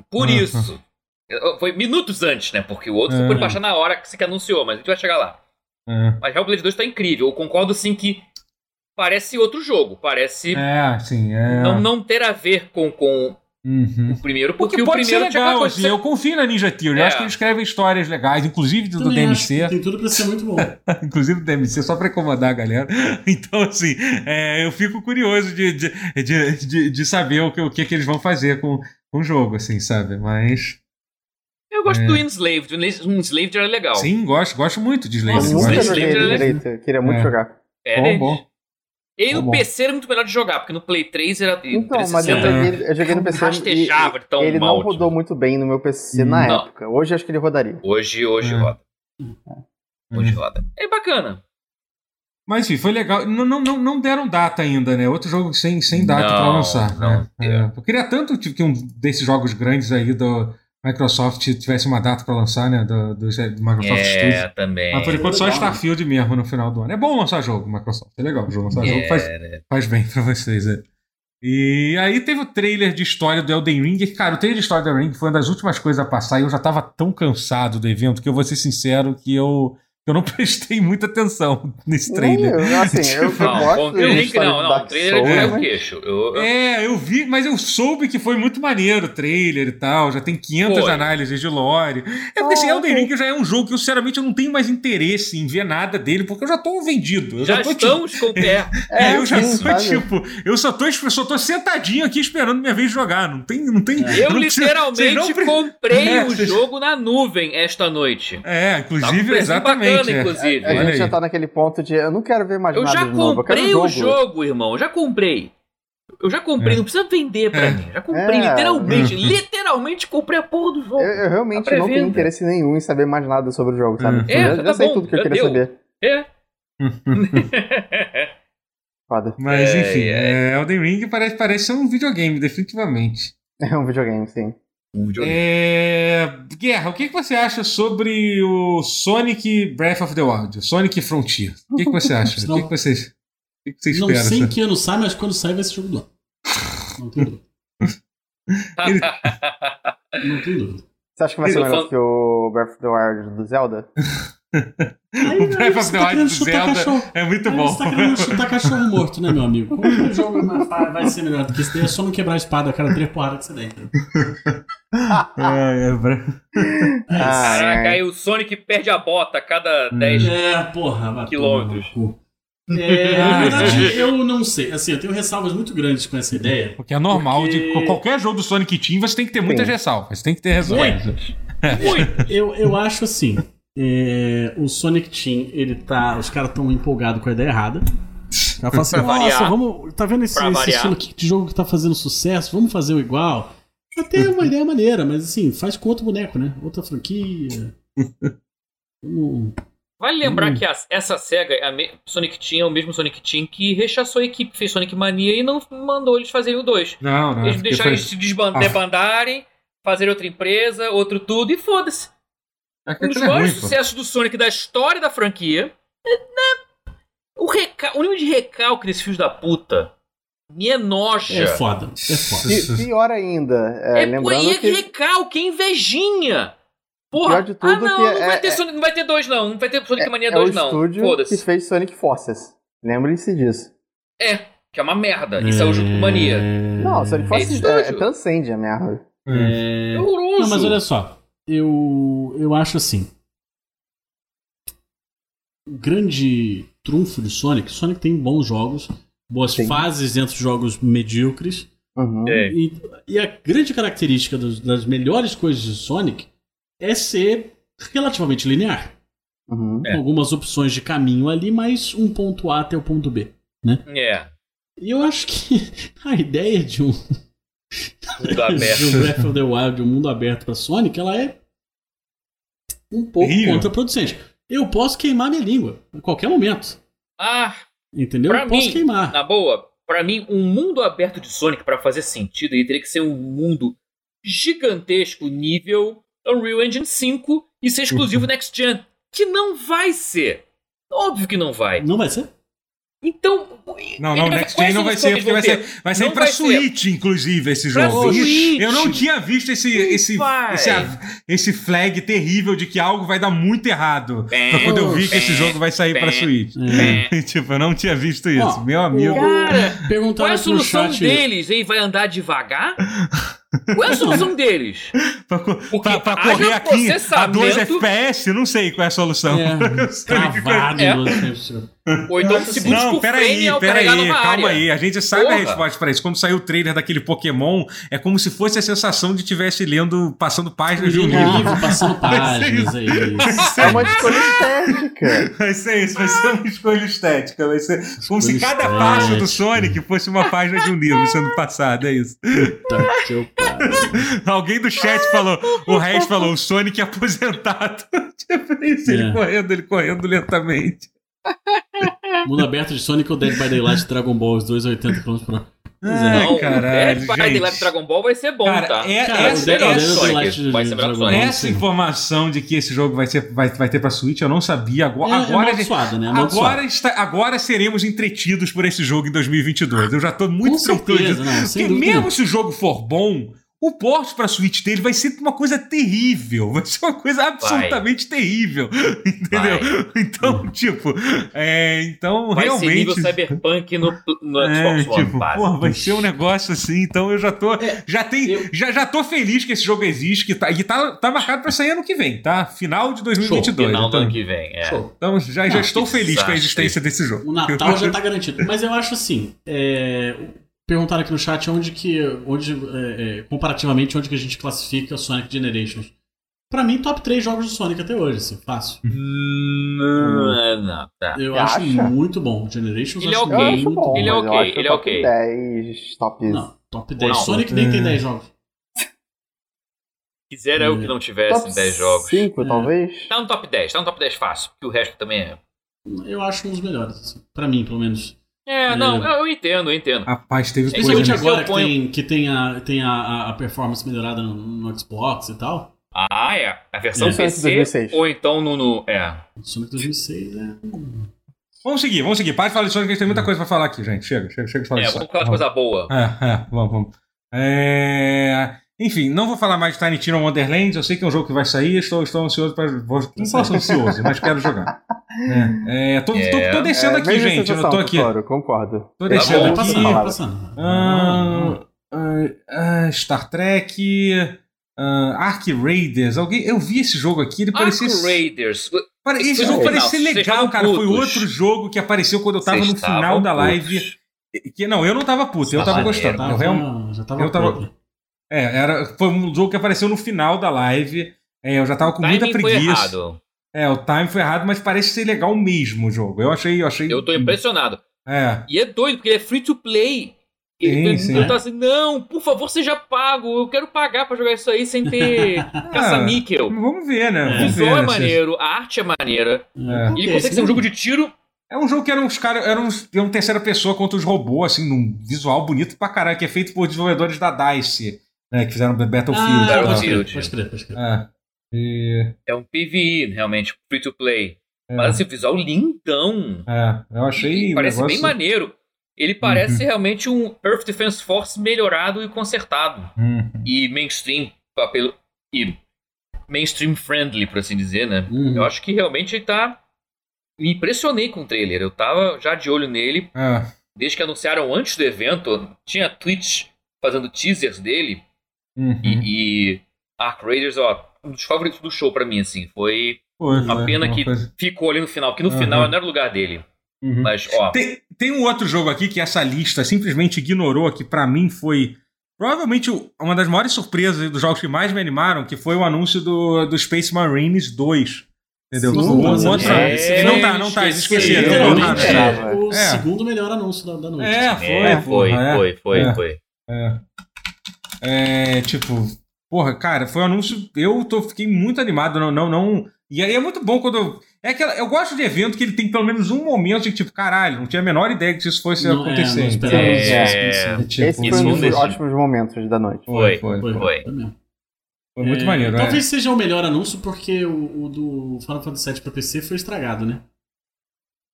Por uhum. isso. Foi minutos antes, né? Porque o outro foi por baixar na hora que você anunciou, mas a gente vai chegar lá. Mas Hellblade 2 tá incrível. Eu concordo sim que parece outro jogo. Parece. É, sim. É... Não, não ter a ver com, com Uhum. O primeiro, porque, porque pode o primeiro ser legal, assim, eu confio na Ninja Theory, é. eu acho que eles escrevem histórias legais, inclusive do, do DMC. Tem tudo pra ser muito bom. inclusive do DMC, só pra incomodar a galera. Então, assim, é, eu fico curioso de, de, de, de, de saber o que, o que, que eles vão fazer com, com o jogo, assim, sabe? Mas. Eu gosto é. do Enslaved. O Enslaved era legal. Sim, gosto, gosto muito de Enslaved. Eu joguei direito. Queria muito é. jogar. É, bom, bom. E no PC era muito melhor de jogar, porque no Play 3 era. Então, mas eu joguei, eu joguei no PC. Rastejava tão ele mal, não rodou muito bem no meu PC na não. época. Hoje acho que ele rodaria. Hoje, hoje é. roda. É. Hoje roda. É bacana. Mas enfim, foi legal. Não, não, não deram data ainda, né? Outro jogo sem, sem data para lançar. Não, né? é. Eu queria tanto que um desses jogos grandes aí do Microsoft tivesse uma data para lançar, né? Do, do, do Microsoft é, Studios. também. Mas por enquanto só Starfield mesmo no final do ano. É bom lançar jogo, Microsoft. É legal. Lançar é, jogo faz, né? faz bem para vocês. É. E aí teve o trailer de história do Elden Ring. Cara, o trailer de história do Elden Ring foi uma das últimas coisas a passar e eu já tava tão cansado do evento que eu vou ser sincero que eu eu não prestei muita atenção nesse trailer. Não, assim, tipo, eu, eu gosto não, link, não, não, o trailer é o queixo. Eu, eu... É, eu vi, mas eu soube que foi muito maneiro o trailer e tal. Já tem 500 foi. análises de lore. É porque assim, Elden Ring já é um jogo que eu, sinceramente, eu não tenho mais interesse em ver nada dele, porque eu já tô vendido. Eu já, já tô, estamos tipo... com o pé. É, é, eu já sim, tipo, eu só tô, eu só tô sentadinho aqui esperando minha vez de jogar. Não tem. Não tem é. Eu não literalmente não... comprei é, o jogo na nuvem esta noite. É, inclusive, tá exatamente. É. inclusive. a gente já tá naquele ponto de eu não quero ver mais eu nada já comprei o jogo. irmão. Eu já comprei. Eu já comprei, é. não precisa vender pra é. mim. Já comprei, é. literalmente. literalmente comprei a porra do jogo. Eu, eu realmente não tenho interesse nenhum em saber mais nada sobre o jogo, sabe? É, eu já, tá sei bom, tudo que eu queria deu. saber. É. Foda. Mas enfim, é, Elden Ring parece, parece ser um videogame, definitivamente. É um videogame, sim. É... Guerra, o que, você acha sobre o Sonic Breath of the Wild? Sonic Frontier. O que, você acha? o que, que você, o que, você espera? Não sei em que ano sai, mas quando sai vai ser jogo do ano. Não tem dúvida. Ele... Não tem dúvida. Você acha que vai ser melhor que o Breath of the Wild do Zelda? Aí, o Breath of the Wild do Zelda cachorro. é muito bom. Você tá querendo chutar cachorro morto, né, meu amigo? Como que o jogo vai ser melhor? Porque isso daí é só não quebrar a espada, cara, três porradas que você dentro. é, é, Caraca, aí o Sonic perde a bota a cada 10 é, porra, quilômetros. É, na verdade, eu não sei. Assim, eu tenho ressalvas muito grandes com essa ideia. Porque é normal, porque... de qualquer jogo do Sonic Team você tem que ter muitas ressalvas. Você tem que ter ressalvas. Eu, eu acho assim. É, o Sonic Team, ele tá. Os caras estão empolgados com a ideia errada. Ela fala assim, nossa, vamos. Tá vendo esse, esse estilo aqui de jogo que tá fazendo sucesso? Vamos fazer o igual? Até é uma ideia maneira, mas assim, faz com outro boneco, né? Outra franquia. Vale lembrar hum. que a, essa SEGA, a Sonic Team, é o mesmo Sonic Team que rechaçou a equipe que fez Sonic Mania e não mandou eles fazerem o 2. Não, não. Eles deixaram eles se desbandarem, ah. fazer outra empresa, outro tudo e foda-se. É um dos é maiores sucessos do Sonic da história da franquia. É, né? O, reca... o nível de recalque desse filho da puta me enoja. É foda. É foda. pior ainda. É, é lembrando é que... recalque, é invejinha. Porra, de tudo ah, não, não, vai é, ter Sonic, não vai ter dois, não. Não vai ter Sonic Mania 2, não. Foda-se. que fez Sonic Forces. Lembrem-se disso. É, que é uma merda. E saiu junto com Mania. Não, ele fosse. É, é, transcende a merda. É... é horroroso. Não, mas olha só. Eu, eu acho assim. O grande trunfo de Sonic. Sonic tem bons jogos, boas Sim. fases dentro de jogos medíocres. Uhum. É. E, e, a grande característica dos, das melhores coisas de Sonic é ser relativamente linear. Uhum. Com é. algumas opções de caminho ali, mas um ponto A até o ponto B. Né? É. E eu acho que a ideia de um. Mundo aberto. de um Breath of the Wild, um mundo aberto para Sonic, ela é um pouco Rio. contraproducente. Eu posso queimar minha língua a qualquer momento. Ah! Entendeu? eu posso mim, queimar. Na boa, para mim, um mundo aberto de Sonic, para fazer sentido, ele teria que ser um mundo gigantesco, nível Unreal Engine 5 e ser exclusivo uhum. Next Gen. Que não vai ser. Óbvio que não vai. Não vai ser? Então. Não, não, Next Gen não vai ser, porque vai ser, vai sair pra vai Switch, ser. inclusive, esse jogo. Eu não tinha visto esse, esse, esse, esse, flag terrível de que algo vai dar muito errado. Bem, quando eu vi que esse jogo vai sair bem, pra Switch. tipo, eu não tinha visto isso. Meu amigo. Cara, qual é a solução deles? Ele vai andar devagar? Qual é a solução deles? pra, pra, pra correr aqui a 2 FPS, não sei qual é a solução. É, cavado, é. Ou então segundos Não, peraí, peraí, calma área. aí. A gente sabe Porra. a resposta para isso. Quando saiu o trailer daquele Pokémon, é como se fosse a sensação de tivesse lendo, passando páginas de um livro. Passando páginas, é isso. É uma escolha estética. Vai ser isso, vai ser uma escolha estética. Vai ser como se cada estética. passo do Sonic fosse uma página de um livro sendo passado, é isso. Puta que eu Alguém do chat falou, o resto falou, o Sonic aposentado. tipo isso, é. ele correndo, ele correndo lentamente. Mundo aberto de Sonic ou Dead by Daylight Dragon Ball, os dois 80 km por hora. Ai, não, caralho, Dead by Daylight Dragon Ball vai ser bom, cara, tá? É, cara, essa, é essa, vai ser essa informação de que esse jogo vai, ser, vai, vai ter pra Switch eu não sabia. Agora, é, agora, é suado, né? agora, está, agora seremos entretidos por esse jogo em 2022. Eu já tô muito tranquilo. Porque mesmo se o jogo for bom, o porte para Switch dele vai ser uma coisa terrível, vai ser uma coisa absolutamente vai. terrível, entendeu? Vai. Então, tipo, é, então vai realmente. Ser nível Cyberpunk no, no é, Xbox tipo, One, porra, vai ser um negócio assim. Então eu já tô, é, já tem, eu... já, já tô feliz que esse jogo existe, que tá, e tá, tá marcado para sair ano que vem, tá? Final de 2022. Show. Final então, do ano que vem, é. Show. Então já, já estou feliz com a existência desse jogo. O Natal já tá garantido. Mas eu acho assim, é, perguntaram aqui no chat onde que, onde, é, é, comparativamente, onde que a gente classifica Sonic Generations. Pra mim, top 3 jogos de Sonic até hoje, assim, fácil. Não, não, tá. Eu acho muito bom. Generations ele é ok. Muito bom, ele é ok, ele é ok. Top 10, top... Não, top 10. Não, Sonic nem tem 10 jogos. Quisera eu que não tivesse top 10 jogos. 5, é. talvez? Tá no top 10, tá no top 10 fácil, porque o resto também é. Eu acho um dos melhores, assim, pra mim, pelo menos. É, não, eu, eu entendo, eu entendo. Rapaz, teve Principalmente agora que, tem, que tem, a, tem a, a performance melhorada no, no Xbox e tal. Ah, é. A versão é. PC ou então no, no. É. Sonic 2006 é. Vamos seguir, vamos seguir. Para de falar de Sonic, a gente tem muita coisa pra falar aqui, gente. Chega, chega, chega de falar É, vamos falar de coisa boa. É, é, vamos, vamos. É... Enfim, não vou falar mais de Tiny Tina Wonderlands, eu sei que é um jogo que vai sair, estou, estou ansioso para. Não posso ansioso, mas quero jogar. É, é, tô, é, tô, tô, descendo é, aqui, gente. Eu tô aqui. Claro, concordo. Tô descendo tá aqui. Passando, ah, ah, ah, Star Trek. Uh, Ark Raiders, alguém, eu vi esse jogo aqui, ele parecia. Ark Raiders. Esse jogo parecia legal, cara. Foi outro jogo que apareceu quando eu tava no final da live. Que, não, eu não tava puto, eu tava gostando. Tava, eu, real, já tava, eu tava É, era, foi um jogo que apareceu no final da live. É, eu já tava com muita preguiça. É, o time foi errado, mas parece ser legal mesmo o jogo. Eu achei. Eu, achei... eu tô impressionado. É. E é doido, porque ele é free to play. Sim, eu, sim. eu tô assim, não, por favor, seja pago. Eu quero pagar pra jogar isso aí sem ter caça-níquel. vamos ver, né? O visual ver, é maneiro, a arte é maneira. É. E ele consegue ser um jogo de tiro. É um jogo que era uns caras. Era um, era um terceira pessoa contra os robôs, assim, num visual bonito pra caralho, que é feito por desenvolvedores da DICE, né? Que fizeram Battlefield. Ah, Battlefield. Pode crer, pode crer. É. E... É um PvE, realmente, free to play. É. Mas assim, o visual lindão. É, eu achei. E parece negócio... bem maneiro. Ele parece uhum. realmente um Earth Defense Force melhorado e consertado. Uhum. E mainstream, papel. E mainstream friendly, por assim dizer, né? Uhum. Eu acho que realmente ele tá. me impressionei com o trailer. Eu tava já de olho nele. É. Desde que anunciaram antes do evento, tinha tweets fazendo teasers dele. Uhum. E, e Ark Raiders, ó, um dos favoritos do show para mim, assim. Foi Pois uma é, pena que coisa... ficou ali no final, porque no uhum. final não era o lugar dele. Uhum. Mas, ó. Tem, tem um outro jogo aqui que essa lista simplesmente ignorou, que para mim foi provavelmente uma das maiores surpresas dos jogos que mais me animaram, que foi o anúncio do, do Space Marines 2. Entendeu? Sim, um, um outro... é, não tá, não tá, esqueceram. É, o é. segundo melhor anúncio da, da noite. É, foi, é, foi, é, foi, foi, é, foi. É. é, tipo, porra, cara, foi um anúncio. Eu tô, fiquei muito animado, não, não, não e aí é muito bom quando. É aquela, eu gosto de evento que ele tem pelo menos um momento de tipo, caralho, não tinha a menor ideia que isso fosse não, acontecer. É, não é, é, é, tipo, Esse foi um dos ótimos momentos da noite. Foi, foi. Foi, foi. foi. foi muito é, maneiro. Talvez é. seja o melhor anúncio porque o, o, do Final Fantasy VII pra PC foi estragado, né?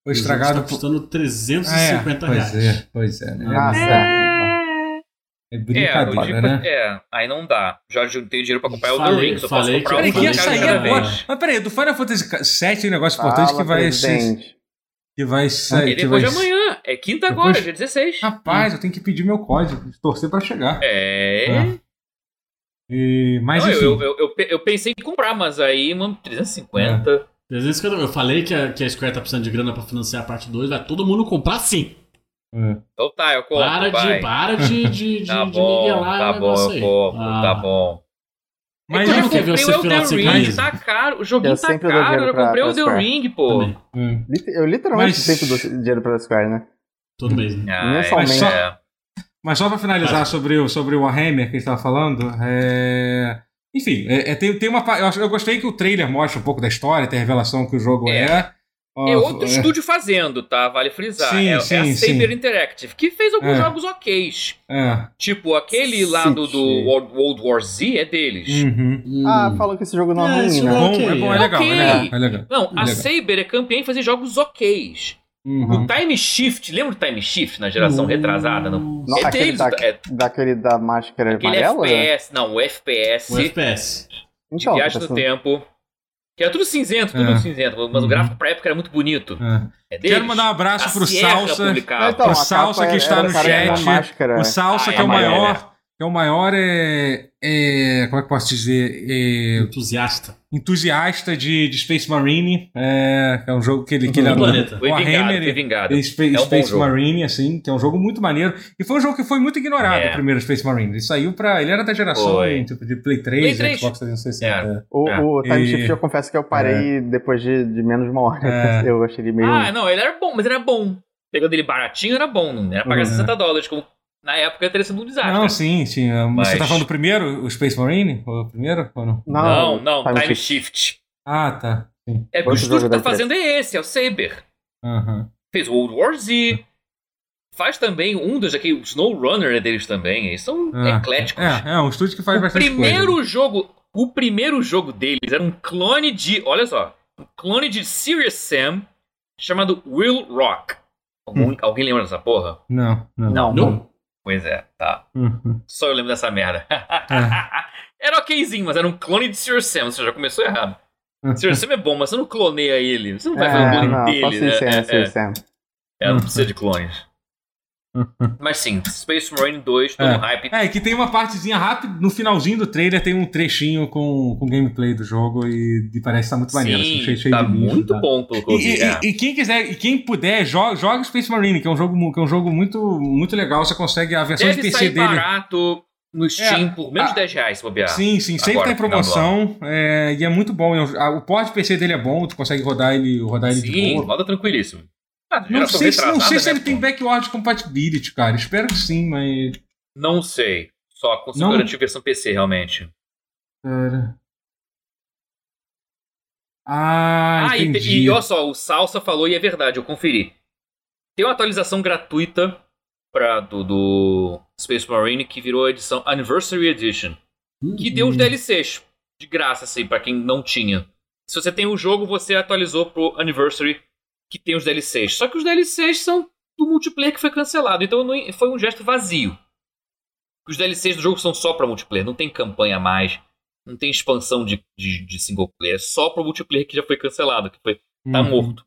Foi estragado. Tá custando 350 ah, é, pois reais. É, pois é, né? Nossa, é. É brincadeira, é, né? É, aí não dá. Jorge não tem dinheiro pra comprar o The Ring, só falei posso comprar que, um que ia sair agora. Mas peraí, do Final Fantasy VII tem um negócio importante Fala, que vai ser. Que vai sair. É depois vai... de amanhã. É quinta depois... agora, dia 16. Rapaz, hum. eu tenho que pedir meu código, torcer pra chegar. É. é. E, mas não, eu, eu, eu, eu, pensei em comprar, mas aí, mano, 350. É. 350. Eu falei que a, que a Square tá precisando de grana pra financiar a parte 2, vai todo mundo comprar sim. É. Então tá, eu compro. Para vai. de, para de, de, de, tá bom, tá bom, eu compro, ah. tá bom. Mas é eu não quer ver você o Elden Ring, tá caro, o joguinho eu tá caro, eu comprei o Elden Ring, pô. Hum. Eu literalmente Mas... sempre dou dinheiro pra Square, né? Todo mês, né? Ah. Mas só, é. mas só pra finalizar sobre, o, sobre o Warhammer que a gente tava falando, é... Enfim, é, é, tem, tem uma. Eu, eu gostei que o trailer mostra um pouco da história, tem a revelação que o jogo é. É é outro é. estúdio fazendo, tá? Vale frisar. Sim, é, sim, é a Saber sim. Interactive, que fez alguns é. jogos ok. É. Tipo, aquele lá do, do World War Z é deles. Uhum. Hum. Ah, falam que esse jogo não é, ruim, né? É bom, okay. é bom, é legal, okay. é legal, é legal. Não, a legal. Saber é campeã em fazer jogos ok. Uhum. O Time Shift, lembra do Time Shift na geração uhum. retrasada? Não, é deles, da, é, daquele da máscara aquele amarela? FPS, não, o FPS. O FPS. De então, viagem no tempo. Que era tudo cinzento, tudo é. cinzento. Mas uhum. o gráfico pra época era muito bonito. É. É Quero mandar um abraço pro Salsa. Então, pro Salsa que está no chat. O Salsa, ah, que é o maior. Que é o maior é, é, como é que posso dizer? É, entusiasta. Entusiasta de, de Space Marine. É, é um jogo que ele, que ele adora. Planeta. Foi vingado, foi vingado. Space, é um Space Marine, assim, que é um jogo muito maneiro. E foi um jogo que foi muito ignorado, é. o primeiro Space Marine. Ele saiu pra. Ele era da geração tipo, de Play 3, Play 3. Xbox 360. É. O, é. o Time. Shift, eu confesso que eu parei é. depois de, de menos de uma hora. É. Eu achei ele meio. Ah, não, ele era bom, mas ele era bom. Pegando ele baratinho era bom, não era pagar uhum. 60 dólares, como na época teria sido um desastre. Não, sim, sim. Mas... Você tá falando do primeiro, o Space Marine? O primeiro ou não? Não, não, Time, Time Shift. Shift. Ah, tá. Sim. É porque o estúdio que tá fazendo é esse, é o Saber. Uhum. Fez World War Z. Faz também um dos aqui, o SnowRunner é deles também. Eles são ah, ecléticos. É, é um estúdio que faz o bastante primeiro coisa. jogo, O primeiro jogo deles era um clone de. Olha só. Um clone de Serious Sam chamado Will Rock. Algum, hum. Alguém lembra dessa porra? Não, não. Não. não. Pois é, tá. Uhum. Só eu lembro dessa merda. É. era okzinho, mas era um clone de Sr. Sam, você já começou errado. Uhum. Sr. Sam é bom, mas você não cloneia ele. Você não vai é, fazer um clone não, dele, né? É. É. Sam. É, não precisa de clones. Mas sim, Space Marine 2, todo é. hype. É, que tem uma partezinha rápida, no finalzinho do trailer tem um trechinho com, com gameplay do jogo e, e parece estar tá muito sim, maneiro. Assim, cheio, cheio tá de muito tá. bom pelo que eu vi, e, é. e, e, quem quiser, e quem puder, joga, joga Space Marine, que é um jogo, que é um jogo muito, muito legal. Você consegue a versão Deve de PC sair dele. barato no Steam é, por menos de 10 reais, se bobear. Sim, sim, sempre Agora, tem promoção é, e é muito bom. O port de PC dele é bom, tu consegue rodar ele, rodar ele sim, de boa. roda tranquilíssimo. Ah, não sei, se, não sei se ele né, tem backward compatibility, cara. Espero que sim, mas. Não sei. Só consigo não... garantir versão PC, realmente. Cara. Ah, ah entendi. E, e olha só, o Salsa falou e é verdade, eu conferi. Tem uma atualização gratuita pra, do, do Space Marine que virou a edição Anniversary Edition. Uhum. Que deu os DLCs de graça, assim, pra quem não tinha. Se você tem o jogo, você atualizou pro Anniversary que tem os DLCs. Só que os DLCs são do multiplayer que foi cancelado. Então não, foi um gesto vazio. Os DLCs do jogo são só para multiplayer, não tem campanha mais, não tem expansão de, de, de, single player, é só para multiplayer que já foi cancelado, que foi tá uhum. morto.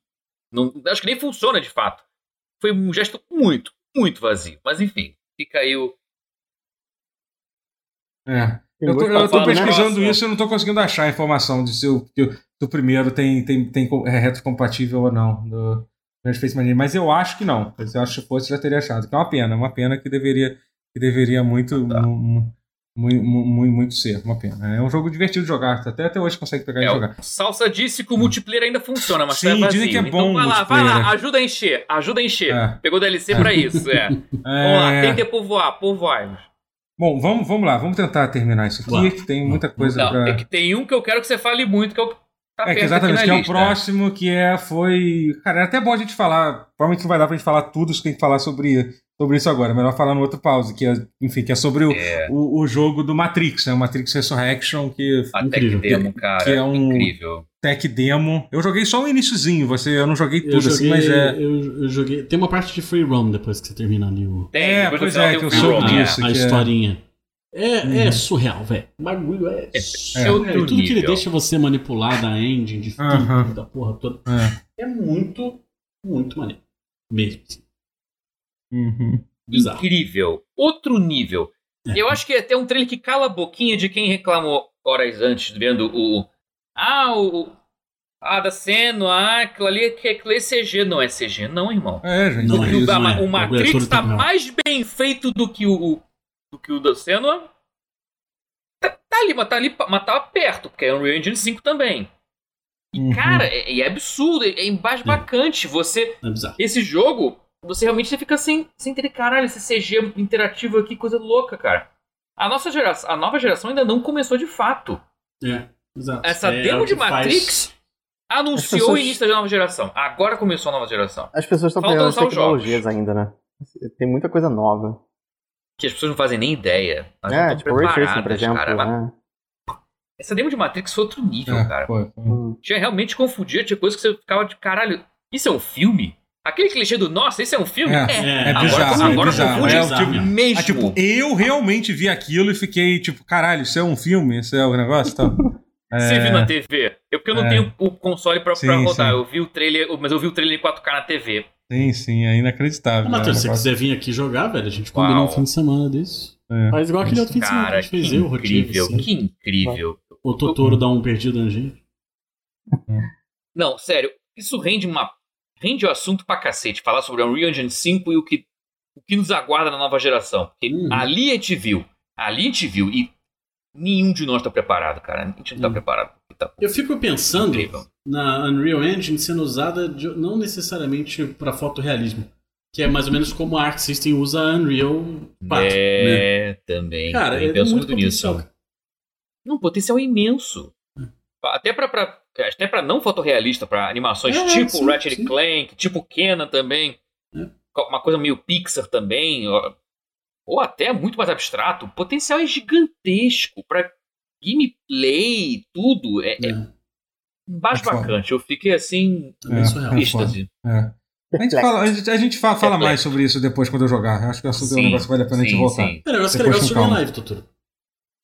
Não, acho que nem funciona de fato. Foi um gesto muito, muito vazio. Mas enfim, fica aí o. É. Eu tô, eu tô pesquisando isso e eu não tô conseguindo achar a informação de se o, do primeiro tem, tem, tem é retrocompatível ou não do Space Marine, mas eu acho que não. Eu acho que fosse já teria achado. Que é uma pena, uma pena que deveria, que deveria muito, tá. muito, muito, muito ser. Uma pena. É um jogo divertido de jogar. Até, até hoje consegue pegar é, e jogar. Salsa disse que o multiplayer ainda funciona, mas Sim, tá dizem que é então bom. Então vai lá, vai lá, ajuda a encher. Ajuda a encher. É. Pegou DLC pra isso. É. é. Vamos lá, tem que povoar, povoar. Bom, vamos, vamos lá, vamos tentar terminar isso aqui, que tem muita coisa Não, pra... É que tem um que eu quero que você fale muito, que é o Tá é, que exatamente, que é o próximo, que é, foi. Cara, é até bom a gente falar. Provavelmente não vai dar pra gente falar tudo isso que tem que falar sobre, sobre isso agora. Melhor falar no outro pause, que é, enfim, que é sobre o, é. o, o, jogo do Matrix, né? O Matrix Resurrection, que. A incrível, tech demo, cara. Que é um incrível. Tech demo. Eu joguei só o iníciozinho, você, eu não joguei tudo joguei, assim, mas é. Eu, eu, joguei. Tem uma parte de free roam depois que você termina ali o. Tem, é, pois é, que eu soube disso. A, a é historinha. É, uhum. é surreal, velho. O bagulho é, é surreal. É, tudo que ele deixa você manipular da engine, de uhum. da porra toda. É. é muito, muito maneiro. Mesmo. Assim. Uhum. Bizarro. Incrível. Outro nível. É. Eu acho que é até um trailer que cala a boquinha de quem reclamou horas antes, vendo o. Ah, o. Ah, da cena, ah, aquilo ali é, aquilo é CG. Não é CG, não, irmão. É, gente. Não, é, o, o, é. o Matrix tá mais bem feito do que o, do que o da Senua. Tá, tá, ali, mas tá ali, mas tá perto, porque é Unreal Engine 5 também. E, uhum. cara, é, é, absurdo, é, é embasbacante. Você. É esse jogo, você realmente você fica sem, sem ter caralho, esse CG interativo aqui, coisa louca, cara. A nossa geração, a nova geração ainda não começou de fato. É, exato. Essa é, demo de Matrix faz... anunciou pessoas... o início da nova geração. Agora começou a nova geração. As pessoas estão pegando tecnologias ainda, né? Tem muita coisa nova que as pessoas não fazem nem ideia. Elas é, tipo, Ray Tracing, por exemplo. Cara. Né? Essa demo de Matrix foi outro nível, é, cara. Foi, foi. Hum. Tinha realmente confundia, tinha coisa que você ficava de caralho. Isso é um filme? Aquele clichê do nossa, isso é um filme? É, é, é bizarro. Agora, é agora bizarro. confunde é, tipo, mesmo. Ah, tipo, eu realmente vi aquilo e fiquei tipo, caralho, isso é um filme? Isso é o um negócio? Tá? Você viu na TV? Eu, porque eu não é. tenho o console pra, sim, pra rodar. Sim. Eu vi o trailer, mas eu vi o trailer em 4K na TV. Sim, sim, é inacreditável. Matheus, se você quiser vir aqui jogar, velho, a gente combinou um fim de semana disso. É. Faz igual aquele outro fim de semana que a gente fez eu, incrível, Rotivo, Que incrível. O Totoro dá um perdido na gente. Não, sério, isso rende uma. Rende o assunto pra cacete. Falar sobre o Unreal Engine 5 e o que, o que nos aguarda na nova geração. Porque uhum. ali a gente viu. Ali a gente viu. E nenhum de nós tá preparado, cara. A gente não tá uhum. preparado. Tá eu fico pensando incrível. na Unreal Engine sendo usada de, não necessariamente para fotorrealismo. Que é mais ou menos como a Arc System usa a Unreal 4. É, né? também. Cara, é penso muito, muito nisso. Um potencial imenso. Até pra, pra, até pra não fotorrealista, para animações é, tipo sim, Ratchet sim. Clank, tipo Kenan também. É. Uma coisa meio Pixar também. Ou, ou até muito mais abstrato. O potencial é gigantesco para gameplay, tudo. É, é. é bacante. Eu fiquei assim. É, êxtase. É. A gente fala, a gente, a gente fala, fala mais sobre isso depois quando eu jogar. Eu acho que é um negócio que vale a pena sim, a gente voltar. Sim. É, negócio que é legal jogar live, Totoro.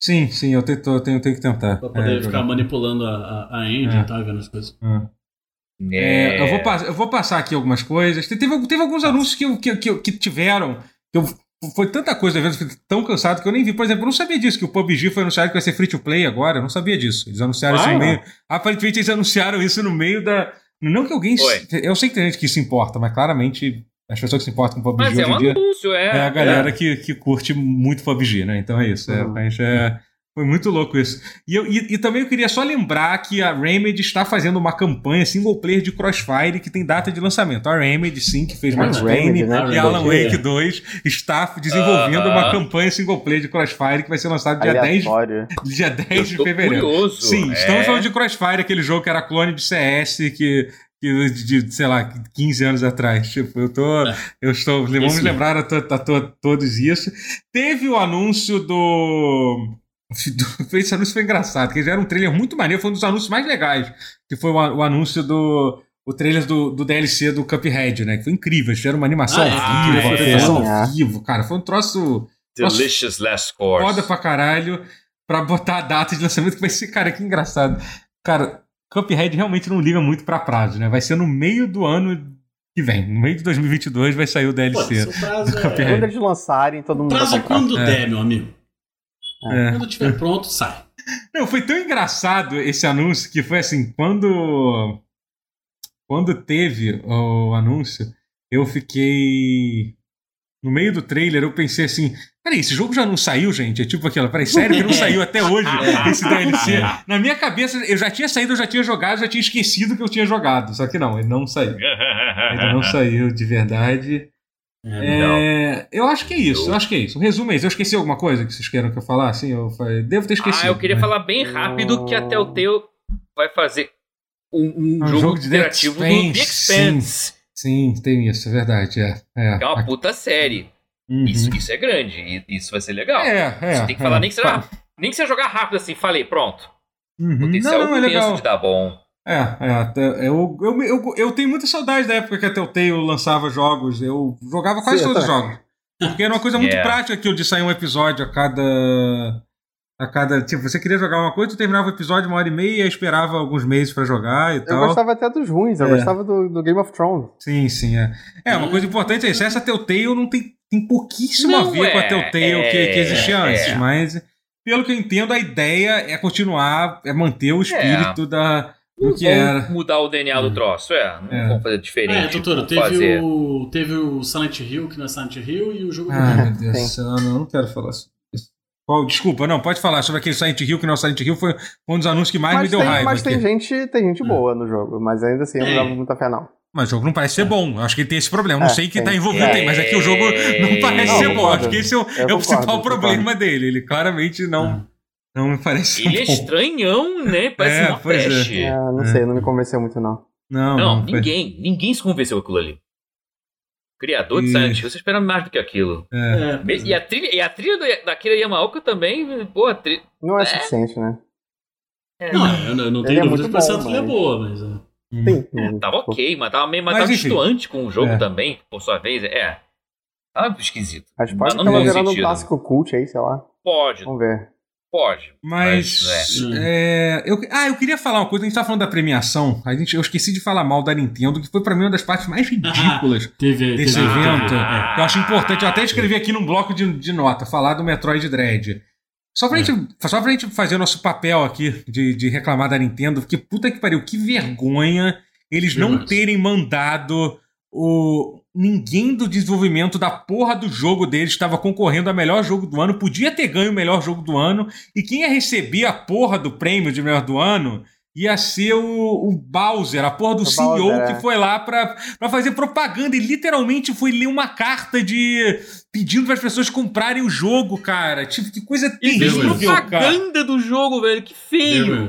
Sim, sim, eu tenho, eu tenho, tenho que tentar. Pra poder é, ficar jogar. manipulando a, a, a engine é. e tal, vendo as coisas. É. é. eu, vou, eu vou passar aqui algumas coisas. Teve, teve alguns anúncios que, que, que, que tiveram. Que eu, foi tanta coisa, eu fiquei tão cansado que eu nem vi. Por exemplo, eu não sabia disso, que o PUBG foi anunciado que vai ser free to play agora. Eu não sabia disso. Eles anunciaram isso no meio. Aparentemente, eles anunciaram isso no meio da não que alguém. Oi. Eu sei que tem gente que se importa, mas claramente as pessoas que se importam com PUBG mas é hoje é um em dia. Anúncio, é, é a galera é. Que, que curte muito PUBG, né? Então é isso. É, uhum. a gente é. Foi muito louco isso. E, eu, e, e, também eu queria só lembrar que a Remedy está fazendo uma campanha single player de Crossfire que tem data de lançamento. A Remedy, sim, que fez Max Payne né? e Alan Wake 2, está desenvolvendo uh -huh. uma campanha single player de Crossfire que vai ser lançado dia 10, dia 10 de fevereiro. Curioso. Sim, é. estamos falando de Crossfire, aquele jogo que era clone de CS, que de, sei lá, 15 anos atrás. Tipo, eu tô. É. Eu estou. Vamos lembrar a, to, a to, todos isso. Teve o anúncio do. Esse anúncio foi engraçado, porque era um trailer muito maneiro, foi um dos anúncios mais legais. Que foi o, anúncio do. O trailer do, do DLC do Cuphead, né? Que foi incrível. Eles fizeram uma animação ah, ao vivo, uma apresentação é. ao vivo, cara. Foi um troço. Delicious troço Last Course. Foda pra caralho. Pra botar a data de lançamento, que vai ser, cara, que engraçado. Cara, Cuphead realmente não liga muito pra prazo, né? Vai ser no meio do ano que vem. No meio de 2022 vai sair o DLC. Pô, o prazo é... Quando eles lançarem, todo mundo prazo vai quando é. der, meu amigo. É. Quando estiver pronto, sai. Não, foi tão engraçado esse anúncio que foi assim, quando quando teve o anúncio, eu fiquei no meio do trailer, eu pensei assim, Peraí, esse jogo já não saiu, gente? É tipo aquilo. Peraí, sério que não saiu até hoje esse DLC? Na minha cabeça, eu já tinha saído, eu já tinha jogado, já tinha esquecido que eu tinha jogado. Só que não, ele não saiu. Ele não saiu de verdade. É, é eu acho que é isso, eu acho que é isso. Resumo é isso. Eu esqueci alguma coisa que vocês queiram que eu falasse? Eu falei, devo ter esquecido. Ah, eu queria falar bem rápido que até o Teu vai fazer um, um, um jogo, jogo de interativo do The Expanse. Sim, sim, tem isso, é verdade. É, é. é uma puta série. Uhum. Isso, isso é grande, e isso vai ser legal. É, é. Você tem que falar, é, nem, que você, nem que você jogar rápido assim, falei, pronto. Uhum. Potencial não, não, é legal. de dar bom. É, é, eu, eu, eu, eu tenho muita saudade da época que a Telltale lançava jogos. Eu jogava quase Sim, todos os jogos. Porque era uma coisa muito yeah. prática aquilo de sair um episódio a cada. A cada. Tipo, você queria jogar uma coisa, tu terminava o episódio uma hora e meia, esperava alguns meses para jogar e eu tal. Eu gostava até dos ruins, eu é. gostava do, do, Game of Thrones. Sim, sim, é. É, uma coisa importante é isso. Essa Telltale não tem tem pouquíssimo não a ver é, com a Telltale é, que, que existia é, antes, mas pelo que eu entendo, a ideia é continuar, é manter o espírito é. da. Do não que era. mudar o DNA do hum. troço, é. Não é. vamos fazer diferente. É, doutor, teve fazer. o, teve o Silent Hill, que não é Silent Hill, e o jogo Ah, meu Deus do céu, não, não quero falar sobre isso. Oh, desculpa, não, pode falar sobre aquele Silent Hill, que não é Silent Hill, foi um dos anúncios que mais mas me deu tem, raiva. Mas tem gente, tem gente boa no jogo, mas ainda assim eu não dava muita fé, não. Mas o jogo não parece ser bom. Acho que ele tem esse problema. Não é, sei quem tá envolvido é, mas é que o jogo não parece não, ser bom. Acho que esse é o, é o principal problema dele. Ele claramente não. Não me parece Ele é estranhão, né? Parece é, uma. É. é. não sei, não me convenceu muito, não. Não, não, não ninguém. Ninguém se convenceu com aquilo ali. Criador de Silent Hill, você espera mais do que aquilo. É. E, a trilha, e a trilha do, da Kira Yamaoka também, pô, a trilha... Não é, suficiente, né? Não, eu não, não tenho dúvidas que a trilha é boa, mas... Sim. É, tava ok, mas tava meio mas, mas tava distoante com o jogo é. também, por sua vez. É. Tava esquisito. Mas pode estar gerando um clássico cult aí, sei lá. Pode. Vamos ver. Pode. Mas. mas é. é. eu, ah, eu queria falar uma coisa. A gente tá falando da premiação. A gente, eu esqueci de falar mal da Nintendo, que foi pra mim uma das partes mais ridículas teve, desse teve, evento. que eu acho importante. Eu até escrevi aqui num bloco de, de nota, falar do Metroid Dread. Só pra, é. gente, só pra gente fazer o nosso papel aqui de, de reclamar da Nintendo, porque puta que pariu, que vergonha eles não terem mandado o ninguém do desenvolvimento da porra do jogo deles estava concorrendo a melhor jogo do ano, podia ter ganho o melhor jogo do ano, e quem ia receber a porra do prêmio de melhor do ano ia ser o, o Bowser, a porra do o CEO Bowser, que é. foi lá pra, pra fazer propaganda e literalmente foi ler uma carta de pedindo para as pessoas comprarem o jogo, cara. Tipo, que coisa terrível, propaganda cara. do jogo, velho, que feio.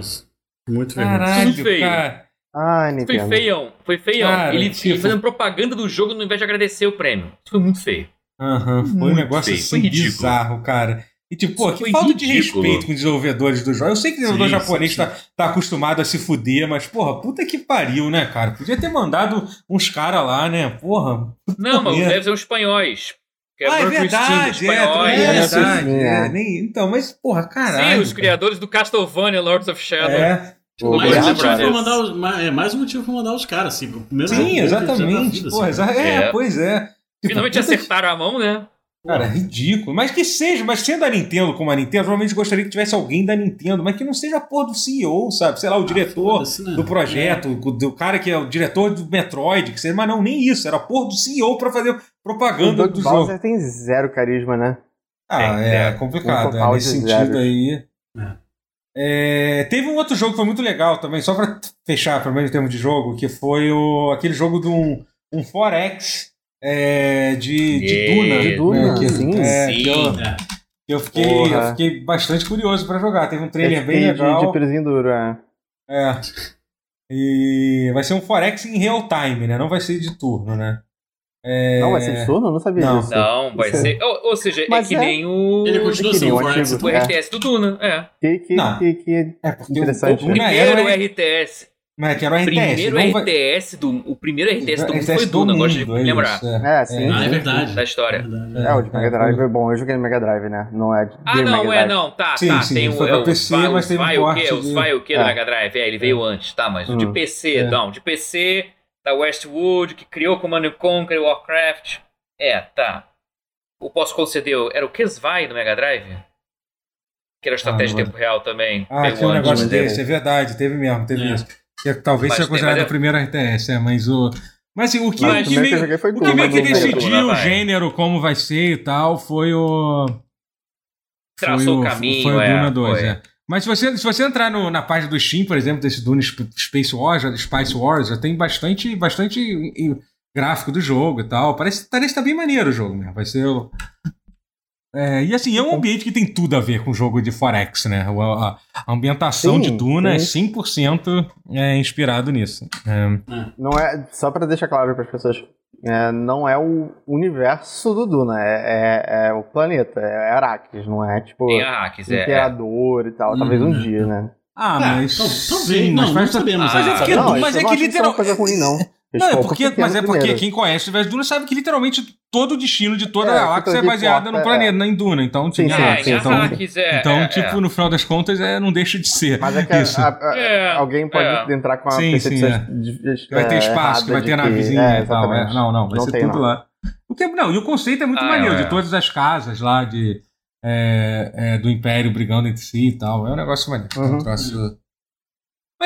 Muito feio. Caralho, Muito feio. Cara. Ai, Nintendo. Foi feião, foi feião. Cara, ele, tipo... fazendo propaganda do jogo ao invés de agradecer o prêmio. Isso foi muito feio. Aham, uhum, foi um negócio feio. assim bizarro, cara. E tipo, pô, que falta ridículo. de respeito com os desenvolvedores do jogo. Eu sei que o desenvolvedor sim, japonês sim. Tá, tá acostumado a se fuder, mas, porra, puta que pariu, né, cara? Podia ter mandado uns caras lá, né? Porra. Não, mas deve ser uns espanhóis. Que ah, é verdade, é, é, verdade. É, nem, então, mas, porra, caralho. Sim, os criadores do Castlevania Lords of Shadow. É. Pô, mais, um motivo pra mandar os, é mais um motivo pra mandar os caras, assim. Sim, exatamente. Vida, assim. é, é, pois é. Tipo, Finalmente acertaram a mão, né? Cara, ridículo. Mas que seja, mas sendo a Nintendo como a Nintendo, provavelmente gostaria que tivesse alguém da Nintendo, mas que não seja a porra do CEO, sabe? Sei lá, o ah, diretor né? do projeto, é. do cara que é o diretor do Metroid, que seja, mas não, nem isso, era a porra do CEO pra fazer propaganda o do Bowser jogo. tem zero carisma, né? Ah, é, é complicado. É, nesse sentido zero. aí. É. É, teve um outro jogo que foi muito legal também, só pra fechar, pelo menos em termos de jogo, que foi o, aquele jogo de um, um Forex é, de, de Duna. De Duna, né, que, sim. É, sim. Que eu, que eu, fiquei, eu fiquei bastante curioso para jogar. Teve um trailer bem legal. De, de duro, é. É. E vai ser um Forex em real time, né? Não vai ser de turno, né? É... Não vai ser de turno? Eu não sabia não. disso. Não, vai ser. Ou, ou seja, é Mas é que é... nem o. Ele continua sendo o RTS do Duna, é. Que, que, não. que, que é interessante. O, o primeiro RTS Mas que era o RTS. Primeiro RTS do, o primeiro RTS do mundo foi Duna, gosto de lembrar. É, é sim. Ah, é verdade. Da história. É, o de Mega Drive é bom. Eu joguei no Mega Drive, né? Não é de Ah, não, é, não. Tá, sim, tá. Sim, tem foi o, PC, o, mas tem um o quê? de... O quê do Mega Drive? É, ele veio antes, tá, mas o de PC, não. De PC, da Westwood, que criou Command Conquer, Warcraft. É, tá. O posso conceder, era o Kesvai do Mega Drive? Que era estratégia ah, de tempo real também. Ah, tinha um negócio desse, é verdade, teve mesmo, teve é. isso. Que talvez seja considerado o primeiro RTS, é, mas o. Mas assim, o que, mas, o que meio, que, o que, meio que decidiu o gênero, como vai ser e tal, foi o. Traçou o caminho, foi o é, Duna 2, é. Mas se você, se você entrar no, na página do Steam, por exemplo, desse Duna Space Wars, Spice Wars, já tem bastante, bastante gráfico do jogo e tal. Parece, parece que tá bem maneiro o jogo mesmo. Vai ser. É, e assim, é um ambiente que tem tudo a ver com o jogo de Forex, né? A, a ambientação sim, de Duna sim. é 100% é, inspirado nisso. É. Não é, só para deixar claro para as pessoas, é, não é o universo do Duna, é, é, é o planeta, é Arrakis, não é tipo tem Arrakis, é, Imperador e tal, talvez um uhum. dia, né? Ah, mas. talvez, não, não sabemos. Mas é, porque, não, mas é que literalmente. Não é coisa ruim, não. Não, é porque, mas é porque quem conhece o universo Duna sabe que literalmente todo o destino de toda é, a galáxia é baseada no planeta, é. em Duna. Então, sim, tipo, sim, sim, então, é, então é, tipo, no final das contas, é, não deixa de ser. Mas é que isso. A, a, alguém pode entrar com a sim, percepção sim, de, vai ter espaço, que vai ter navezinha e tal. não, não, vai não ser tudo não. lá. Porque, não, e o conceito é muito ah, maneiro, de todas as casas lá de, do Império brigando entre si e tal. É um negócio maneiro. Uhum. Um troço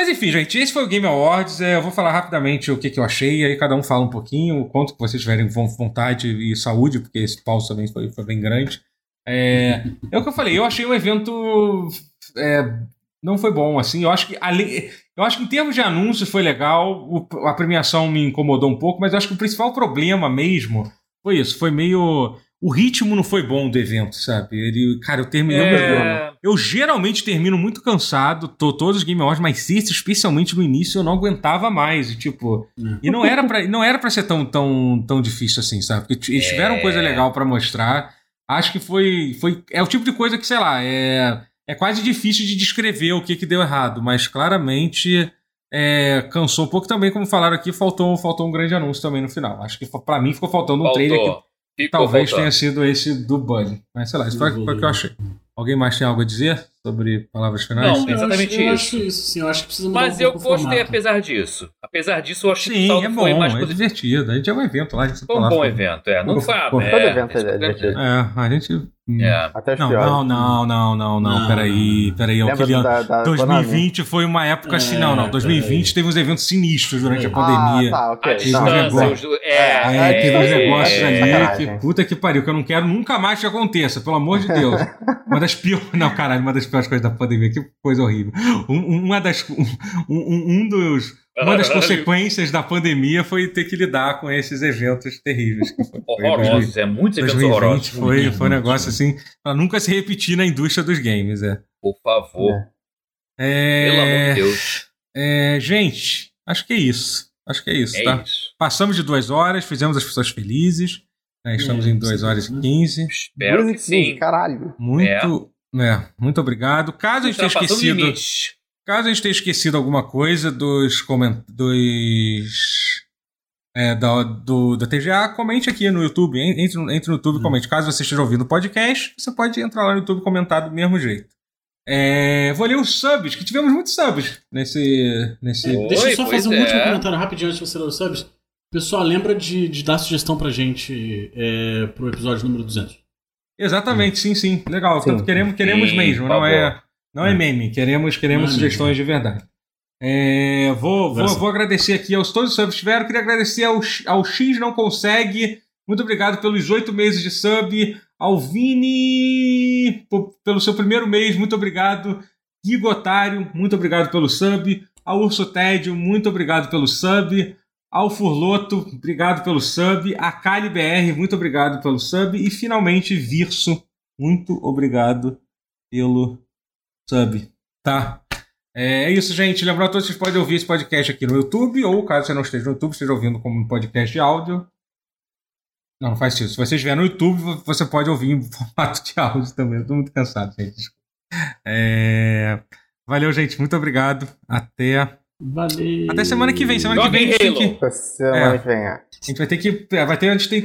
mas enfim, gente, esse foi o Game Awards. É, eu vou falar rapidamente o que, que eu achei, aí cada um fala um pouquinho, o quanto que vocês tiverem vontade e saúde, porque esse pause também foi, foi bem grande. É, é o que eu falei, eu achei o evento. É, não foi bom, assim. Eu acho que ali, eu acho que em termos de anúncio foi legal. O, a premiação me incomodou um pouco, mas eu acho que o principal problema mesmo foi isso. Foi meio o ritmo não foi bom do evento, sabe? Ele, cara, eu terminei é... eu, eu geralmente termino muito cansado, tô todos os Game Awards, mas esse, especialmente no início, eu não aguentava mais. E, tipo, é. e não era para não era para ser tão, tão, tão difícil assim, sabe? Porque eles tiveram é... coisa legal para mostrar. Acho que foi, foi. É o tipo de coisa que, sei lá, é, é quase difícil de descrever o que, que deu errado, mas claramente. É, cansou um pouco também, como falaram aqui, faltou, faltou um grande anúncio também no final. Acho que para mim ficou faltando um faltou. trailer que Ficou Talvez voltando. tenha sido esse do Buddy. Mas sei lá, isso foi, foi o que eu achei. Alguém mais tem algo a dizer sobre palavras finais? Não, exatamente eu acho, isso. Eu acho isso, sim. Eu acho que precisa mudar Mas um eu gostei apesar disso. Apesar disso, eu achei sim, que o é bom, foi mais é positivo. divertido. A gente é um evento lá. A gente foi um bom evento, é. Não foi. Todo evento é divertido. É, a gente é. Até não, não, não, não, não, não, peraí, peraí. Aquele da, da 2020 foi uma época assim, não, não. 2020 teve uns eventos sinistros durante a pandemia. Ah, tá, ok. Teve uns negócios, é, é, teve uns negócios ali que, puta que pariu, que eu não quero nunca mais que aconteça, pelo amor de Deus. Uma das piores, não, caralho, uma das piores coisas da pandemia, que coisa horrível. uma das, um, um dos uma das consequências da pandemia foi ter que lidar com esses eventos terríveis. Horrorosos, é muitos eventos horrorosos. Foi, foi um negócio assim, pra nunca se repetir na indústria dos games, é. Por favor. É. Pelo amor de Deus. É, gente, acho que é isso. Acho que é isso, é tá? Isso. Passamos de duas horas, fizemos as pessoas felizes. Né? Estamos em duas horas e quinze. Espero que sim. Caralho. Muito, é. é muito obrigado. Caso a gente tenha esquecido. Caso a gente tenha esquecido alguma coisa dos comentários. É, da, do, da TGA, comente aqui no YouTube. Entre, entre no YouTube e hum. comente. Caso você esteja ouvindo o podcast, você pode entrar lá no YouTube e comentar do mesmo jeito. É, vou ler os subs, que tivemos muitos subs nesse. nesse... Oi, Deixa eu só fazer um é. último comentário rapidinho antes de você ler os subs. Pessoal, lembra de, de dar sugestão pra gente é, pro episódio número 200. Exatamente, sim, sim. Legal. Sim. Queremos, queremos sim, mesmo, não é. Não é, é meme, queremos, queremos é sugestões de verdade. É, vou, vou, vou, agradecer aqui aos todos os subs que tiveram. Queria agradecer ao, ao X Não Consegue. Muito obrigado pelos oito meses de sub. Ao Vini, pelo seu primeiro mês, muito obrigado. Guigo Otário, muito obrigado pelo sub. Ao Urso Tédio, muito obrigado pelo sub. Ao Furloto, obrigado pelo sub. A Kali BR, muito obrigado pelo sub. E finalmente, Virso, muito obrigado pelo sub, tá? É isso, gente. Lembrando a todos que vocês podem ouvir esse podcast aqui no YouTube, ou caso você não esteja no YouTube, esteja ouvindo como um podcast de áudio. Não, não faz isso. Se você estiver no YouTube, você pode ouvir em formato de áudio também. Eu tô muito cansado, gente. É... Valeu, gente. Muito obrigado. Até Valeu. Até semana que vem. Semana que vem a gente tem que. Semana é, que vem, é. A gente vai ter que. É, vai ter, a gente tem,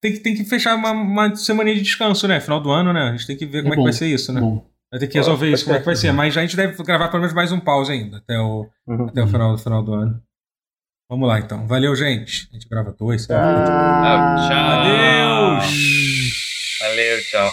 tem, tem que fechar uma, uma semana de descanso, né? Final do ano, né? A gente tem que ver como é, é que vai ser isso, né? Bom. Vai ter que resolver isso, como é que vai ser. Mas a gente deve gravar pelo menos mais um pause ainda, até o, uhum. até o final, final do ano. Vamos lá, então. Valeu, gente. A gente grava dois. Tchau. Tchau. Adeus. Valeu, tchau.